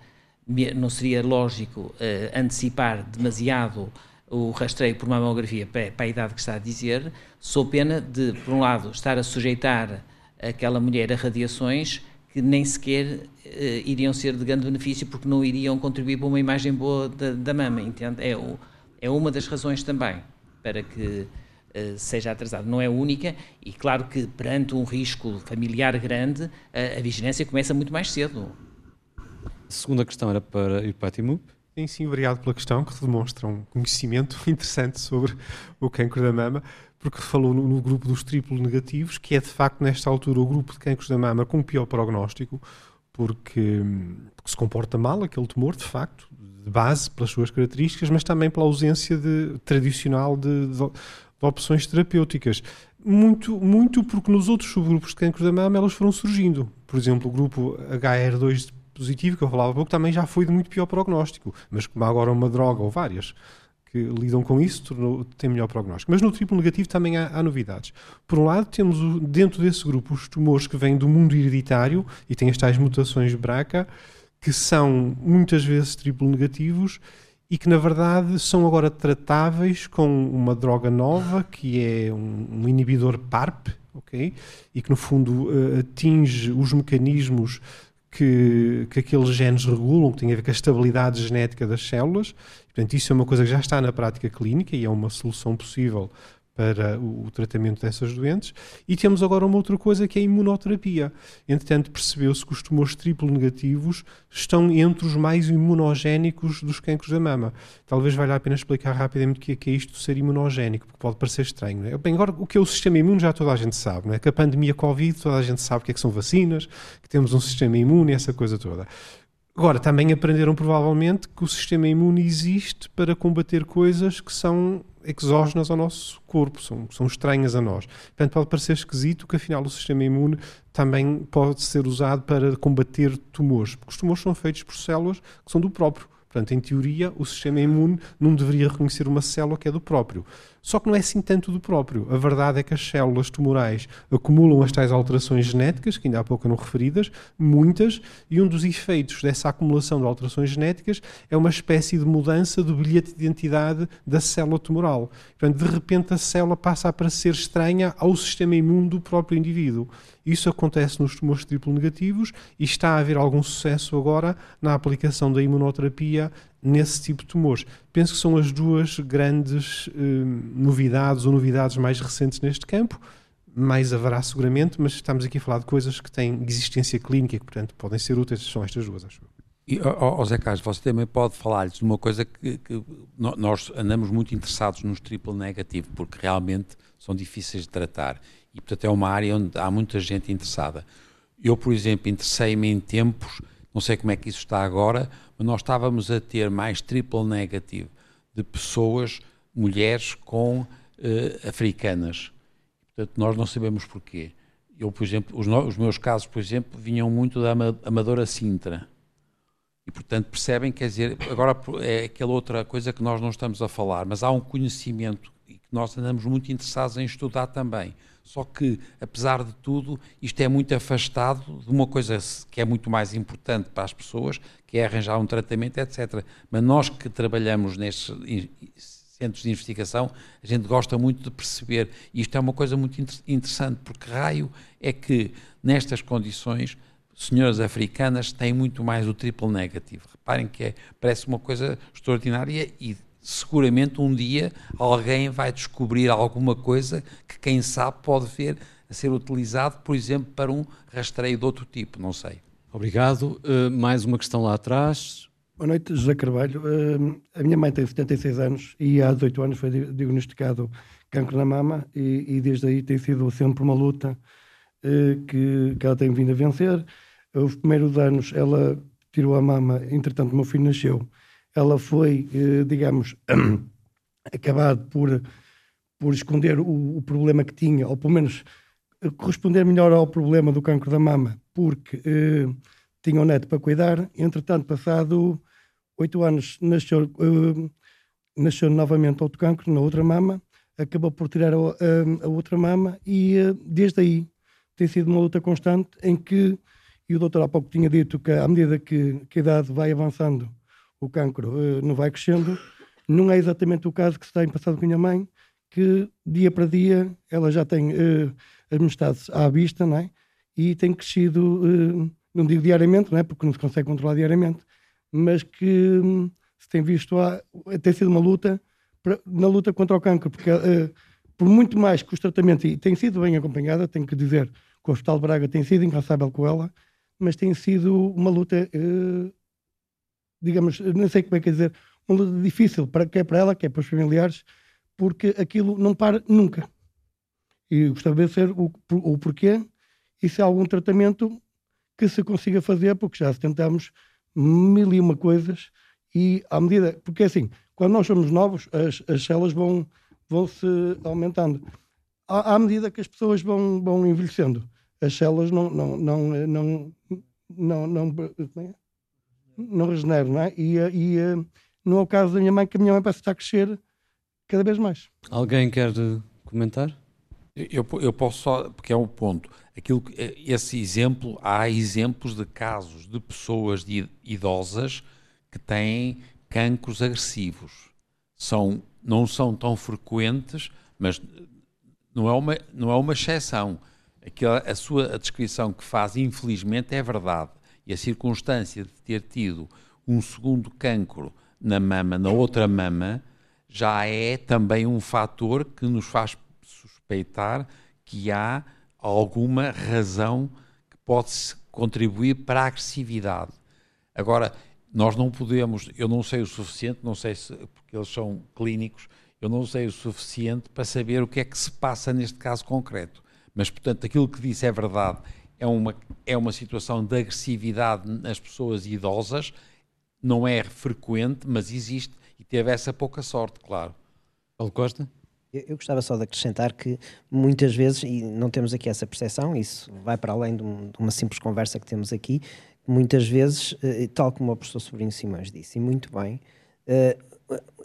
não seria lógico uh, antecipar demasiado o rastreio por mamografia para, para a idade que está a dizer, sou pena de, por um lado, estar a sujeitar aquela mulher a radiações que nem sequer uh, iriam ser de grande benefício porque não iriam contribuir para uma imagem boa da, da mama, entende? É, o, é uma das razões também para que uh, seja atrasado. Não é única e claro que perante um risco familiar grande, a vigilância começa muito mais cedo. A segunda questão era para ir para a Timup. Sim, sim, obrigado pela questão, que demonstra um conhecimento <laughs> interessante sobre o cancro da mama, porque falou no, no, grupo dos triplo negativos, que é de facto, nesta altura, o grupo de cancros da mama com pior prognóstico, porque, porque se comporta mal aquele tumor, de facto, de base, pelas suas características, mas também pela ausência de, tradicional de, de, opções terapêuticas. Muito, muito porque nos outros subgrupos de cancro da mama elas foram surgindo. Por exemplo, o grupo HR2 positivo, que eu falava há pouco, também já foi de muito pior prognóstico. Mas como há agora uma droga ou várias que lidam com isso, tornou, tem melhor prognóstico. Mas no triplo negativo também há, há, novidades. Por um lado, temos o, dentro desse grupo os tumores que vêm do mundo hereditário e têm as tais mutações BRCA, que são muitas vezes triplo negativos e que na verdade são agora tratáveis com uma droga nova que é um, um inibidor PARP, ok? E que no fundo uh, atinge os mecanismos que, que aqueles genes regulam, que tem a ver com a estabilidade genética das células. Portanto, isso é uma coisa que já está na prática clínica e é uma solução possível para o, tratamento dessas doentes. E temos agora uma outra coisa que é a imunoterapia. Entretanto, percebeu-se que os tumores triplo negativos estão entre os mais imunogénicos dos cancros da mama. Talvez valha a pena explicar rapidamente o que é, que é isto de ser imunogénico, porque pode parecer estranho. Não é? Bem, agora, o que é o sistema imune já toda a gente sabe. Não é? Que a pandemia Covid, toda a gente sabe o que é que são vacinas, que temos um sistema imune, essa coisa toda. Agora, também aprenderam provavelmente que o sistema imune existe para combater coisas que são exógenas ao nosso corpo, são, são estranhas a nós. Portanto, pode parecer esquisito que afinal o sistema imune também pode ser usado para combater tumores, porque os tumores são feitos por células que são do próprio. Portanto, em teoria, o sistema imune não deveria reconhecer uma célula que é do próprio. Só que não é assim tanto do próprio. A verdade é que as células tumorais acumulam as tais alterações genéticas, que ainda há pouco eram referidas, muitas, e um dos efeitos dessa acumulação de alterações genéticas é uma espécie de mudança do bilhete de identidade da célula tumoral. Portanto, de repente a célula passa a parecer estranha ao sistema imune do próprio indivíduo. Isso acontece nos tumores triplo negativos e está a haver algum sucesso agora na aplicação da imunoterapia nesse tipo de tumores. Penso que são as duas grandes eh, novidades ou novidades mais recentes neste campo. Mais haverá seguramente, mas estamos aqui a falar de coisas que têm existência clínica e que, portanto, podem ser úteis. São estas duas, acho e, oh, Zé Carlos, você também pode falar-lhes de uma coisa que, que, nós andamos muito interessados nos triple negativo, porque realmente são difíceis de tratar. E, portanto, é uma área onde há muita gente interessada. Eu, por exemplo, interessei-me em tempos, não sei como é que isso está agora, nós estávamos a ter mais triple negativo de pessoas, mulheres com uh, africanas. Portanto, nós não sabemos porquê. Eu, por exemplo, os, os, meus casos, por exemplo, vinham muito da Amadora Sintra. E, portanto, percebem, quer dizer, agora é aquela outra coisa que nós não estamos a falar, mas há um conhecimento e que nós andamos muito interessados em estudar também. Só que, apesar de tudo, isto é muito afastado de uma coisa que é muito mais importante para as pessoas, que é arranjar um tratamento, etc. Mas nós que trabalhamos nestes centros de investigação, a gente gosta muito de perceber. E isto é uma coisa muito interessante, porque raio é que, nestas condições, senhoras africanas têm muito mais o triple negativo. Reparem que é, parece uma coisa extraordinária e seguramente um dia alguém vai descobrir alguma coisa que, quem sabe, pode ver a ser utilizado, por exemplo, para um rastreio de outro tipo, não sei. Obrigado. Uh, mais uma questão lá atrás. Boa noite, José Carvalho. Uh, a minha mãe tem 76 anos e há 18 anos foi diagnosticado cancro na mama e, e desde aí tem sido sempre uma luta uh, que, que ela tem vindo a vencer. Os primeiros anos ela tirou a mama, entretanto o meu filho nasceu ela foi, eh, digamos, <clears throat> acabado por, por esconder o, o, problema que tinha, ou pelo menos eh, corresponder melhor ao problema do cancro da mama, porque eh, tinha um neto para cuidar. Entretanto, passado oito anos, nasceu, eh, nasceu novamente outro cancro na outra mama, acabou por tirar a, a, a outra mama e eh, desde aí tem sido uma luta constante em que, e o doutor há pouco tinha dito que à medida que, que a idade vai avançando, o cancro uh, não vai crescendo. Não é exatamente o caso que se tem passado com a minha mãe, que dia para dia ela já tem uh, as metades à vista, não é? E tem crescido, uh, não digo diariamente, não é? Porque não se consegue controlar diariamente, mas que um, se tem visto, a, tem sido uma luta pra, na luta contra o cancro, porque uh, por muito mais que os tratamentos, e tem sido bem acompanhada, tenho que dizer que o Hospital de Braga tem sido incansável com ela, mas tem sido uma luta uh, digamos, não sei como é que é dizer, uma luta difícil, para, quer para ela, quer para os familiares, porque aquilo não para nunca. E gostava de saber o, o porquê e se há algum tratamento que se consiga fazer, porque já tentamos mil e uma coisas e à medida, porque é assim, quando nós somos novos, as, as células vão, vão se aumentando. À, à medida que as pessoas vão, vão envelhecendo, as células não, não, não, não, não, não, não é? Não regenero, não é? E, eh, e eh, não é o caso da minha mãe, que a minha mãe parece estar a crescer cada vez mais. Alguém quer eh, comentar? Eu, eu posso só, porque é um ponto. Aquilo, esse exemplo, há exemplos de casos de pessoas de idosas que têm cancros agressivos. São, não são tão frequentes, mas não é uma, não é uma exceção. Aquela, a sua a descrição que faz, infelizmente, é verdade e a circunstância de ter tido um segundo cancro na mama, na outra mama, já é também um fator que nos faz suspeitar que há alguma razão que pode contribuir para a agressividade. Agora, nós não podemos, eu não sei o suficiente, não sei se, porque eles são clínicos, eu não sei o suficiente para saber o que é que se passa neste caso concreto. Mas, portanto, aquilo que disse é verdade é uma, é uma situação de agressividade nas pessoas idosas, não é frequente, mas existe e teve essa pouca sorte, claro. Paulo Costa? Eu, gostava só de acrescentar que muitas vezes, e não temos aqui essa percepção, isso vai para além de, um, de uma simples conversa que temos aqui, muitas vezes, eh, tal como o professor Sobrinho Simões disse, e muito bem, eh,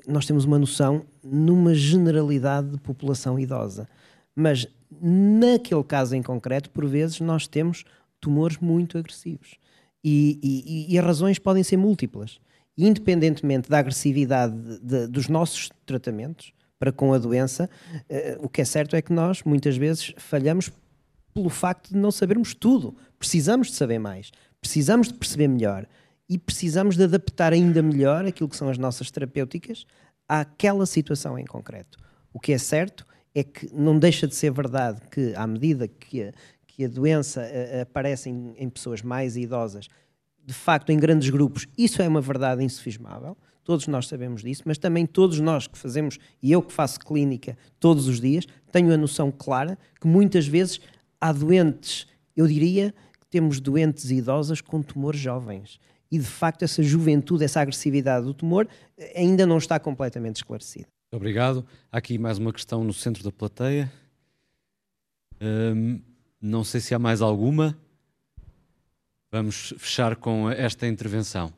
nós temos uma noção numa generalidade de população idosa. Mas naquele caso em concreto, por vezes, nós temos tumores muito agressivos. E, e, e as razões podem ser múltiplas. Independentemente da agressividade de, de, dos nossos tratamentos para com a doença, uh, o que é certo é que nós, muitas vezes, falhamos pelo facto de não sabermos tudo. Precisamos de saber mais, precisamos de perceber melhor e precisamos de adaptar ainda melhor aquilo que são as nossas terapêuticas àquela situação em concreto. O que é certo é que não deixa de ser verdade que, à medida que a, que a doença uh, aparece em, em, pessoas mais idosas, de facto, em grandes grupos, isso é uma verdade insufismável. Todos nós sabemos disso, mas também todos nós que fazemos, e eu que faço clínica todos os dias, tenho a noção clara que muitas vezes há doentes, eu diria que temos doentes idosas com tumores jovens. E de facto, essa juventude, essa agressividade do tumor eh, ainda não está completamente esclarecida. Obrigado. Há aqui mais uma questão no centro da plateia. Hum, não sei se há mais alguma. Vamos fechar com esta intervenção.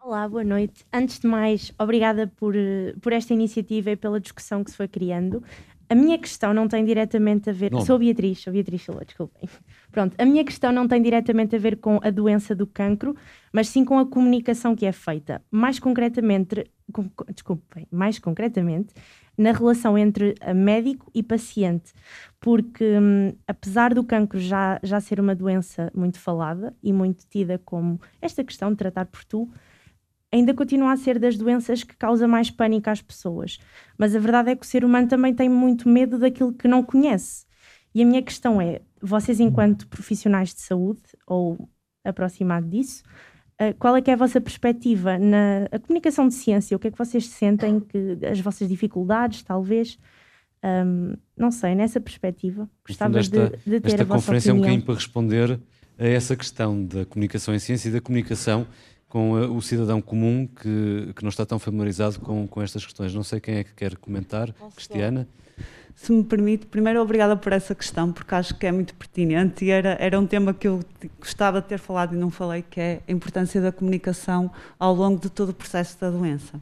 Olá, boa noite. Antes de mais, obrigada por, por esta iniciativa e pela discussão que se foi criando. A minha questão não tem diretamente a ver. Nome. Sou Beatriz, sou Beatriz Silva, desculpem. Pronto, a minha questão não tem diretamente a ver com a doença do cancro, mas sim com a comunicação que é feita. Mais concretamente, com, desculpem, mais concretamente, na relação entre a médico e paciente. Porque, hum, apesar do cancro já, já ser uma doença muito falada e muito tida como esta questão de tratar por tu, ainda continua a ser das doenças que causa mais pânico às pessoas. Mas a verdade é que o ser humano também tem muito medo daquilo que não conhece. E a minha questão é: vocês, enquanto profissionais de saúde, ou aproximado disso, eh, qual é que é a vossa perspectiva na a comunicação de ciência? O que é que vocês sentem que as vossas dificuldades, talvez? Ahm, não sei, nessa perspectiva, gostava esta, de, de ter esta a vossa conferência é um bocadinho para responder a essa questão da comunicação em ciência e da comunicação com uh, o cidadão comum que, que não está tão familiarizado com, com estas questões. Não sei quem é que quer comentar. Cristiana? Se me permite, primeiro obrigada por essa questão, porque acho que é muito pertinente e era, era um tema que eu gostava de ter falado e não falei, que é a importância da comunicação ao longo de todo o processo da doença.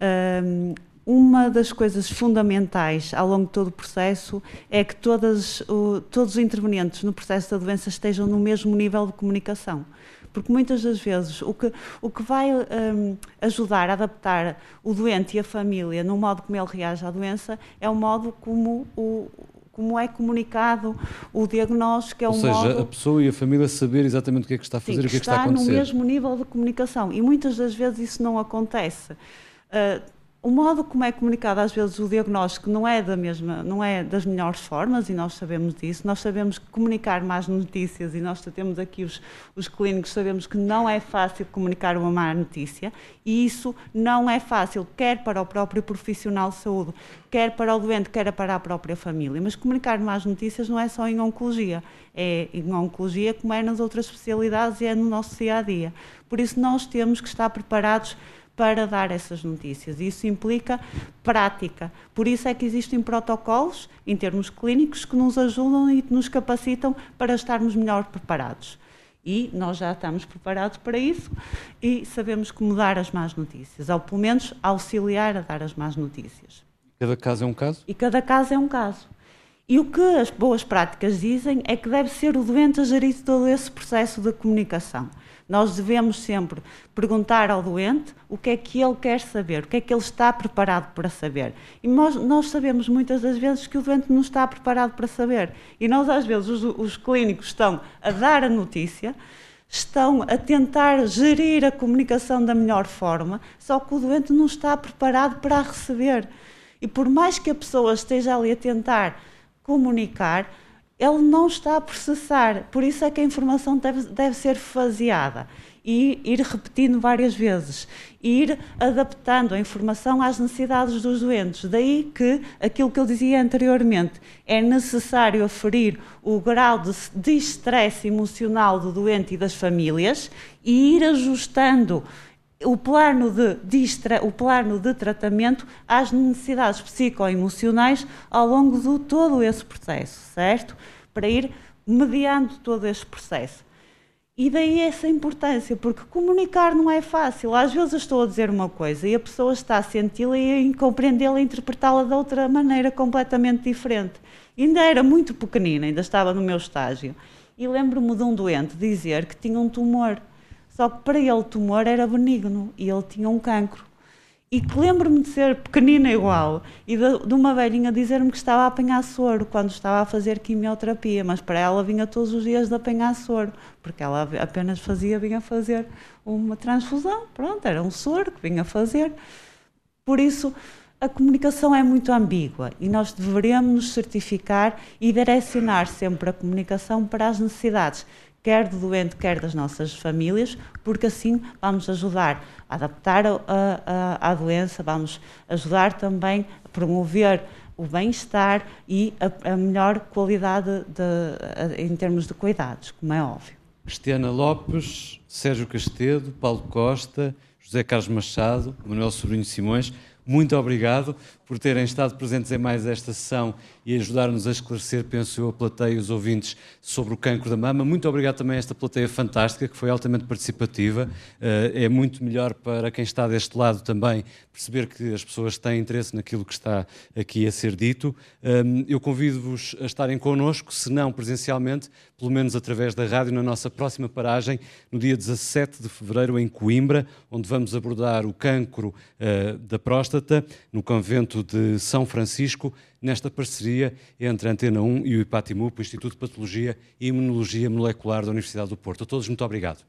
Ahm, uma das coisas fundamentais ao longo de todo o processo é que todas, o- todos os intervenientes no processo da doença estejam no mesmo nível de comunicação. Porque muitas das vezes o que, o que vai hum, ajudar a adaptar o doente e a família no modo como ele reage à doença é o modo como, o, como é comunicado o diagnóstico, é Ou seja, modo a pessoa e a família saber exatamente o que é que está a fazer e o que é que está a no acontecer. mesmo nível de comunicação e muitas das vezes isso não acontece. Ah, o modo como é comunicado às vezes o diagnóstico não é da mesma, não é das melhores formas e nós sabemos disso. Nós sabemos comunicar más notícias e nós temos aqui os, os clínicos sabemos que não é fácil comunicar uma má notícia e isso não é fácil quer para o próprio profissional de saúde, quer para o doente, quer para a própria família. Mas comunicar más notícias não é só em oncologia, é em oncologia como é nas outras especialidades e é no nosso dia a dia. Por isso nós temos que estar preparados para dar essas notícias. Isso implica prática. Por isso é que existem protocolos, em termos clínicos, que nos ajudam e que nos capacitam para estarmos melhor preparados. E nós já estamos preparados para isso e sabemos como dar as más notícias, ou pelo menos auxiliar a dar as más notícias. Cada caso é um caso? E cada caso é um caso. E o que as boas práticas dizem é que deve ser o doente a gerir todo esse processo de comunicação. Nós devemos sempre perguntar ao doente o que é que ele quer saber, o que é que ele está preparado para saber. E nós, nós sabemos muitas das vezes que o doente não está preparado para saber. E nós, às vezes, os, os clínicos estão a dar a notícia, estão a tentar gerir a comunicação da melhor forma, só que o doente não está preparado para a receber. E por mais que a pessoa esteja ali a tentar comunicar, ele não está a processar. Por isso é que a informação deve, deve ser faseada e ir repetindo várias vezes, ir adaptando a informação às necessidades dos doentes. Daí que aquilo que eu dizia anteriormente, é necessário aferir o grau de, de estresse emocional do doente e das famílias e ir ajustando o plano de, de o plano de tratamento às necessidades psicoemocionais ao longo de todo esse processo, certo? Para ir mediando todo esse processo. E daí essa importância, porque comunicar não é fácil. Às vezes estou a dizer uma coisa e a pessoa está a senti-la e a compreendê-la e interpretá-la de outra maneira completamente diferente. Ainda era muito pequenina, ainda estava no meu estágio. E lembro-me de um doente dizer que tinha um tumor. Só que para ele o tumor era benigno e ele tinha um cancro. E que lembro-me de ser pequenina igual e de, de uma velhinha dizer-me que estava a apanhar soro quando estava a fazer quimioterapia, mas para ela vinha todos os dias de apanhar soro, porque ela apenas fazia, vinha fazer uma transfusão, pronto, era um soro que vinha fazer. Por isso, a comunicação é muito ambígua e nós deveríamos nos certificar e direcionar sempre a comunicação para as necessidades, quer do doente, quer das nossas famílias, porque assim vamos ajudar a adaptar a, a, a doença, vamos ajudar também a promover o bem-estar e a, a melhor qualidade de, em termos de cuidados, como é óbvio. Cristiana Lopes, Sérgio Castedo, Paulo Costa, José Carlos Machado, Manuel Sobrinho Simões. muito obrigado por terem estado presentes em mais esta sessão e ajudar-nos a esclarecer, penso eu, a plateia e os ouvintes sobre o cancro da mama. Muito obrigado também a esta plateia fantástica, que foi altamente participativa. Eh, é muito melhor para quem está deste lado também perceber que as pessoas têm interesse naquilo que está aqui a ser dito. Ehm, eu convido-vos a estarem connosco, se não presencialmente, pelo menos através da rádio, na nossa próxima paragem, no dia 17 de fevereiro, em Coimbra, onde vamos abordar o cancro uh, da próstata, no convento de São Francisco, nesta parceria entre a Antena 1 e o IPATIMUP, o Instituto de Patologia e Imunologia Molecular da Universidade do Porto. A todos, muito obrigado.